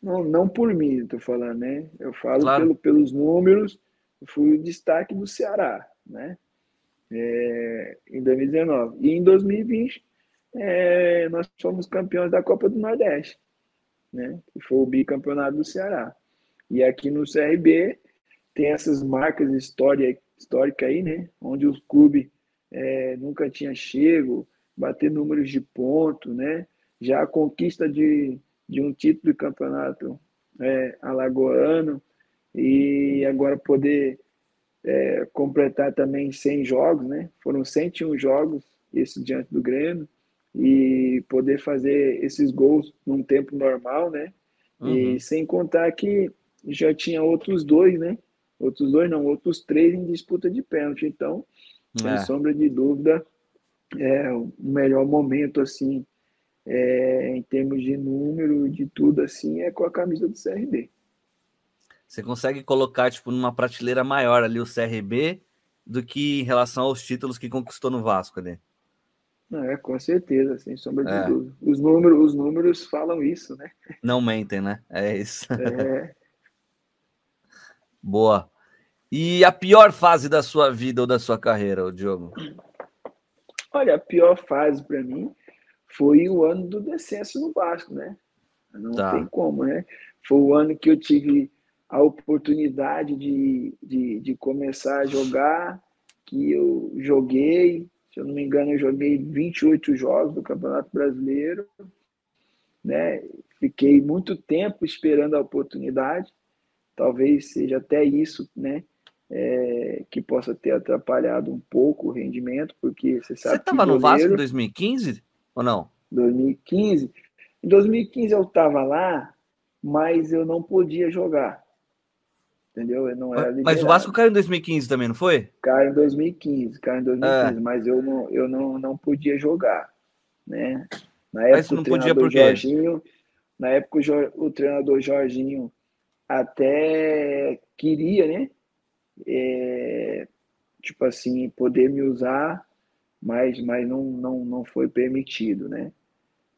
Speaker 2: não, não por mim, estou falando, né? Eu falo claro. pelo, pelos números, fui o destaque do Ceará, né? É, em 2019. E em 2020, é, nós fomos campeões da Copa do Nordeste, né? Que foi o bicampeonato do Ceará. E aqui no CRB tem essas marcas história, histórica aí, né? Onde o clube é, nunca tinha chego, bater números de ponto, né? Já a conquista de de um título de campeonato é, alagoano e agora poder é, completar também 100 jogos, né? Foram 101 jogos esse diante do Grêmio e poder fazer esses gols num tempo normal, né? Uhum. E sem contar que já tinha outros dois, né? Outros dois não, outros três em disputa de pênalti. Então, é. sem sombra de dúvida, é o melhor momento assim é, em termos de número, de tudo assim, é com a camisa do CRB.
Speaker 1: Você consegue colocar tipo numa prateleira maior ali o CRB do que em relação aos títulos que conquistou no Vasco, né?
Speaker 2: É, com certeza, sem sombra de é. dúvida. Os números, os números falam isso, né?
Speaker 1: Não mentem, né? É isso.
Speaker 2: É.
Speaker 1: Boa. E a pior fase da sua vida ou da sua carreira, Diogo?
Speaker 2: Olha, a pior fase para mim foi o ano do descenso no Vasco, né? Não tá. tem como, né? Foi o ano que eu tive a oportunidade de, de, de começar a jogar, que eu joguei, Se eu não me engano, eu joguei 28 jogos do Campeonato Brasileiro, né? Fiquei muito tempo esperando a oportunidade. Talvez seja até isso, né? É, que possa ter atrapalhado um pouco o rendimento, porque você sabe.
Speaker 1: Você estava no Vasco em 2015 ou não?
Speaker 2: 2015. Em 2015 eu estava lá, mas eu não podia jogar. Entendeu? Eu não era
Speaker 1: mas o Vasco caiu em 2015 também, não foi?
Speaker 2: Caiu em 2015, caiu em 2015, é. mas eu não, eu não, não podia jogar, né? Na época, mas não podia por quê? Jorginho, na época o, o treinador Jorginho até queria, né? É, tipo assim, poder me usar, mas, mas não, não, não foi permitido, né?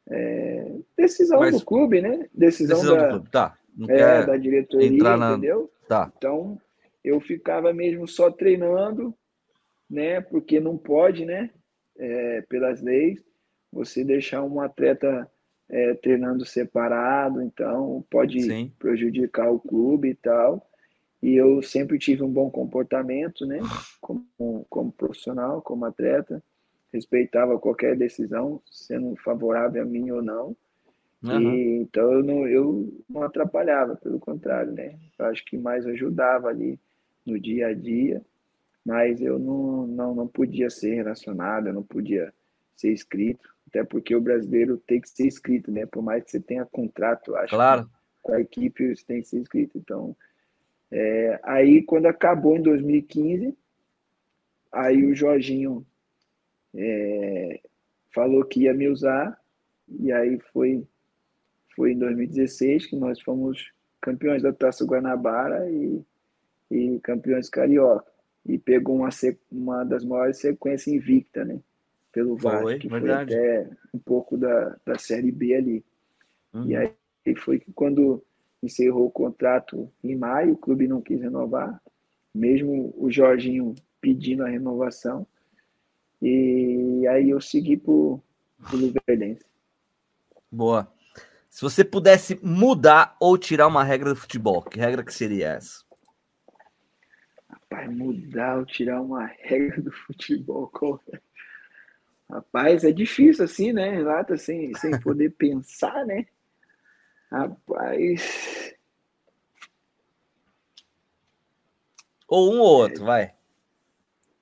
Speaker 2: É, decisão mas, do clube, né? Decisão, decisão da, do clube, tá. É, da diretoria, na... entendeu?
Speaker 1: Tá.
Speaker 2: Então, eu ficava mesmo só treinando, né? Porque não pode, né? É, pelas leis, você deixar um atleta é, treinando separado, então pode Sim. prejudicar o clube e tal. E eu sempre tive um bom comportamento, né? Como, como profissional, como atleta, respeitava qualquer decisão, sendo favorável a mim ou não. Uhum. E, então eu não, eu não atrapalhava, pelo contrário, né? Eu acho que mais ajudava ali no dia a dia, mas eu não, não, não podia ser relacionado, eu não podia ser inscrito, até porque o brasileiro tem que ser inscrito, né? Por mais que você tenha contrato, acho
Speaker 1: claro.
Speaker 2: com a equipe você tem que ser inscrito. Então, é, aí quando acabou em 2015, aí o Jorginho é, falou que ia me usar, e aí foi foi em 2016 que nós fomos campeões da Taça Guanabara e, e campeões carioca. E pegou uma, uma das maiores sequências invicta, né? Pelo Vasco, que verdade. foi até um pouco da, da Série B ali. Uhum. E aí foi que quando encerrou o contrato em maio, o clube não quis renovar, mesmo o Jorginho pedindo a renovação. E aí eu segui para o Luverdense.
Speaker 1: Boa. Se você pudesse mudar ou tirar uma regra do futebol, que regra que seria essa?
Speaker 2: Rapaz, mudar ou tirar uma regra do futebol, qual é? Rapaz, é difícil assim, né, Renata, sem, sem poder pensar, né? Rapaz.
Speaker 1: Ou um ou outro, é, vai.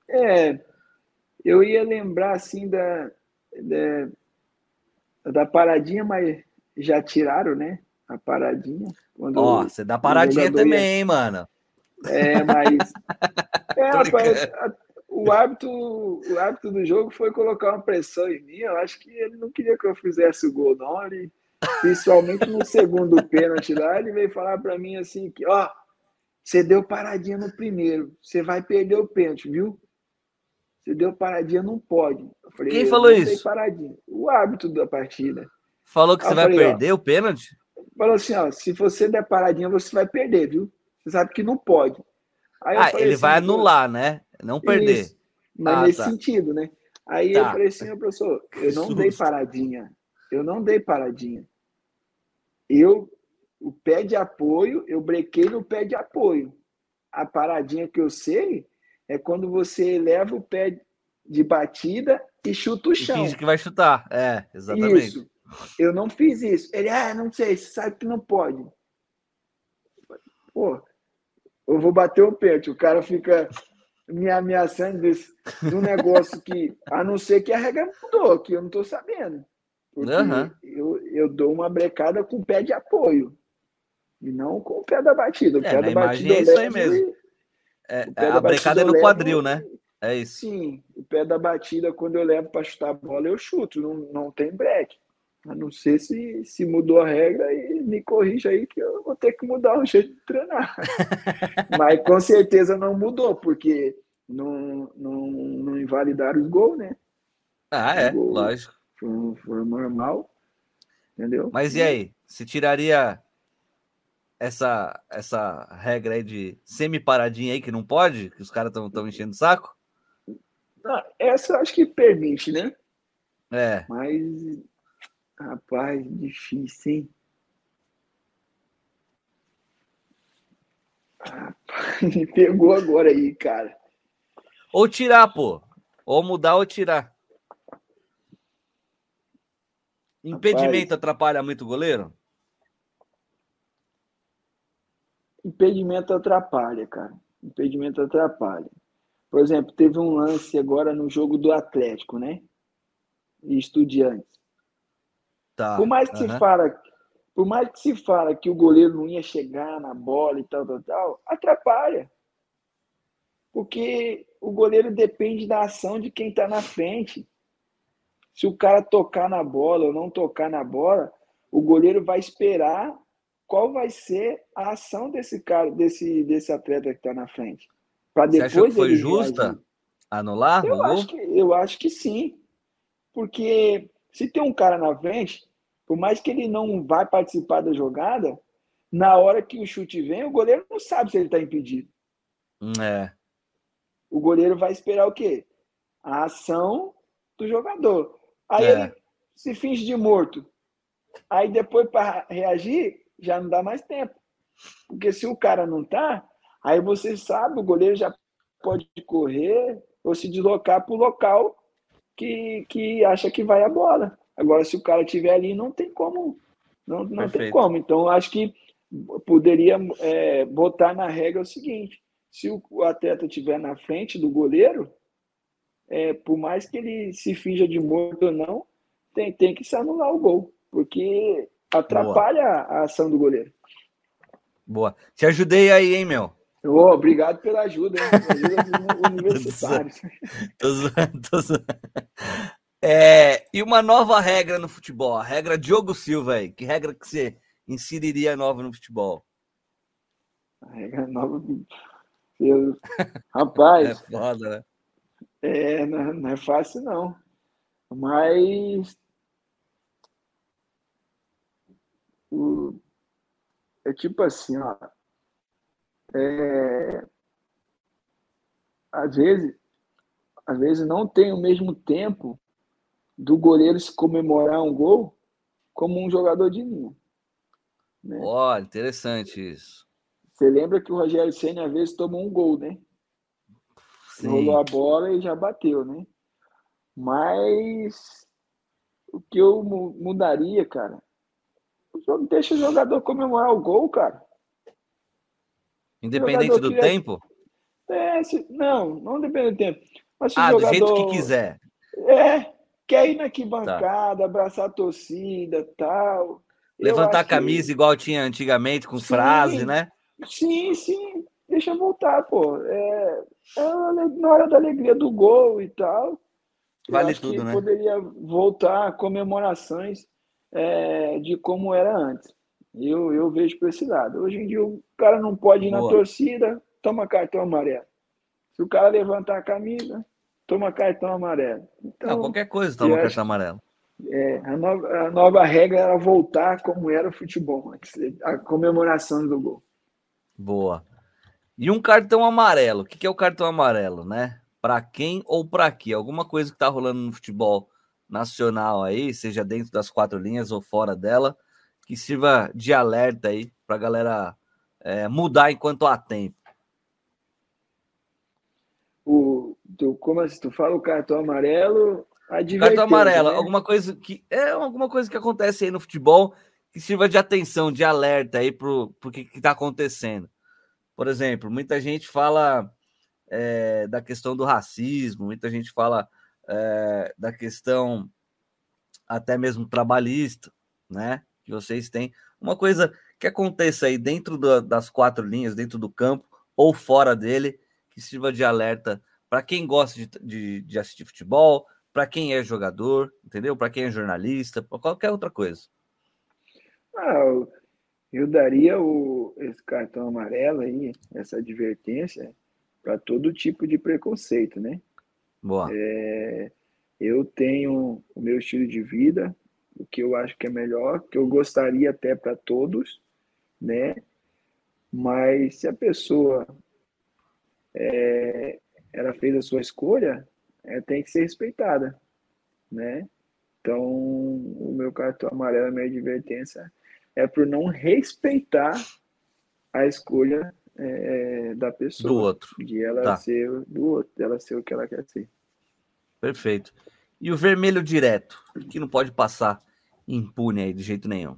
Speaker 2: É, eu ia lembrar assim da, da, da paradinha, mas já tiraram, né? A paradinha.
Speaker 1: Ó, você dá paradinha também, ia... hein, mano?
Speaker 2: É, mas. é, rapaz, a, o, hábito, o hábito do jogo foi colocar uma pressão em mim. Eu acho que ele não queria que eu fizesse o gol, não. Ele, principalmente no segundo pênalti lá, ele veio falar para mim assim: que, ó, você deu paradinha no primeiro, você vai perder o pênalti, viu? Você deu paradinha, não pode.
Speaker 1: Falei, Quem falou isso?
Speaker 2: Paradinha. O hábito da partida.
Speaker 1: Falou que você vai falei, perder ó, o pênalti?
Speaker 2: Falou assim, ó, se você der paradinha, você vai perder, viu? Você sabe que não pode.
Speaker 1: Aí ah, ele assim, vai anular, né? Não perder. Isso,
Speaker 2: mas ah, nesse tá. sentido, né? Aí tá. eu falei assim, professor, eu não dei paradinha. Eu não dei paradinha. Eu, o pé de apoio, eu brequei no pé de apoio. A paradinha que eu sei é quando você leva o pé de batida e chuta o chão.
Speaker 1: Finge que vai chutar. É, exatamente. Isso.
Speaker 2: Eu não fiz isso. Ele, ah, não sei, você sabe que não pode. Pô, eu vou bater o pênalti. O cara fica me ameaçando desse, de um negócio que, a não ser que a regra mudou, que eu não estou sabendo. Uhum. eu, eu dou uma brecada com o pé de apoio. E não com o pé da batida. O
Speaker 1: é,
Speaker 2: pé da
Speaker 1: batida é isso aí mesmo. É, a brecada é no levo, quadril, né? É isso.
Speaker 2: Sim, o pé da batida, quando eu levo para chutar a bola, eu chuto, não, não tem break. A não ser se, se mudou a regra e me corrija aí que eu vou ter que mudar o jeito de treinar. Mas com certeza não mudou, porque não, não, não invalidaram os gols, né?
Speaker 1: Ah, é, lógico.
Speaker 2: Foi, foi normal, entendeu?
Speaker 1: Mas e aí? Se tiraria essa, essa regra aí de semi-paradinha aí que não pode? Que os caras estão enchendo o saco?
Speaker 2: Não, essa eu acho que permite, né?
Speaker 1: É.
Speaker 2: Mas Rapaz, difícil, hein? Rapaz, me pegou agora aí, cara.
Speaker 1: Ou tirar, pô. Ou mudar ou tirar. Impedimento Rapaz, atrapalha muito o goleiro?
Speaker 2: Impedimento atrapalha, cara. Impedimento atrapalha. Por exemplo, teve um lance agora no jogo do Atlético, né? E Estudiantes. Tá. Por mais que uhum. se fala, por mais que se fala que o goleiro não ia chegar na bola e tal, tal, tal, atrapalha. Porque o goleiro depende da ação de quem está na frente. Se o cara tocar na bola ou não tocar na bola, o goleiro vai esperar qual vai ser a ação desse cara, desse, desse atleta que está na frente.
Speaker 1: Para depois Você acha que foi justa reagir. anular?
Speaker 2: Eu acho, que, eu acho que sim. Porque se tem um cara na frente, por mais que ele não vai participar da jogada, na hora que o chute vem, o goleiro não sabe se ele está impedido.
Speaker 1: É.
Speaker 2: O goleiro vai esperar o quê? A ação do jogador. Aí é. ele se finge de morto. Aí depois, para reagir, já não dá mais tempo. Porque se o cara não tá, aí você sabe, o goleiro já pode correr ou se deslocar para o local que, que acha que vai a bola. Agora, se o cara estiver ali, não tem como. Não, não tem como. Então, acho que poderia é, botar na regra o seguinte: se o, atleta estiver na frente do goleiro, é, por mais que ele se finja de morto ou não, tem, tem que se anular o gol. Porque atrapalha Boa. a ação do goleiro.
Speaker 1: Boa. Te ajudei aí, hein, meu?
Speaker 2: Oh, obrigado pela ajuda, hein? Ajuda universitários. tô zoando,
Speaker 1: tô zoando. É, e uma nova regra no futebol, a regra Diogo Silva aí. Que regra que você inseriria nova no futebol?
Speaker 2: A regra nova. Eu... Rapaz.
Speaker 1: é foda, né?
Speaker 2: É, não, não é fácil, não. Mas o, é tipo assim, ó. É, às vezes, às vezes não tem o mesmo tempo do goleiro se comemorar um gol como um jogador de linha.
Speaker 1: Né? Olha, interessante isso.
Speaker 2: Você lembra que o Rogério Senna às vezes tomou um gol, né? Sim. Rolou a bola e já bateu, né? Mas o que eu mudaria, cara, Deixa o jogador comemorar o gol, cara.
Speaker 1: Independente do tempo?
Speaker 2: É, se... não, não depende do tempo.
Speaker 1: Mas ah, jogador... do jeito que quiser.
Speaker 2: É, quer ir na arquibancada, tá. abraçar a torcida tal.
Speaker 1: Levantar a camisa que... igual tinha antigamente, com sim, frase, né?
Speaker 2: Sim, sim. Deixa voltar, pô. É, é na hora da alegria do gol e tal.
Speaker 1: Vale tudo, né?
Speaker 2: Poderia voltar comemorações é, de como era antes. Eu, eu vejo por esse lado. Hoje em dia o cara não pode ir Boa. na torcida, toma cartão amarelo. Se o cara levantar a camisa, toma cartão amarelo.
Speaker 1: Então, não, qualquer coisa toma cartão acho, amarelo.
Speaker 2: É, a, nova, a nova regra era voltar como era o futebol antes, a comemoração do gol.
Speaker 1: Boa. E um cartão amarelo, o que, que é o cartão amarelo, né? Para quem ou para quê? Alguma coisa que tá rolando no futebol nacional aí, seja dentro das quatro linhas ou fora dela, que sirva de alerta aí para a galera é, mudar enquanto há tempo.
Speaker 2: O, tu, como assim, tu fala o cartão amarelo,
Speaker 1: cartão amarelo, né? alguma coisa que é alguma coisa que acontece aí no futebol que sirva de atenção, de alerta aí para o que está acontecendo. Por exemplo, muita gente fala é, da questão do racismo, muita gente fala é, da questão até mesmo trabalhista, né? Vocês têm. Uma coisa que aconteça aí dentro das quatro linhas, dentro do campo ou fora dele, que sirva de alerta para quem gosta de, de, de assistir futebol, para quem é jogador, entendeu? Para quem é jornalista, para qualquer outra coisa.
Speaker 2: Ah, eu daria o, esse cartão amarelo aí, essa advertência, para todo tipo de preconceito, né?
Speaker 1: Boa.
Speaker 2: É, eu tenho o meu estilo de vida, o que eu acho que é melhor, que eu gostaria até para todos, né? Mas se a pessoa é, ela fez a sua escolha, é, tem que ser respeitada, né? Então, o meu cartão amarelo, a minha advertência é por não respeitar a escolha é, da pessoa.
Speaker 1: Do outro.
Speaker 2: De ela tá. ser do outro, dela ser o que ela quer ser.
Speaker 1: Perfeito. E o vermelho direto, que não pode passar impune aí de jeito nenhum.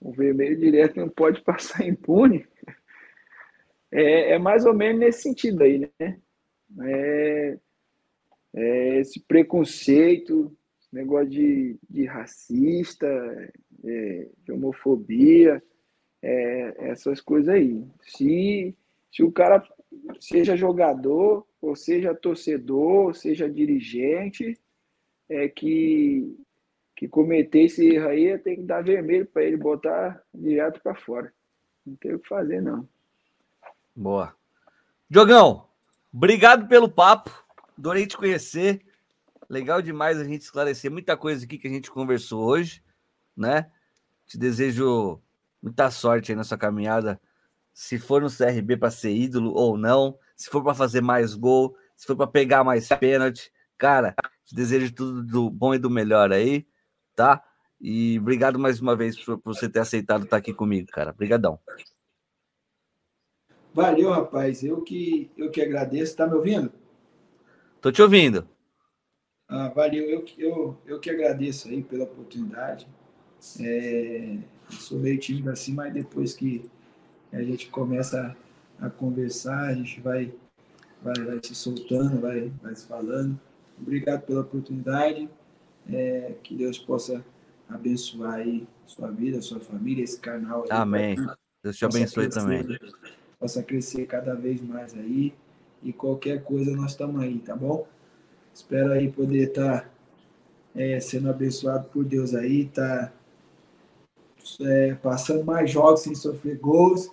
Speaker 5: O vermelho direto não pode passar impune. É, é mais ou menos nesse sentido aí, né? É, é esse preconceito, esse negócio de, de racista, é, de homofobia, é, essas coisas aí. Se, se o cara seja jogador, ou seja torcedor, ou seja dirigente, é que, que cometer esse erro aí tem que dar vermelho para ele botar direto para fora. Não tem o que fazer, não.
Speaker 1: Boa. Jogão, obrigado pelo papo. Adorei te conhecer. Legal demais a gente esclarecer muita coisa aqui que a gente conversou hoje, né? Te desejo muita sorte aí nessa caminhada. Se for no CRB para ser ídolo ou não, se for para fazer mais gol, se for para pegar mais pênalti, cara, te desejo tudo do bom e do melhor aí, tá? E obrigado mais uma vez por, por você ter aceitado estar aqui comigo, cara. Obrigadão.
Speaker 2: Valeu, rapaz. Eu que eu que agradeço. Tá me ouvindo?
Speaker 1: Tô te ouvindo.
Speaker 2: Ah, valeu. Eu, eu, eu que agradeço aí pela oportunidade. É, sou meio tímido assim, mas depois que a gente começa a, conversar, a gente vai, vai, vai se soltando, vai, vai se falando. Obrigado pela oportunidade. É, que Deus possa abençoar aí sua vida, sua família, esse canal. Aí,
Speaker 1: Amém. Deus te abençoe também.
Speaker 2: Possa crescer cada vez mais aí. E qualquer coisa nós estamos aí, tá bom? Espero aí poder estar tá, é, sendo abençoado por Deus aí, tá é, passando mais jogos sem sofrer gols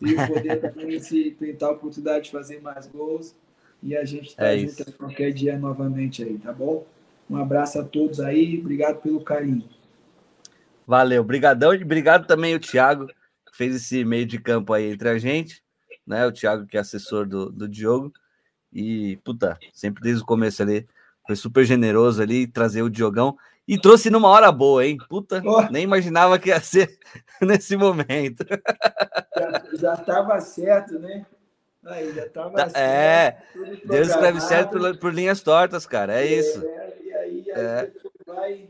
Speaker 2: e poder também se tentar a oportunidade de fazer mais gols e a gente tá é junto qualquer dia novamente aí, tá bom? Um abraço a todos aí, obrigado pelo carinho.
Speaker 1: Valeu, brigadão e obrigado também o Thiago que fez esse meio de campo aí entre a gente, né? O Thiago que é assessor do, do Diogo e puta, sempre desde o começo ali foi super generoso ali trazer o Diogão e trouxe numa hora boa, hein? Puta, oh. nem imaginava que ia ser nesse momento.
Speaker 2: Já estava certo, né? Aí, já tava
Speaker 1: tá, certo. É, Deus escreve certo por, por, linhas tortas, cara. É, é isso.
Speaker 2: e aí, é. vai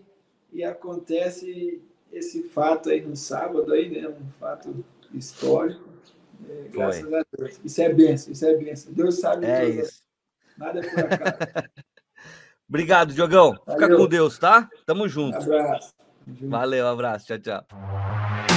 Speaker 2: e acontece esse fato aí no sábado, aí, né? Um fato histórico. É, graças a Deus. Isso é benção, isso é benção. Deus sabe.
Speaker 1: É isso.
Speaker 2: Nada é por acaso.
Speaker 1: Obrigado, Diogão. Fica com Deus, tá? Tamo junto.
Speaker 2: Um abraço.
Speaker 1: Valeu, abraço. Tchau, tchau.